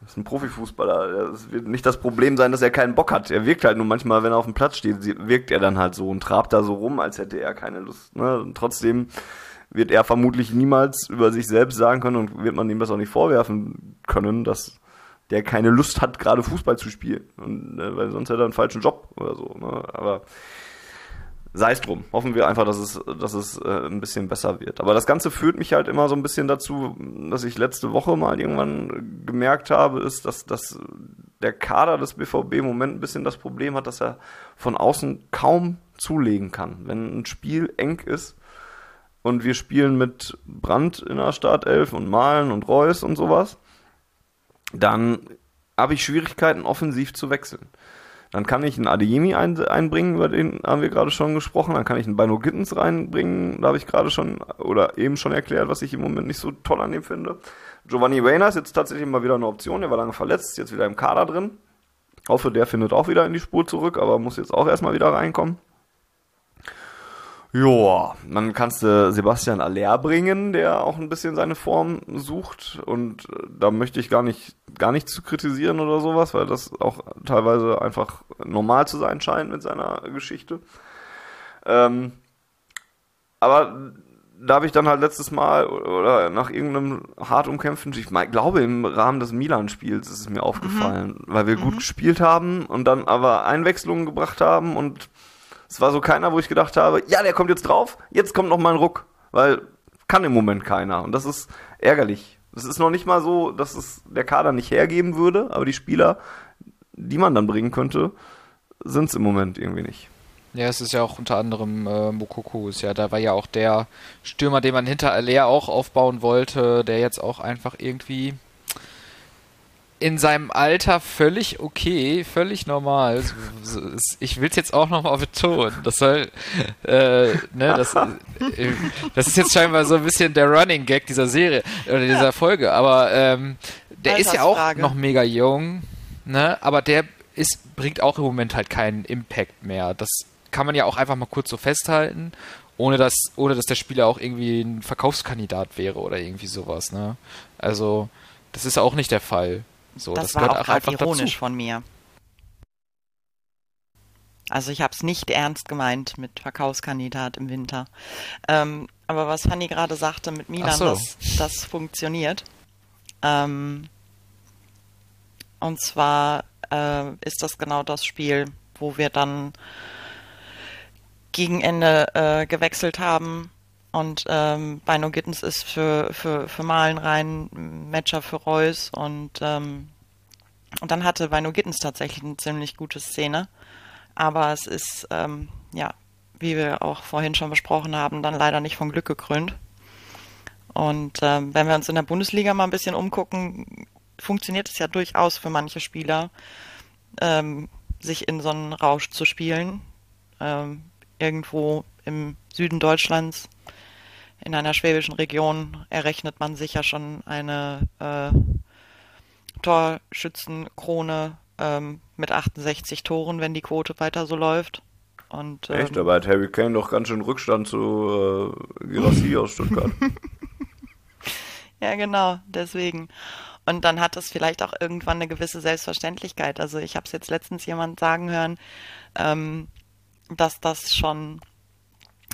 ist ein Profifußballer. Es wird nicht das Problem sein, dass er keinen Bock hat. Er wirkt halt nur manchmal, wenn er auf dem Platz steht, wirkt er dann halt so und trabt da so rum, als hätte er keine Lust. Ne? Und trotzdem wird er vermutlich niemals über sich selbst sagen können und wird man ihm das auch nicht vorwerfen können, dass der keine Lust hat, gerade Fußball zu spielen. Und, äh, weil sonst hätte er einen falschen Job oder so. Ne? Aber sei es drum. Hoffen wir einfach, dass es, dass es äh, ein bisschen besser wird. Aber das Ganze führt mich halt immer so ein bisschen dazu, dass ich letzte Woche mal irgendwann gemerkt habe, ist, dass, dass der Kader des BVB im Moment ein bisschen das Problem hat, dass er von außen kaum zulegen kann. Wenn ein Spiel eng ist und wir spielen mit Brand in der Startelf und Malen und Reus und sowas, dann habe ich Schwierigkeiten, offensiv zu wechseln. Dann kann ich einen Adeyemi ein, einbringen, über den haben wir gerade schon gesprochen. Dann kann ich einen Bino Gittens reinbringen, da habe ich gerade schon oder eben schon erklärt, was ich im Moment nicht so toll an dem finde. Giovanni Reina ist jetzt tatsächlich mal wieder eine Option, der war lange verletzt, ist jetzt wieder im Kader drin. Hoffe, der findet auch wieder in die Spur zurück, aber muss jetzt auch erstmal wieder reinkommen. Ja, dann kannst du Sebastian Aller bringen, der auch ein bisschen seine Form sucht. Und äh, da möchte ich gar nicht, gar nichts zu kritisieren oder sowas, weil das auch teilweise einfach normal zu sein scheint mit seiner Geschichte. Ähm, aber da habe ich dann halt letztes Mal oder nach irgendeinem hart umkämpften, ich glaube im Rahmen des Milan-Spiels ist es mir aufgefallen, mhm. weil wir mhm. gut gespielt haben und dann aber Einwechslungen gebracht haben und es war so keiner, wo ich gedacht habe, ja, der kommt jetzt drauf, jetzt kommt noch mal ein Ruck, weil kann im Moment keiner und das ist ärgerlich. Es ist noch nicht mal so, dass es der Kader nicht hergeben würde, aber die Spieler, die man dann bringen könnte, sind es im Moment irgendwie nicht. Ja, es ist ja auch unter anderem äh, Mokoko ist ja, da war ja auch der Stürmer, den man hinter Alea auch aufbauen wollte, der jetzt auch einfach irgendwie in seinem Alter völlig okay, völlig normal. Ich will es jetzt auch nochmal betonen. Das soll, äh, ne, das, äh, das ist jetzt scheinbar so ein bisschen der Running Gag dieser Serie oder dieser ja. Folge. Aber ähm, der ist ja auch noch mega jung, ne? Aber der ist bringt auch im Moment halt keinen Impact mehr. Das kann man ja auch einfach mal kurz so festhalten, ohne dass ohne dass der Spieler auch irgendwie ein Verkaufskandidat wäre oder irgendwie sowas. Ne? Also das ist auch nicht der Fall. So, das, das war auch gerade ironisch dazu. von mir. Also ich habe es nicht ernst gemeint mit Verkaufskandidat im Winter. Ähm, aber was Fanny gerade sagte mit Milan, so. das, das funktioniert. Ähm, und zwar äh, ist das genau das Spiel, wo wir dann gegen Ende äh, gewechselt haben und ähm, Bino Gittens ist für, für, für Malen rein Matcher für Reus und, ähm, und dann hatte Bino Gittens tatsächlich eine ziemlich gute Szene. Aber es ist, ähm, ja, wie wir auch vorhin schon besprochen haben, dann leider nicht von Glück gekrönt. Und ähm, wenn wir uns in der Bundesliga mal ein bisschen umgucken, funktioniert es ja durchaus für manche Spieler, ähm, sich in so einen Rausch zu spielen. Ähm, irgendwo im Süden Deutschlands in einer schwäbischen Region errechnet man sich ja schon eine äh, Torschützenkrone ähm, mit 68 Toren, wenn die Quote weiter so läuft. Und, ähm, Echt, aber hat Harry Kane doch ganz schön Rückstand zu äh, Girassi aus Stuttgart. ja, genau, deswegen. Und dann hat es vielleicht auch irgendwann eine gewisse Selbstverständlichkeit. Also ich habe es jetzt letztens jemand sagen hören, ähm, dass das schon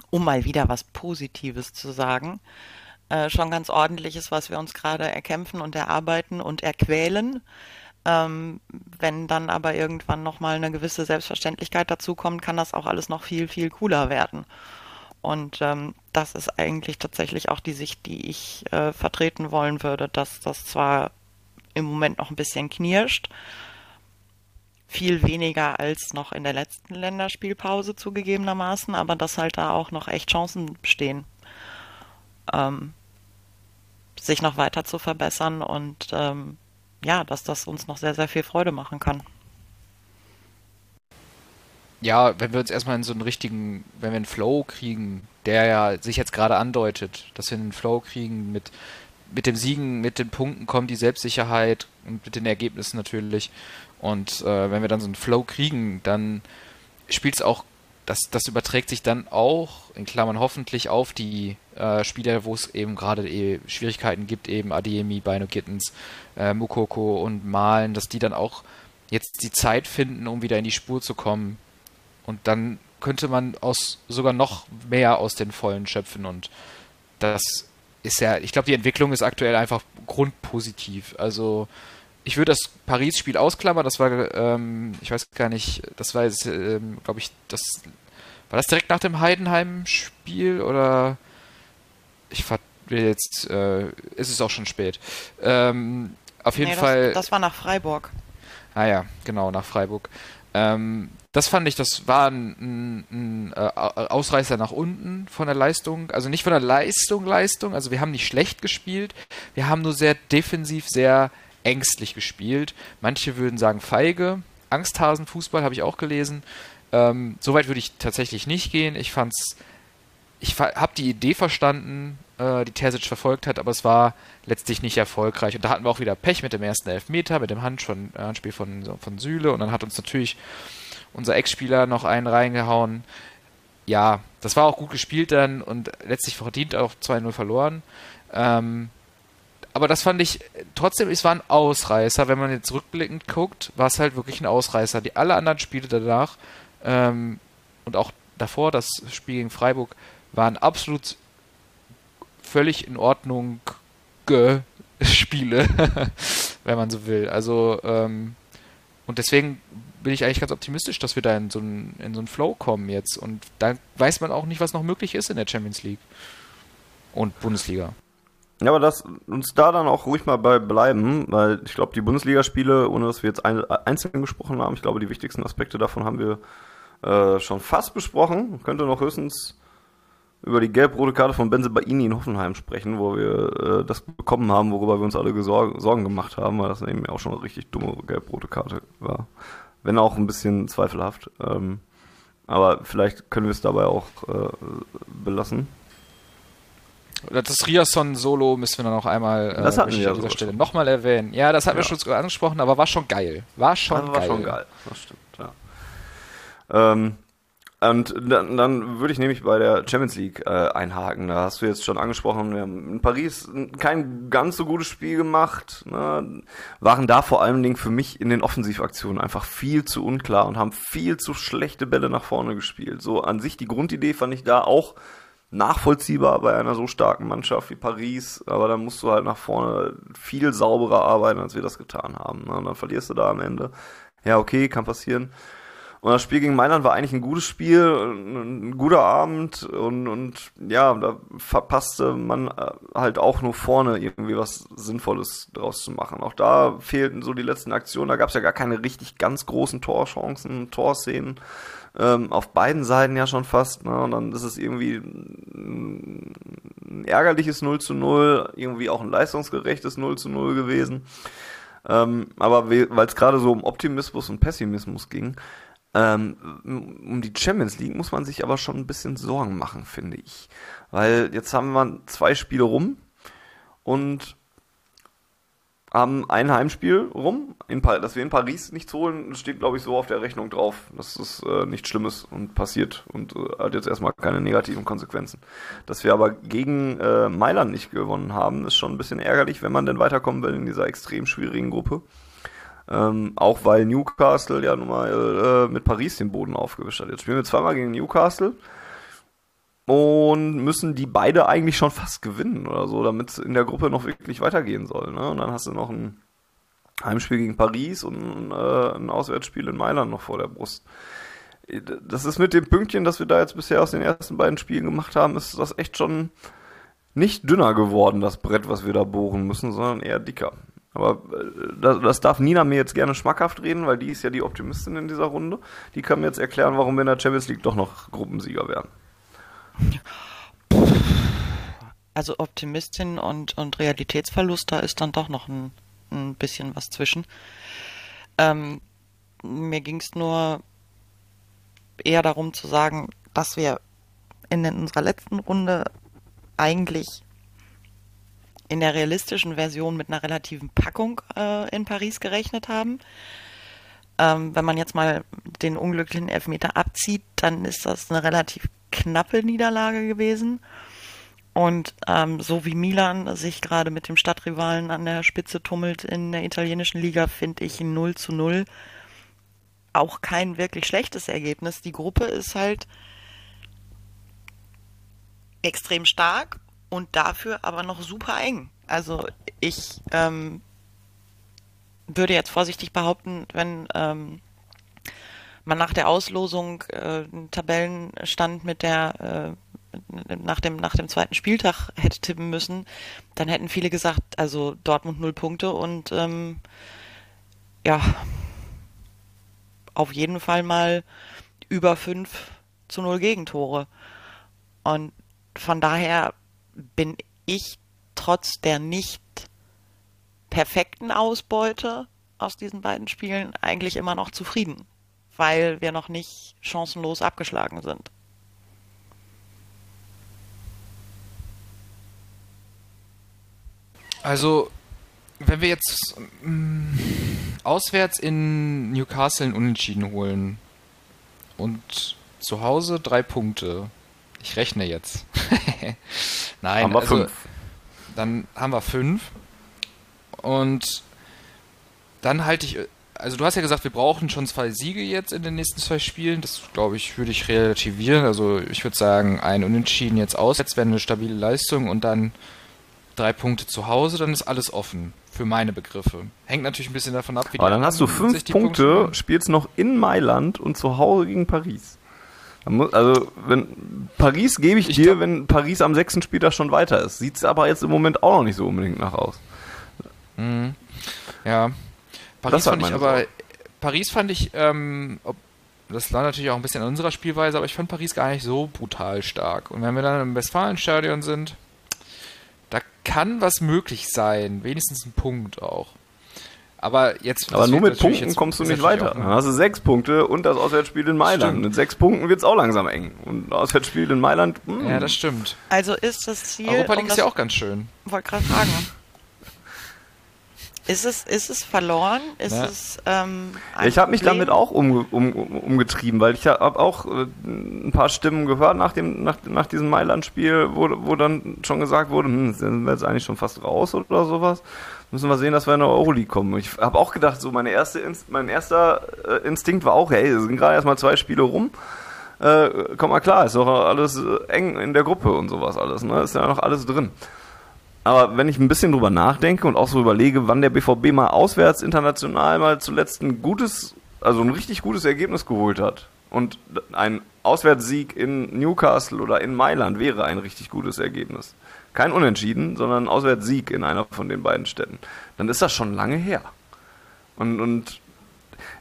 um mal wieder was Positives zu sagen, äh, schon ganz ordentliches, was wir uns gerade erkämpfen und erarbeiten und erquälen. Ähm, wenn dann aber irgendwann nochmal eine gewisse Selbstverständlichkeit dazukommt, kann das auch alles noch viel, viel cooler werden. Und ähm, das ist eigentlich tatsächlich auch die Sicht, die ich äh, vertreten wollen würde, dass das zwar im Moment noch ein bisschen knirscht, viel weniger als noch in der letzten Länderspielpause zugegebenermaßen, aber dass halt da auch noch echt Chancen bestehen, ähm, sich noch weiter zu verbessern und ähm, ja, dass das uns noch sehr, sehr viel Freude machen kann. Ja, wenn wir uns erstmal in so einen richtigen, wenn wir einen Flow kriegen, der ja sich jetzt gerade andeutet, dass wir einen Flow kriegen mit, mit dem Siegen, mit den Punkten kommt die Selbstsicherheit und mit den Ergebnissen natürlich. Und äh, wenn wir dann so einen Flow kriegen, dann spielt es auch, das, das überträgt sich dann auch, in Klammern hoffentlich, auf die äh, Spieler, wo es eben gerade eh Schwierigkeiten gibt, eben Adiemi, Bino Kittens, äh, Mukoko und Malen, dass die dann auch jetzt die Zeit finden, um wieder in die Spur zu kommen. Und dann könnte man aus sogar noch mehr aus den Vollen schöpfen und das ist ja, ich glaube, die Entwicklung ist aktuell einfach grundpositiv. Also ich würde das Paris-Spiel ausklammern, das war, ähm, ich weiß gar nicht, das war jetzt, ähm, glaube ich, das war das direkt nach dem Heidenheim-Spiel oder ich will jetzt, äh, ist es auch schon spät. Ähm, auf jeden Nee, Fall. Das, das war nach Freiburg. Ah ja, genau, nach Freiburg. Ähm, das fand ich, das war ein, ein, ein äh, Ausreißer nach unten von der Leistung. Also nicht von der Leistung, Leistung. Also wir haben nicht schlecht gespielt. Wir haben nur sehr defensiv, sehr ängstlich gespielt. Manche würden sagen feige. Angsthasenfußball habe ich auch gelesen. Ähm, Soweit würde ich tatsächlich nicht gehen. Ich fand's, ich habe die Idee verstanden, äh, die Terzic verfolgt hat, aber es war letztlich nicht erfolgreich. Und da hatten wir auch wieder Pech mit dem ersten Elfmeter, mit dem Hand von, äh, Handspiel von, von Süle. Und dann hat uns natürlich unser Ex-Spieler noch einen reingehauen. Ja, das war auch gut gespielt dann und letztlich verdient auch 2-0 verloren. Ähm, aber das fand ich trotzdem, es war ein Ausreißer. Wenn man jetzt rückblickend guckt, war es halt wirklich ein Ausreißer. Die alle anderen Spiele danach ähm, und auch davor, das Spiel gegen Freiburg, waren absolut völlig in Ordnung Spiele, wenn man so will. Also, ähm, und deswegen bin ich eigentlich ganz optimistisch, dass wir da in so einen, in so Flow kommen jetzt. Und da weiß man auch nicht, was noch möglich ist in der Champions League und Bundesliga. Ja, aber lass uns da dann auch ruhig mal bei bleiben, weil ich glaube, die Bundesligaspiele, ohne dass wir jetzt ein, einzeln gesprochen haben, ich glaube, die wichtigsten Aspekte davon haben wir äh, schon fast besprochen. Könnte noch höchstens über die gelb-rote Karte von Benze Baini in Hoffenheim sprechen, wo wir äh, das bekommen haben, worüber wir uns alle Sorgen gemacht haben, weil das eben auch schon eine richtig dumme gelb-rote Karte war. Wenn auch ein bisschen zweifelhaft. Ähm, aber vielleicht können wir es dabei auch äh, belassen. Das Riasson-Solo müssen wir dann noch einmal äh, das hatten wir an dieser Stelle nochmal erwähnen. Ja, das hatten ja. wir schon angesprochen, aber war schon geil. War schon das geil. War schon geil, das stimmt, ja. Ähm, und dann, dann würde ich nämlich bei der Champions League äh, einhaken. Da hast du jetzt schon angesprochen, wir haben in Paris kein ganz so gutes Spiel gemacht. Ne? Waren da vor allen Dingen für mich in den Offensivaktionen einfach viel zu unklar und haben viel zu schlechte Bälle nach vorne gespielt. So an sich die Grundidee fand ich da auch nachvollziehbar bei einer so starken Mannschaft wie Paris, aber dann musst du halt nach vorne viel sauberer arbeiten, als wir das getan haben. Ne? Und dann verlierst du da am Ende. Ja, okay, kann passieren. Und das Spiel gegen Mailand war eigentlich ein gutes Spiel, ein guter Abend und, und ja, da verpasste man äh, halt auch nur vorne irgendwie was Sinnvolles draus zu machen. Auch da fehlten so die letzten Aktionen, da gab es ja gar keine richtig ganz großen Torchancen, Torszenen. Ähm, auf beiden Seiten ja schon fast. Ne? Und dann ist es irgendwie ein ärgerliches 0 zu 0, irgendwie auch ein leistungsgerechtes 0 zu 0 gewesen. Ähm, aber weil es gerade so um Optimismus und Pessimismus ging, ähm, um die Champions League muss man sich aber schon ein bisschen Sorgen machen, finde ich. Weil jetzt haben wir zwei Spiele rum und haben ein Heimspiel rum. In dass wir in Paris nichts holen, steht, glaube ich, so auf der Rechnung drauf. dass es äh, nichts Schlimmes und passiert und äh, hat jetzt erstmal keine negativen Konsequenzen. Dass wir aber gegen äh, Mailand nicht gewonnen haben, ist schon ein bisschen ärgerlich, wenn man denn weiterkommen will in dieser extrem schwierigen Gruppe. Ähm, auch weil Newcastle ja nun mal äh, mit Paris den Boden aufgewischt hat. Jetzt spielen wir zweimal gegen Newcastle und müssen die beide eigentlich schon fast gewinnen oder so, damit es in der Gruppe noch wirklich weitergehen soll. Ne? Und dann hast du noch ein Heimspiel gegen Paris und äh, ein Auswärtsspiel in Mailand noch vor der Brust. Das ist mit dem Pünktchen, das wir da jetzt bisher aus den ersten beiden Spielen gemacht haben, ist das echt schon nicht dünner geworden, das Brett, was wir da bohren müssen, sondern eher dicker. Aber äh, das, das, darf Nina mir jetzt gerne schmackhaft reden, weil die ist ja die Optimistin in dieser Runde. Die kann mir jetzt erklären, warum wir in der Champions League doch noch Gruppensieger werden. Also Optimistin und, und Realitätsverlust, da ist dann doch noch ein, ein bisschen was zwischen. Ähm, mir ging es nur eher darum zu sagen, dass wir in unserer letzten Runde eigentlich in der realistischen Version mit einer relativen Packung äh, in Paris gerechnet haben. ähm, wenn man jetzt mal den unglücklichen Elfmeter abzieht, dann ist das eine relativ knappe Niederlage gewesen. Und ähm, so wie Milan sich gerade mit dem Stadtrivalen an der Spitze tummelt in der italienischen Liga, finde ich 0 zu 0 auch kein wirklich schlechtes Ergebnis. Die Gruppe ist halt extrem stark und dafür aber noch super eng. Also ich ähm, würde jetzt vorsichtig behaupten, wenn ähm, man nach der Auslosung äh, einen Tabellenstand mit der äh, nach dem, nach dem zweiten Spieltag hätte tippen müssen, dann hätten viele gesagt, also Dortmund null Punkte und ähm, ja, auf jeden Fall mal über fünf zu null Gegentore. Und von daher bin ich trotz der nicht perfekten Ausbeute aus diesen beiden Spielen eigentlich immer noch zufrieden, weil wir noch nicht chancenlos abgeschlagen sind. Also, wenn wir jetzt mh, mm, auswärts in Newcastle einen Unentschieden holen und zu Hause drei Punkte, ich rechne jetzt. Nein, haben wir also, fünf. dann haben wir fünf. Und dann halte ich, also du hast ja gesagt, wir brauchen schon zwei Siege jetzt in den nächsten zwei Spielen. Das glaube ich, würde ich relativieren. Also ich würde sagen, ein Unentschieden jetzt aus, jetzt wäre eine stabile Leistung und dann drei Punkte zu Hause, dann ist alles offen. Für meine Begriffe. Hängt natürlich ein bisschen davon ab, wie Aber dann hast du fünf Punkte, Punkte spielst noch in Mailand und zu Hause gegen Paris. Also, wenn Paris gebe ich, ich dir, wenn Paris am sechsten Spieltag schon weiter ist. Sieht es aber jetzt im Moment auch noch nicht so unbedingt nach aus. Mhm. Ja. Paris fand ich aber. Sorge. Paris fand ich, ähm, ob, das lag natürlich auch ein bisschen an unserer Spielweise, aber ich fand Paris gar nicht so brutal stark. Und wenn wir dann im Westfalenstadion sind, da kann was möglich sein, wenigstens ein Punkt auch. Aber jetzt. Aber nur mit Punkten kommst du nicht weiter. Dann hast du sechs Punkte und das Auswärtsspiel in Mailand. Stimmt. Mit sechs Punkten wird es auch langsam eng. Und Auswärtsspiel in Mailand. Mh. Hm. Ja, das stimmt. Also ist das Ziel. Europa League um ist ja auch ganz schön. Wollte gerade fragen. Ist es, ist es verloren? Ist ja. es, ähm, ich habe mich damit auch um, um, umgetrieben, weil ich habe auch äh, ein paar Stimmen gehört nach, dem, nach, nach diesem Mailand-Spiel, wo, wo dann schon gesagt wurde, hm, sind wir jetzt eigentlich schon fast raus oder sowas. Müssen wir sehen, dass wir in der Euroleague kommen. Ich habe auch gedacht, so meine erste Inst mein erster äh, Instinkt war auch, hey, es sind gerade erstmal zwei Spiele rum. Äh, komm mal klar, ist doch alles äh, eng in der Gruppe und sowas alles, ne? Ist ja noch alles drin. Aber wenn ich ein bisschen drüber nachdenke und auch so überlege, wann der BVB mal auswärts international mal zuletzt ein gutes, also ein richtig gutes Ergebnis geholt hat und ein Auswärtssieg in Newcastle oder in Mailand wäre ein richtig gutes Ergebnis. Kein Unentschieden, sondern ein Auswärtssieg in einer von den beiden Städten. Dann ist das schon lange her. Und, und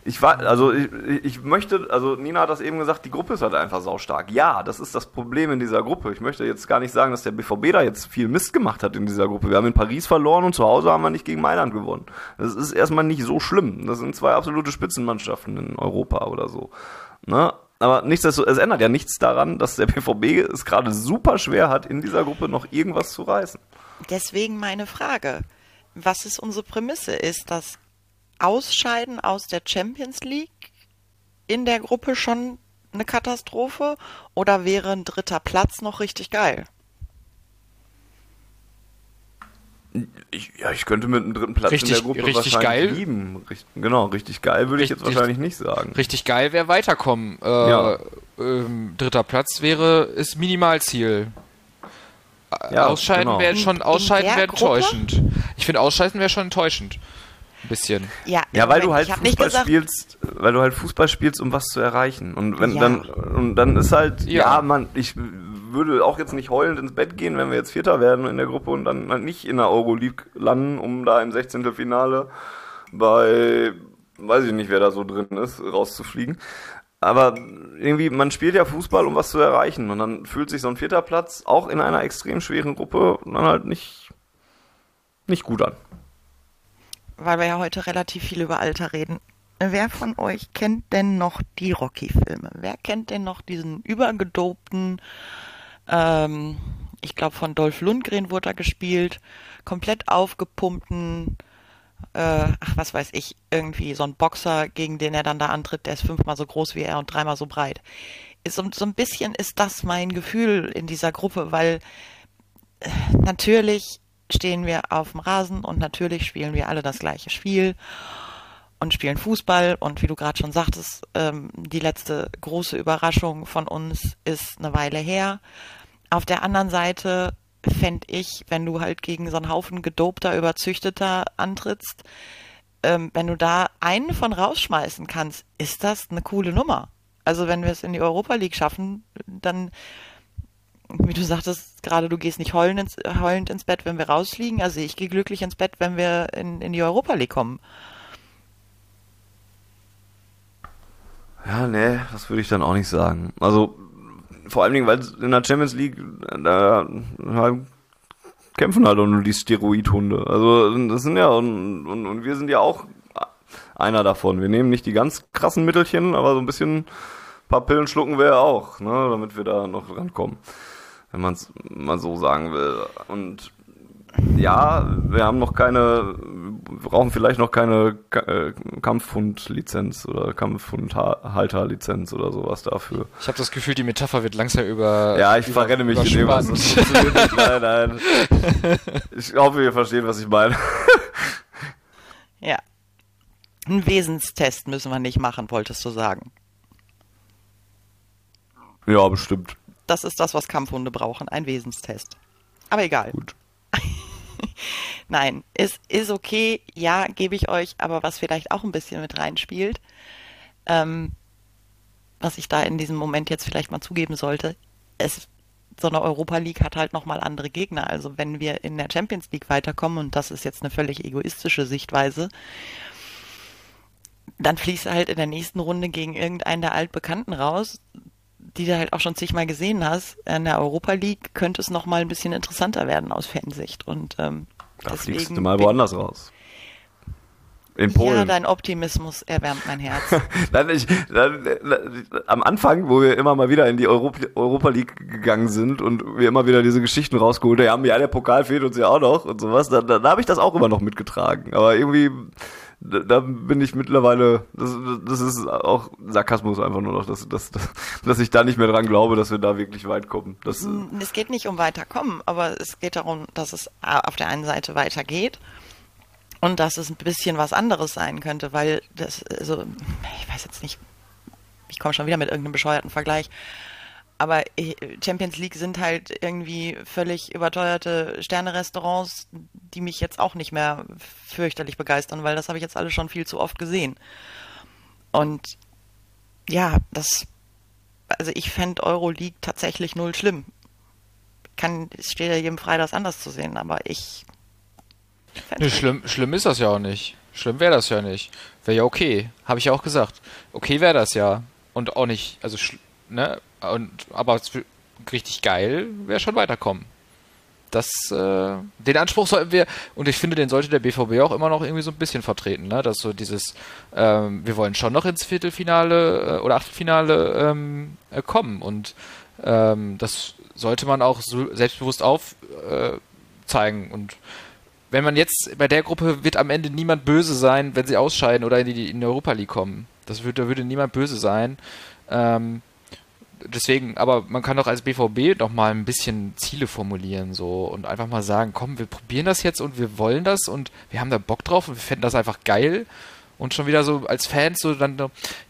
ich war, also ich, ich möchte, also Nina hat das eben gesagt, die Gruppe ist halt einfach saustark. Ja, das ist das Problem in dieser Gruppe. Ich möchte jetzt gar nicht sagen, dass der BVB da jetzt viel Mist gemacht hat in dieser Gruppe. Wir haben in Paris verloren und zu Hause haben wir nicht gegen Mailand gewonnen. Das ist erstmal nicht so schlimm. Das sind zwei absolute Spitzenmannschaften in Europa oder so. Ne? Aber nichtsdestotrotz, es ändert ja nichts daran, dass der BVB es gerade super schwer hat, in dieser Gruppe noch irgendwas zu reißen. Deswegen meine Frage. Was ist unsere Prämisse? Ist das Ausscheiden aus der Champions League in der Gruppe schon eine Katastrophe oder wäre ein dritter Platz noch richtig geil? Ich, ja, ich könnte mit einem dritten Platz richtig, in der Gruppe richtig wahrscheinlich geil. lieben. Richtig, genau, richtig geil würde ich jetzt wahrscheinlich nicht sagen. Richtig geil wäre weiterkommen. Äh, ja. ähm, dritter Platz wäre ist Minimalziel. Ja, ausscheiden genau. wäre schon ausscheiden wäre enttäuschend. Ich finde ausscheiden wäre schon enttäuschend. Ein bisschen. Ja, ja weil du halt Fußball spielst, weil du halt Fußball spielst, um was zu erreichen. Und wenn ja. dann und dann ist halt, ja, ja man, ich würde auch jetzt nicht heulend ins Bett gehen, wenn wir jetzt Vierter werden in der Gruppe und dann halt nicht in der Euroleague landen, um da im 16. Finale bei, weiß ich nicht, wer da so drin ist, rauszufliegen. Aber irgendwie, man spielt ja Fußball, um was zu erreichen. Und dann fühlt sich so ein vierter Platz auch in einer extrem schweren Gruppe dann halt nicht, nicht gut an. Weil wir ja heute relativ viel über Alter reden. Wer von euch kennt denn noch die Rocky-Filme? Wer kennt denn noch diesen übergedopten ähm, ich glaube, von Dolph Lundgren wurde er gespielt. Komplett aufgepumpten äh, ach was weiß ich, irgendwie so ein Boxer, gegen den er dann da antritt, der ist fünfmal so groß wie er und dreimal so breit. Ist, so, so ein bisschen ist das mein Gefühl in dieser Gruppe, weil äh, natürlich stehen wir auf dem Rasen und natürlich spielen wir alle das gleiche Spiel und spielen Fußball. Und wie du gerade schon sagtest, ähm, die letzte große Überraschung von uns ist eine Weile her. Auf der anderen Seite fände ich, wenn du halt gegen so einen Haufen gedopter, überzüchteter antrittst, ähm, wenn du da einen von rausschmeißen kannst, ist das eine coole Nummer. Also wenn wir es in die Europa League schaffen, dann, wie du sagtest, gerade du gehst nicht heulend ins, heulend ins Bett, wenn wir rausfliegen. Also ich gehe glücklich ins Bett, wenn wir in, in die Europa League kommen. Ja, nee, das würde ich dann auch nicht sagen. Also, vor allen Dingen, weil in der Champions League, da halt, kämpfen halt auch nur die Steroidhunde. Also, das sind ja, und, und, und wir sind ja auch einer davon. Wir nehmen nicht die ganz krassen Mittelchen, aber so ein bisschen, ein paar Pillen schlucken wir ja auch, ne, damit wir da noch rankommen. Wenn man es mal so sagen will. Und ja, wir haben noch keine, wir brauchen vielleicht noch keine äh, Kampfhund-Lizenz oder Kampfhundhalter-Lizenz oder sowas dafür. Ich habe das Gefühl, die Metapher wird langsam über. Ja, ich über, verrenne mich in dem, was Nein, nein. Ich hoffe, ihr versteht, was ich meine. ja. Ein Wesenstest müssen wir nicht machen, wolltest du sagen. Ja, bestimmt. Das ist das, was Kampfhunde brauchen, ein Wesenstest. Aber egal. Gut. Nein, es ist okay, ja, gebe ich euch, aber was vielleicht auch ein bisschen mit reinspielt, ähm, was ich da in diesem Moment jetzt vielleicht mal zugeben sollte, es, so eine Europa League hat halt nochmal andere Gegner. Also wenn wir in der Champions League weiterkommen, und das ist jetzt eine völlig egoistische Sichtweise, dann fließt halt in der nächsten Runde gegen irgendeinen der Altbekannten raus, die du halt auch schon zigmal gesehen hast, in der Europa League könnte es noch mal ein bisschen interessanter werden aus Fansicht. Und ähm, da deswegen fliegst du mal woanders raus. In Polen. Ja, dein Optimismus erwärmt mein Herz. dann ich, dann, dann, am Anfang, wo wir immer mal wieder in die Europa, Europa League gegangen sind und wir immer wieder diese Geschichten rausgeholt haben, ja, der Pokal fehlt uns ja auch noch und sowas, dann, dann habe ich das auch immer noch mitgetragen. Aber irgendwie da bin ich mittlerweile, das, das ist auch Sarkasmus einfach nur noch, dass, dass, dass, ich da nicht mehr dran glaube, dass wir da wirklich weit kommen. Das, mm, es geht nicht um weiterkommen, aber es geht darum, dass es auf der einen Seite weitergeht und dass es ein bisschen was anderes sein könnte, weil das, also, ich weiß jetzt nicht, ich komme schon wieder mit irgendeinem bescheuerten Vergleich, aber äh, Champions League sind halt irgendwie völlig überteuerte Sterne-Restaurants, die mich jetzt auch nicht mehr fürchterlich begeistern, weil das habe ich jetzt alle schon viel zu oft gesehen. Und ja, das, also ich fände Euroleague tatsächlich null schlimm. Kann, es steht ja jedem frei, das anders zu sehen, aber ich. Nee, schlimm, schlimm ist das ja auch nicht. Schlimm wäre das ja nicht. Wäre ja okay. Habe ich ja auch gesagt. Okay wäre das ja. Und auch nicht, also, ne, und, aber richtig geil wäre schon weiterkommen. Das, äh, den Anspruch sollten wir, und ich finde, den sollte der BVB auch immer noch irgendwie so ein bisschen vertreten, ne? Dass so dieses, ähm, wir wollen schon noch ins Viertelfinale äh, oder Achtelfinale ähm, äh, kommen und ähm, das sollte man auch so selbstbewusst aufzeigen. Äh, und wenn man jetzt bei der Gruppe wird am Ende niemand böse sein, wenn sie ausscheiden oder in die, in Europa League kommen. Das würde, da würde niemand böse sein. Ähm, deswegen, aber man kann doch als BVB noch mal ein bisschen Ziele formulieren so und einfach mal sagen, komm, wir probieren das jetzt und wir wollen das und wir haben da Bock drauf und wir fänden das einfach geil und schon wieder so als Fans so dann,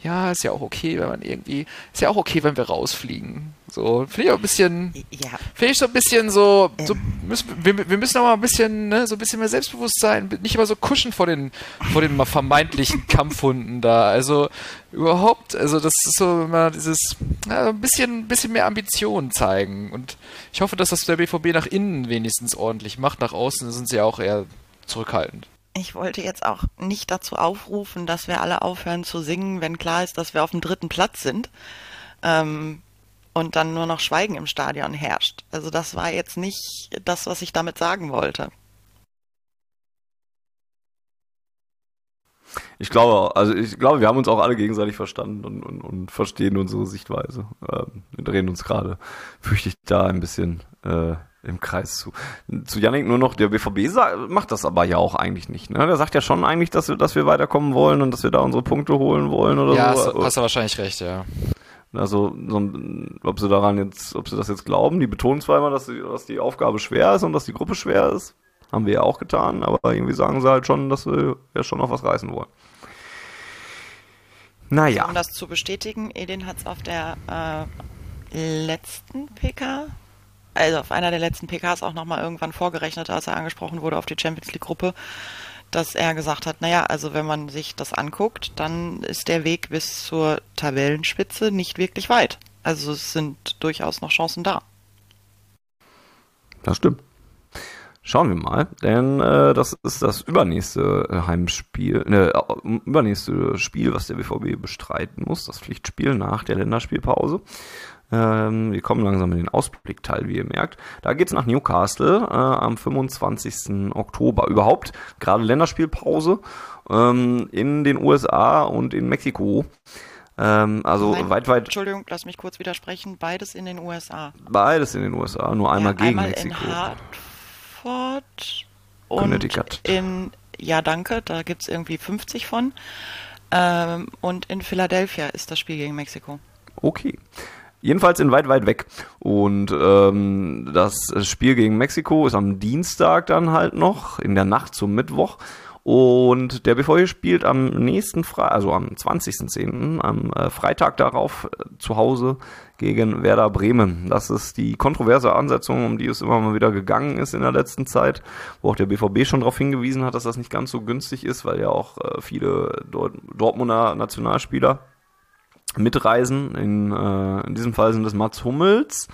ja, ist ja auch okay, wenn man irgendwie, ist ja auch okay, wenn wir rausfliegen. So, finde ich auch ein bisschen, ja. finde ich so ein bisschen so, so müssen, wir, wir müssen auch mal ein bisschen, ne, so ein bisschen mehr Selbstbewusstsein, nicht immer so kuschen vor den, vor den vermeintlichen Kampfhunden da. Also überhaupt, also das ist so immer dieses, ja, ein bisschen, ein bisschen mehr Ambition zeigen. Und ich hoffe, dass das der BVB nach innen wenigstens ordentlich macht. Nach außen sind sie auch eher zurückhaltend ich wollte jetzt auch nicht dazu aufrufen, dass wir alle aufhören zu singen, wenn klar ist, dass wir auf dem dritten Platz sind ähm, und dann nur noch Schweigen im Stadion herrscht. Also das war jetzt nicht das, was ich damit sagen wollte. Ich glaube, also ich glaube, wir haben uns auch alle gegenseitig verstanden und, und, und verstehen unsere Sichtweise. Ähm, wir drehen uns gerade, fürchte ich, da ein bisschen äh, im Kreis zu. Zu Yannick nur noch, der BVB macht das aber ja auch eigentlich nicht. Ne? Der sagt ja schon eigentlich, dass wir, dass wir weiterkommen wollen und dass wir da unsere Punkte holen wollen oder ja, so. Ja, hast du wahrscheinlich recht, ja. Also, so, ob sie daran jetzt, ob sie das jetzt glauben, die betonen zwar immer, dass die, dass die Aufgabe schwer ist und dass die Gruppe schwer ist. Haben wir ja auch getan, aber irgendwie sagen sie halt schon, dass wir ja schon noch was reißen wollen. Naja. Um das zu bestätigen, Edin hat es auf der äh, letzten PK, also auf einer der letzten PKs auch nochmal irgendwann vorgerechnet, als er angesprochen wurde auf die Champions League Gruppe, dass er gesagt hat, naja, also wenn man sich das anguckt, dann ist der Weg bis zur Tabellenspitze nicht wirklich weit. Also es sind durchaus noch Chancen da. Das stimmt. Schauen wir mal, denn äh, das ist das übernächste Heimspiel, ne, übernächste Spiel, was der BVB bestreiten muss, das Pflichtspiel nach der Länderspielpause. Ähm, wir kommen langsam in den Ausblickteil, wie ihr merkt. Da geht's nach Newcastle äh, am 25. Oktober. Überhaupt gerade Länderspielpause ähm, in den USA und in Mexiko. Ähm, also Nein, weit, weit. Entschuldigung, lass mich kurz widersprechen. Beides in den USA. Beides in den USA, nur einmal ja, gegen einmal Mexiko. In Hartford und in, ja danke, da gibt's irgendwie 50 von. Ähm, und in Philadelphia ist das Spiel gegen Mexiko. Okay. Jedenfalls in weit, weit weg. Und ähm, das Spiel gegen Mexiko ist am Dienstag dann halt noch, in der Nacht zum Mittwoch. Und der BVB spielt am nächsten Freitag, also am 20.10., am äh, Freitag darauf äh, zu Hause gegen Werder Bremen. Das ist die kontroverse Ansetzung, um die es immer mal wieder gegangen ist in der letzten Zeit, wo auch der BVB schon darauf hingewiesen hat, dass das nicht ganz so günstig ist, weil ja auch äh, viele Dort Dortmunder Nationalspieler mitreisen. In, äh, in diesem Fall sind es Mats Hummels.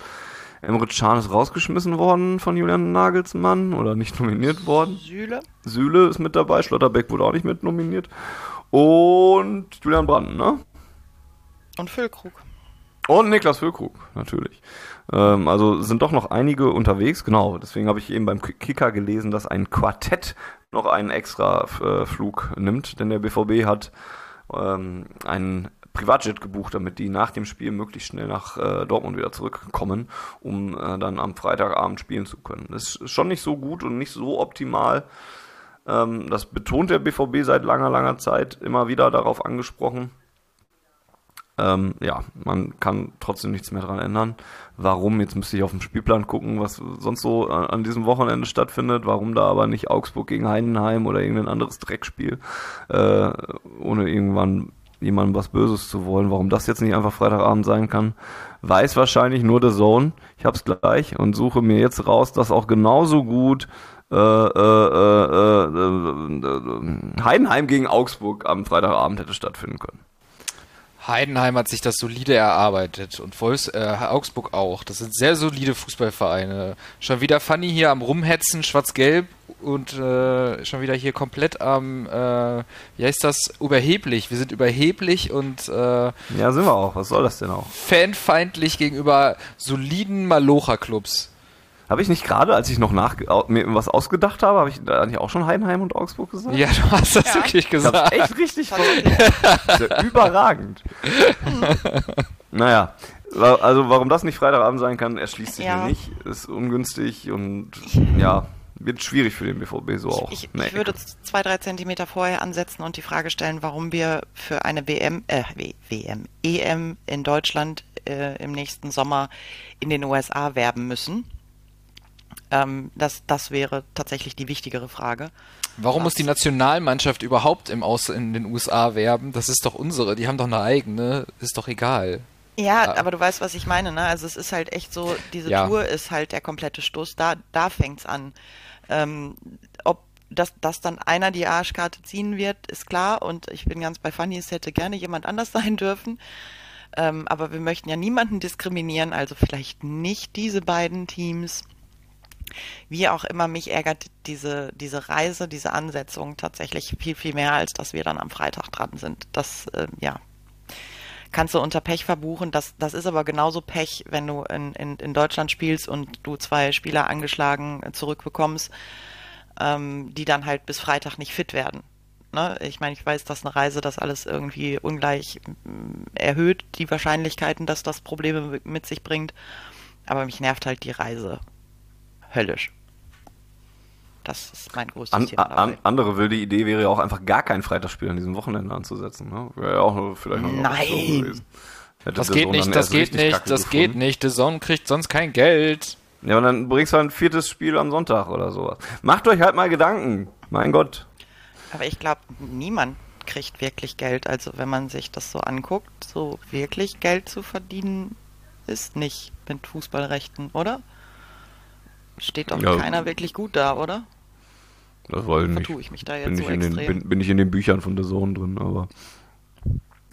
Emre Can ist rausgeschmissen worden von Julian Nagelsmann oder nicht nominiert worden. Süle. Süle ist mit dabei, Schlotterbeck wurde auch nicht mit nominiert. Und Julian Brandt, ne? Und Füllkrug. Und Niklas Füllkrug, natürlich. Ähm, also sind doch noch einige unterwegs, genau. Deswegen habe ich eben beim Kicker gelesen, dass ein Quartett noch einen extra äh, Flug nimmt, denn der BVB hat ähm, einen Privatjet gebucht, damit die nach dem Spiel möglichst schnell nach äh, Dortmund wieder zurückkommen, um äh, dann am Freitagabend spielen zu können. Das ist schon nicht so gut und nicht so optimal. Ähm, das betont der BVB seit langer, langer Zeit immer wieder darauf angesprochen. Ähm, ja, man kann trotzdem nichts mehr daran ändern. Warum? Jetzt müsste ich auf den Spielplan gucken, was sonst so an, an, diesem Wochenende stattfindet. Warum da aber nicht Augsburg gegen Heidenheim oder irgendein anderes Dreckspiel, äh, ohne irgendwann jemandem was Böses zu wollen. Warum das jetzt nicht einfach Freitagabend sein kann, weiß wahrscheinlich nur The Zone. Ich hab's gleich und suche mir jetzt raus, dass auch genauso gut äh, äh, äh, äh Heidenheim gegen Augsburg am Freitagabend hätte stattfinden können. Heidenheim hat sich das solide erarbeitet und Wolfs, äh, Augsburg auch. Das sind sehr solide Fußballvereine. Schon wieder Fanny hier am Rumhetzen, schwarz-gelb und äh, schon wieder hier komplett am, äh, wie heißt das, überheblich. Wir sind überheblich und äh, ja, sind wir auch. Was soll das denn auch? Fanfeindlich gegenüber soliden Malocha-Clubs. Habe ich nicht gerade, als ich noch nach, mir was ausgedacht habe, habe ich da nicht auch schon Heidenheim und Augsburg gesagt? Ja, du hast das ja. wirklich gesagt. Ich echt richtig ja überragend. naja, also warum das nicht Freitagabend sein kann, erschließt sich ja. mir nicht. Ist ungünstig und ja, wird schwierig für den BVB so auch. Ich, ich, ich würde zwei, drei Zentimeter vorher ansetzen und die Frage stellen, warum wir für eine WM, äh, WM, EM in Deutschland äh, im nächsten Sommer in den USA werben müssen ähm, das, das wäre tatsächlich die wichtigere Frage. Warum Was? muss die Nationalmannschaft überhaupt im Aus in den USA werben? Das ist doch unsere, die haben doch eine eigene, ist doch egal. Ja, ah. aber du weißt, was ich meine, ne? Also es ist halt echt so, diese ja. Tour ist halt der komplette Stoß, da, da fängt's an. Ähm, ob dass, dass dann einer die Arschkarte ziehen wird, ist klar. Und ich bin ganz bei Fanny, es hätte gerne jemand anders sein dürfen. Ähm, aber wir möchten ja niemanden diskriminieren, also vielleicht nicht diese beiden Teams. Wie auch immer, mich ärgert diese, diese Reise, diese Ansetzung tatsächlich viel, viel mehr, als dass wir dann am Freitag dran sind. Das, äh, ja, kannst du unter Pech verbuchen. Das, das ist aber genauso Pech, wenn du in, in, in Deutschland spielst und du zwei Spieler angeschlagen zurückbekommst, ähm, die dann halt bis Freitag nicht fit werden. Ne? Ich meine, ich weiß, dass eine Reise das alles irgendwie ungleich äh, erhöht, die Wahrscheinlichkeiten, dass das Probleme mit sich bringt. Aber mich nervt halt die Reise höllisch. Das ist mein größtes An, Thema. an, andere wilde Idee wäre ja auch einfach gar kein Freitagsspiel an diesem Wochenende anzusetzen. Ne? Wäre ja auch vielleicht noch Nein. Hätte Das geht nicht, das geht nicht, Kacke das gefunden. geht nicht. The Zone kriegt sonst kein Geld. Ja, und dann bringst du ein viertes Spiel am Sonntag oder sowas. Macht euch halt mal Gedanken. Mein Gott. Aber ich glaube, niemand kriegt wirklich Geld. Also wenn man sich das so anguckt, so wirklich Geld zu verdienen ist nicht mit Fußballrechten, oder? Steht doch Ja. keiner wirklich gut da, oder? Das wollen nicht. Vertue ich mich da jetzt bin so ich, in den, extrem? bin, bin ich in den Büchern von der Zone drin, aber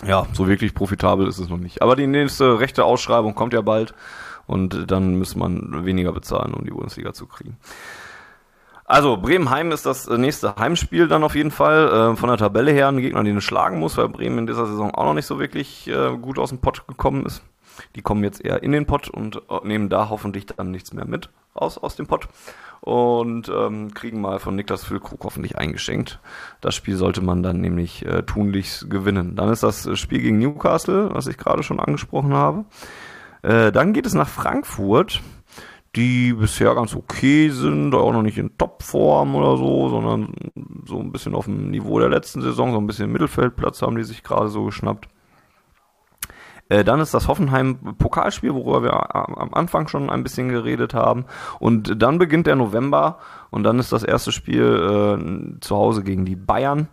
ja, so wirklich profitabel ist es noch nicht. Aber die nächste rechte Ausschreibung kommt ja bald und dann muss man weniger bezahlen, um die Bundesliga zu kriegen. Also, Bremen-Heim ist das nächste Heimspiel dann auf jeden Fall. Äh, von der Tabelle her ein Gegner, den es schlagen muss, weil Bremen in dieser Saison auch noch nicht so wirklich äh, gut aus dem Pott gekommen ist. Die kommen jetzt eher in den Pott und äh, nehmen da hoffentlich dann nichts mehr mit raus aus dem Pott und ähm, kriegen mal von Niklas Füllkrug hoffentlich eingeschenkt. Das Spiel sollte man dann nämlich äh, tunlichst gewinnen. Dann ist das Spiel gegen Newcastle, was ich gerade schon angesprochen habe. Äh, dann geht es nach Frankfurt, die bisher ganz okay sind, auch noch nicht in Topform oder so, sondern so ein bisschen auf dem Niveau der letzten Saison, so ein bisschen Mittelfeldplatz haben die sich gerade so geschnappt. Äh, Dann ist das Hoffenheim-Pokalspiel, worüber wir am Anfang schon ein bisschen geredet haben. Und dann beginnt der November und dann ist das erste Spiel äh, zu Hause gegen die Bayern.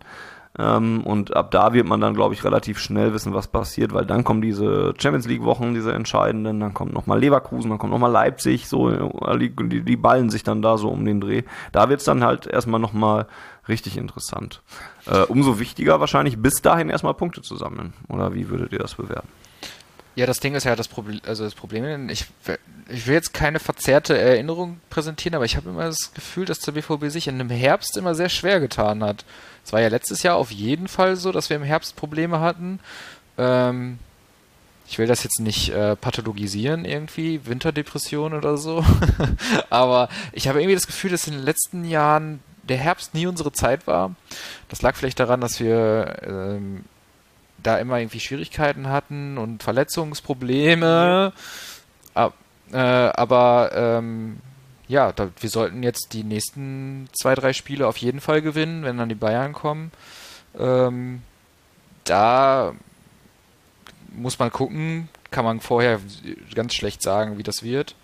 Ähm, und ab da wird man dann, glaube ich, relativ schnell wissen, was passiert, weil dann kommen diese Champions League-Wochen, diese entscheidenden, dann kommt nochmal Leverkusen, dann kommt nochmal Leipzig, so, äh, die, die ballen sich dann da so um den Dreh. Da wird's dann halt erstmal nochmal richtig interessant. Äh, umso wichtiger wahrscheinlich bis dahin erstmal Punkte zu sammeln. Oder wie würdet ihr das bewerten? Ja, das Ding ist ja das Problem, also das Problem, ich, ich will jetzt keine verzerrte Erinnerung präsentieren, aber ich habe immer das Gefühl, dass der BVB sich in dem Herbst immer sehr schwer getan hat. Es war ja letztes Jahr auf jeden Fall so, dass wir im Herbst Probleme hatten. Ähm, ich will das jetzt nicht äh, pathologisieren irgendwie, Winterdepression oder so, aber ich habe irgendwie das Gefühl, dass in den letzten Jahren der Herbst nie unsere Zeit war. Das lag vielleicht daran, dass wir ähm, da immer irgendwie Schwierigkeiten hatten und Verletzungsprobleme. Ab, äh, aber ähm, ja, da, wir sollten jetzt die nächsten zwei, drei Spiele auf jeden Fall gewinnen, wenn dann die Bayern kommen. Ähm, da muss man gucken, kann man vorher ganz schlecht sagen, wie das wird.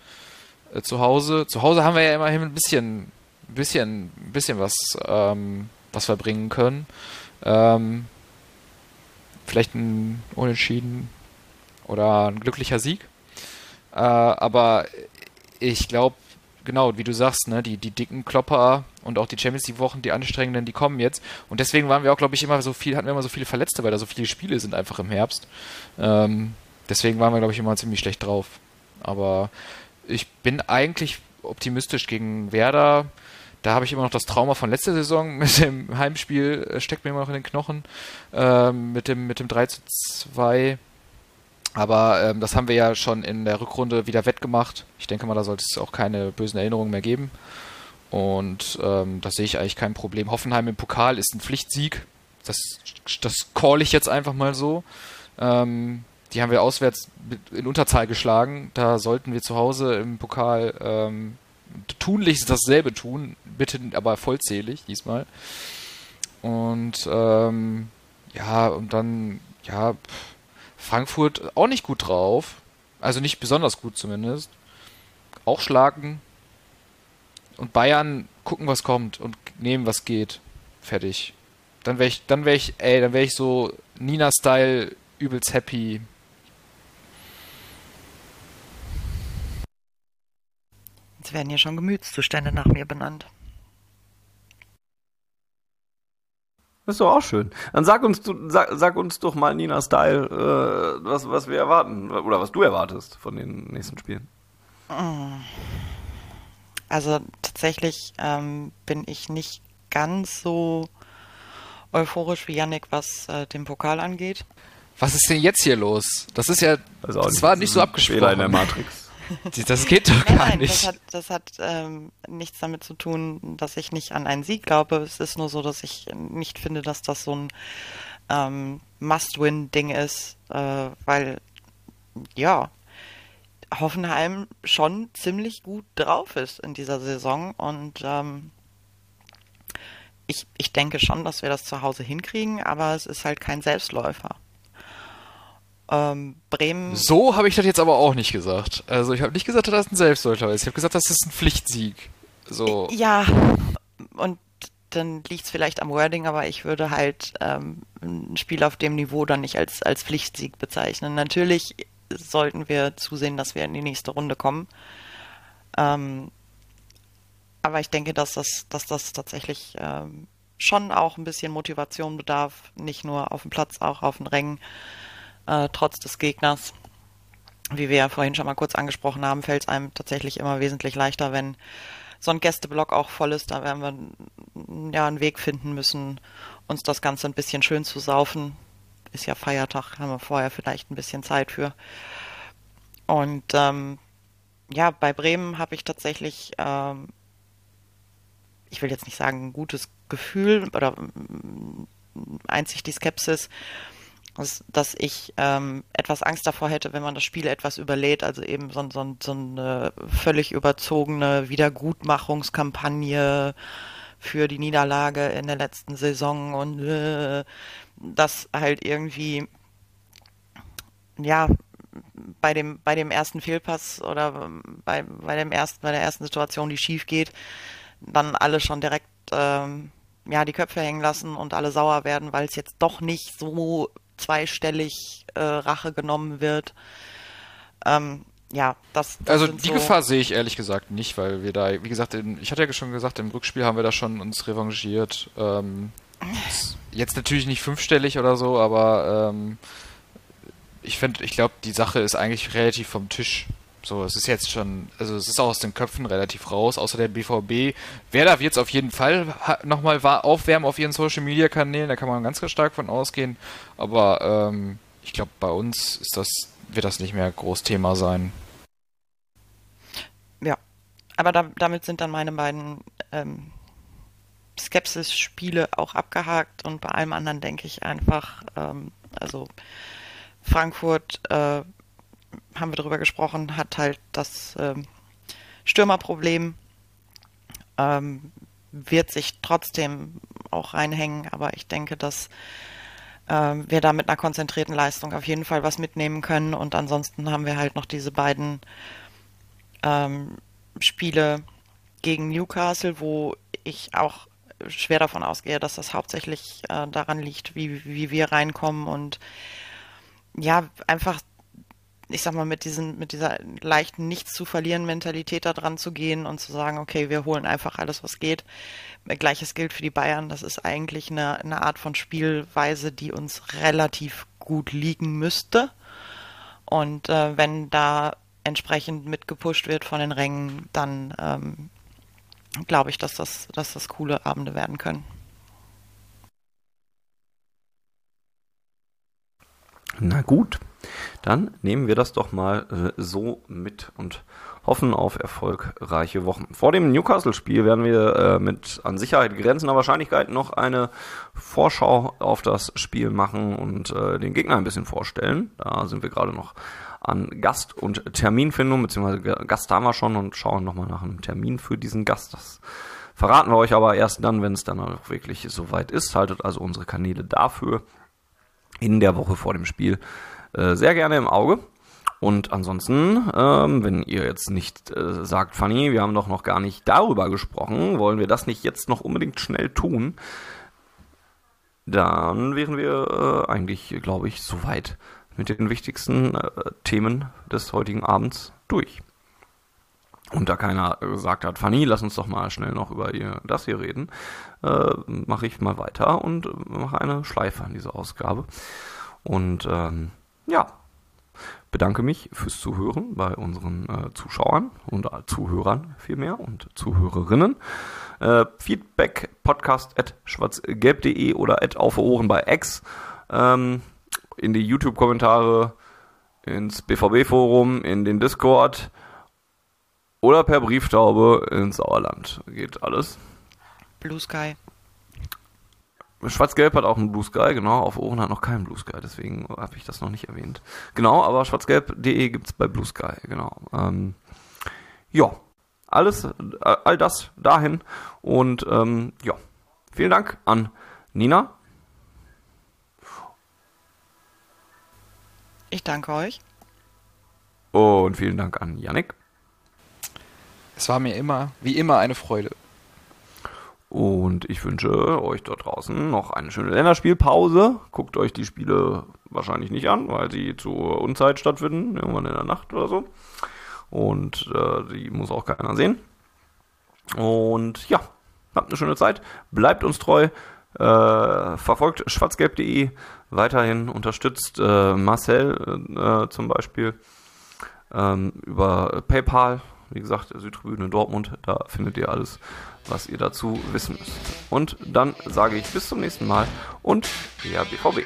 Äh, zu Hause. Zu Hause haben wir ja immerhin ein bisschen, bisschen, bisschen was, ähm, was wir bringen können. Ähm, vielleicht ein Unentschieden oder ein glücklicher Sieg. Äh, aber ich glaube, genau, wie du sagst, ne, die, die dicken Klopper und auch die Champions League Wochen, die anstrengenden, die kommen jetzt. Und deswegen waren wir auch, glaube ich, immer so viel, hatten wir immer so viele Verletzte, weil da so viele Spiele sind einfach im Herbst. Ähm, deswegen waren wir, glaube ich, immer ziemlich schlecht drauf. Aber ich bin eigentlich optimistisch gegen Werder. Da habe ich immer noch das Trauma von letzter Saison mit dem Heimspiel, äh, steckt mir immer noch in den Knochen, ähm, mit, dem, mit dem 3 zu 2. Aber ähm, das haben wir ja schon in der Rückrunde wieder wettgemacht. Ich denke mal, da sollte es auch keine bösen Erinnerungen mehr geben. Und ähm, da sehe ich eigentlich kein Problem. Hoffenheim im Pokal ist ein Pflichtsieg. Das, das call ich jetzt einfach mal so. Ähm, die haben wir auswärts in Unterzahl geschlagen. Da sollten wir zu Hause im Pokal ähm, tunlichst dasselbe tun. Bitte aber vollzählig diesmal. Und ähm, ja, und dann, ja, Frankfurt auch nicht gut drauf. Also nicht besonders gut zumindest. Auch schlagen. Und Bayern gucken, was kommt und nehmen, was geht. Fertig. Dann wäre ich, dann wäre ich, ey, dann wäre ich so Nina-Style übelst happy. Jetzt werden hier schon Gemütszustände nach mir benannt. Das ist doch auch schön. Dann sag uns, du, sag, sag uns doch mal, Nina Style, äh, was, was wir erwarten oder was du erwartest von den nächsten Spielen. Also tatsächlich ähm, bin ich nicht ganz so euphorisch wie Yannick, was äh, den Pokal angeht. Was ist denn jetzt hier los? Das ist ja, auch das war nicht so ein Fehler in der abgesprochen. Matrix. Das geht doch Nein, gar nein, nicht. das hat, das hat ähm, nichts damit zu tun, dass ich nicht an einen Sieg glaube. Es ist nur so, dass ich nicht finde, dass das so ein ähm, Must-Win-Ding ist, äh, weil ja, Hoffenheim schon ziemlich gut drauf ist in dieser Saison und ähm, ich, ich denke schon, dass wir das zu Hause hinkriegen, aber es ist halt kein Selbstläufer. Ähm, Bremen. So habe ich das jetzt aber auch nicht gesagt. Also ich habe nicht gesagt, dass das ein Selbstläufer ist. Ich habe gesagt, das ist ein Pflichtsieg. So. Ja, und dann liegt es vielleicht am Wording, aber ich würde halt ähm, ein Spiel auf dem Niveau dann nicht als, als Pflichtsieg bezeichnen. Natürlich sollten wir zusehen, dass wir in die nächste Runde kommen. Ähm, aber ich denke, dass das, dass das tatsächlich ähm, schon auch ein bisschen Motivation bedarf, nicht nur auf dem Platz, auch auf den Rängen, äh, trotz des Gegners. Wie wir ja vorhin schon mal kurz angesprochen haben, fällt es einem tatsächlich immer wesentlich leichter, wenn so ein Gästeblock auch voll ist. Da werden wir ja einen Weg finden müssen, uns das Ganze ein bisschen schön zu saufen. Ist ja Feiertag, haben wir vorher vielleicht ein bisschen Zeit für. Und ähm, ja, bei Bremen habe ich tatsächlich ähm, ich will jetzt nicht sagen, ein gutes Gefühl oder einzig die Skepsis, dass ich ähm, etwas Angst davor hätte, wenn man das Spiel etwas überlädt, also eben so, so, so eine völlig überzogene Wiedergutmachungskampagne für die Niederlage in der letzten Saison und äh, das halt irgendwie ja bei dem bei dem ersten Fehlpass oder bei, bei dem ersten bei der ersten Situation, die schief geht, dann alle schon direkt ähm, ja die Köpfe hängen lassen und alle sauer werden, weil es jetzt doch nicht so zweistellig äh, Rache genommen wird. Ähm, ja, das, das Also die so Gefahr sehe ich ehrlich gesagt nicht, weil wir da, wie gesagt, in, ich hatte ja schon gesagt, im Rückspiel haben wir da schon uns revanchiert. Ähm, jetzt natürlich nicht fünfstellig oder so, aber ähm, ich finde, ich glaube, die Sache ist eigentlich relativ vom Tisch. So, es ist jetzt schon, also es ist auch aus den Köpfen relativ raus, außer der BVB. Wer darf jetzt auf jeden Fall nochmal aufwärmen auf ihren Social Media Kanälen, da kann man ganz, stark von ausgehen. Aber ähm, ich glaube, bei uns ist das, wird das nicht mehr groß Thema sein. Ja, aber da, damit sind dann meine beiden ähm, Skepsis-Spiele auch abgehakt und bei allem anderen denke ich einfach, ähm, also Frankfurt äh, haben wir darüber gesprochen, hat halt das ähm, Stürmerproblem, ähm, wird sich trotzdem auch reinhängen, aber ich denke, dass ähm, wir da mit einer konzentrierten Leistung auf jeden Fall was mitnehmen können. Und ansonsten haben wir halt noch diese beiden ähm, Spiele gegen Newcastle, wo ich auch schwer davon ausgehe, dass das hauptsächlich äh, daran liegt, wie, wie wir reinkommen. Und ja, einfach ich sag mal, mit diesem, mit dieser leichten Nichts zu verlieren Mentalität da dran zu gehen und zu sagen, okay, wir holen einfach alles, was geht. Gleiches gilt für die Bayern. Das ist eigentlich eine, eine Art von Spielweise, die uns relativ gut liegen müsste. Und äh, wenn da entsprechend mitgepusht wird von den Rängen, dann ähm, glaube ich, dass das, dass das coole Abende werden können. Na gut, dann nehmen wir das doch mal äh, so mit und hoffen auf erfolgreiche Wochen. Vor dem Newcastle-Spiel werden wir äh, mit an Sicherheit grenzender Wahrscheinlichkeit noch eine Vorschau auf das Spiel machen und äh, den Gegner ein bisschen vorstellen. Da sind wir gerade noch an Gast- und Terminfindung, beziehungsweise Gast haben wir schon und schauen nochmal nach einem Termin für diesen Gast. Das verraten wir euch aber erst dann, wenn es dann auch wirklich soweit ist. Haltet also unsere Kanäle dafür in der Woche vor dem Spiel äh, sehr gerne im Auge. Und ansonsten, ähm, wenn ihr jetzt nicht äh, sagt, Fanny, wir haben doch noch gar nicht darüber gesprochen, wollen wir das nicht jetzt noch unbedingt schnell tun, dann wären wir äh, eigentlich, glaube ich, soweit mit den wichtigsten äh, Themen des heutigen Abends durch. Und da keiner gesagt hat, Fanny, lass uns doch mal schnell noch über ihr, das hier reden, äh, mache ich mal weiter und mache eine Schleife an diese Ausgabe. Und ähm, ja, bedanke mich fürs Zuhören bei unseren äh, Zuschauern und äh, Zuhörern vielmehr und Zuhörerinnen. Äh, Feedback podcast at schwarzgelb.de oder at auf Ohren bei X. Ähm, in die YouTube-Kommentare, ins BVB-Forum, in den Discord oder per Brieftaube ins Sauerland. Geht alles. Blue Sky. Schwarz-Gelb hat auch einen Blue Sky, genau. Auf Ohren hat noch keinen Blue Sky, deswegen habe ich das noch nicht erwähnt. Genau, aber schwarzgelb.de gibt's bei Blue Sky, genau. Ähm, ja, alles, äh, all das dahin. Und ähm, ja, vielen Dank an Nina. Ich danke euch. Und vielen Dank an Yannick. Es war mir immer, wie immer, eine Freude. Und ich wünsche euch dort draußen noch eine schöne Länderspielpause. Guckt euch die Spiele wahrscheinlich nicht an, weil sie zur Unzeit stattfinden, irgendwann in der Nacht oder so. Und äh, die muss auch keiner sehen. Und ja, habt eine schöne Zeit. Bleibt uns treu. Äh, verfolgt schwarzgelb.de weiterhin, unterstützt äh, Marcel äh, zum Beispiel ähm, über PayPal. Wie gesagt, Südtribüne Dortmund, da findet ihr alles, was ihr dazu wissen müsst. Und dann sage ich bis zum nächsten Mal und ja, BVB.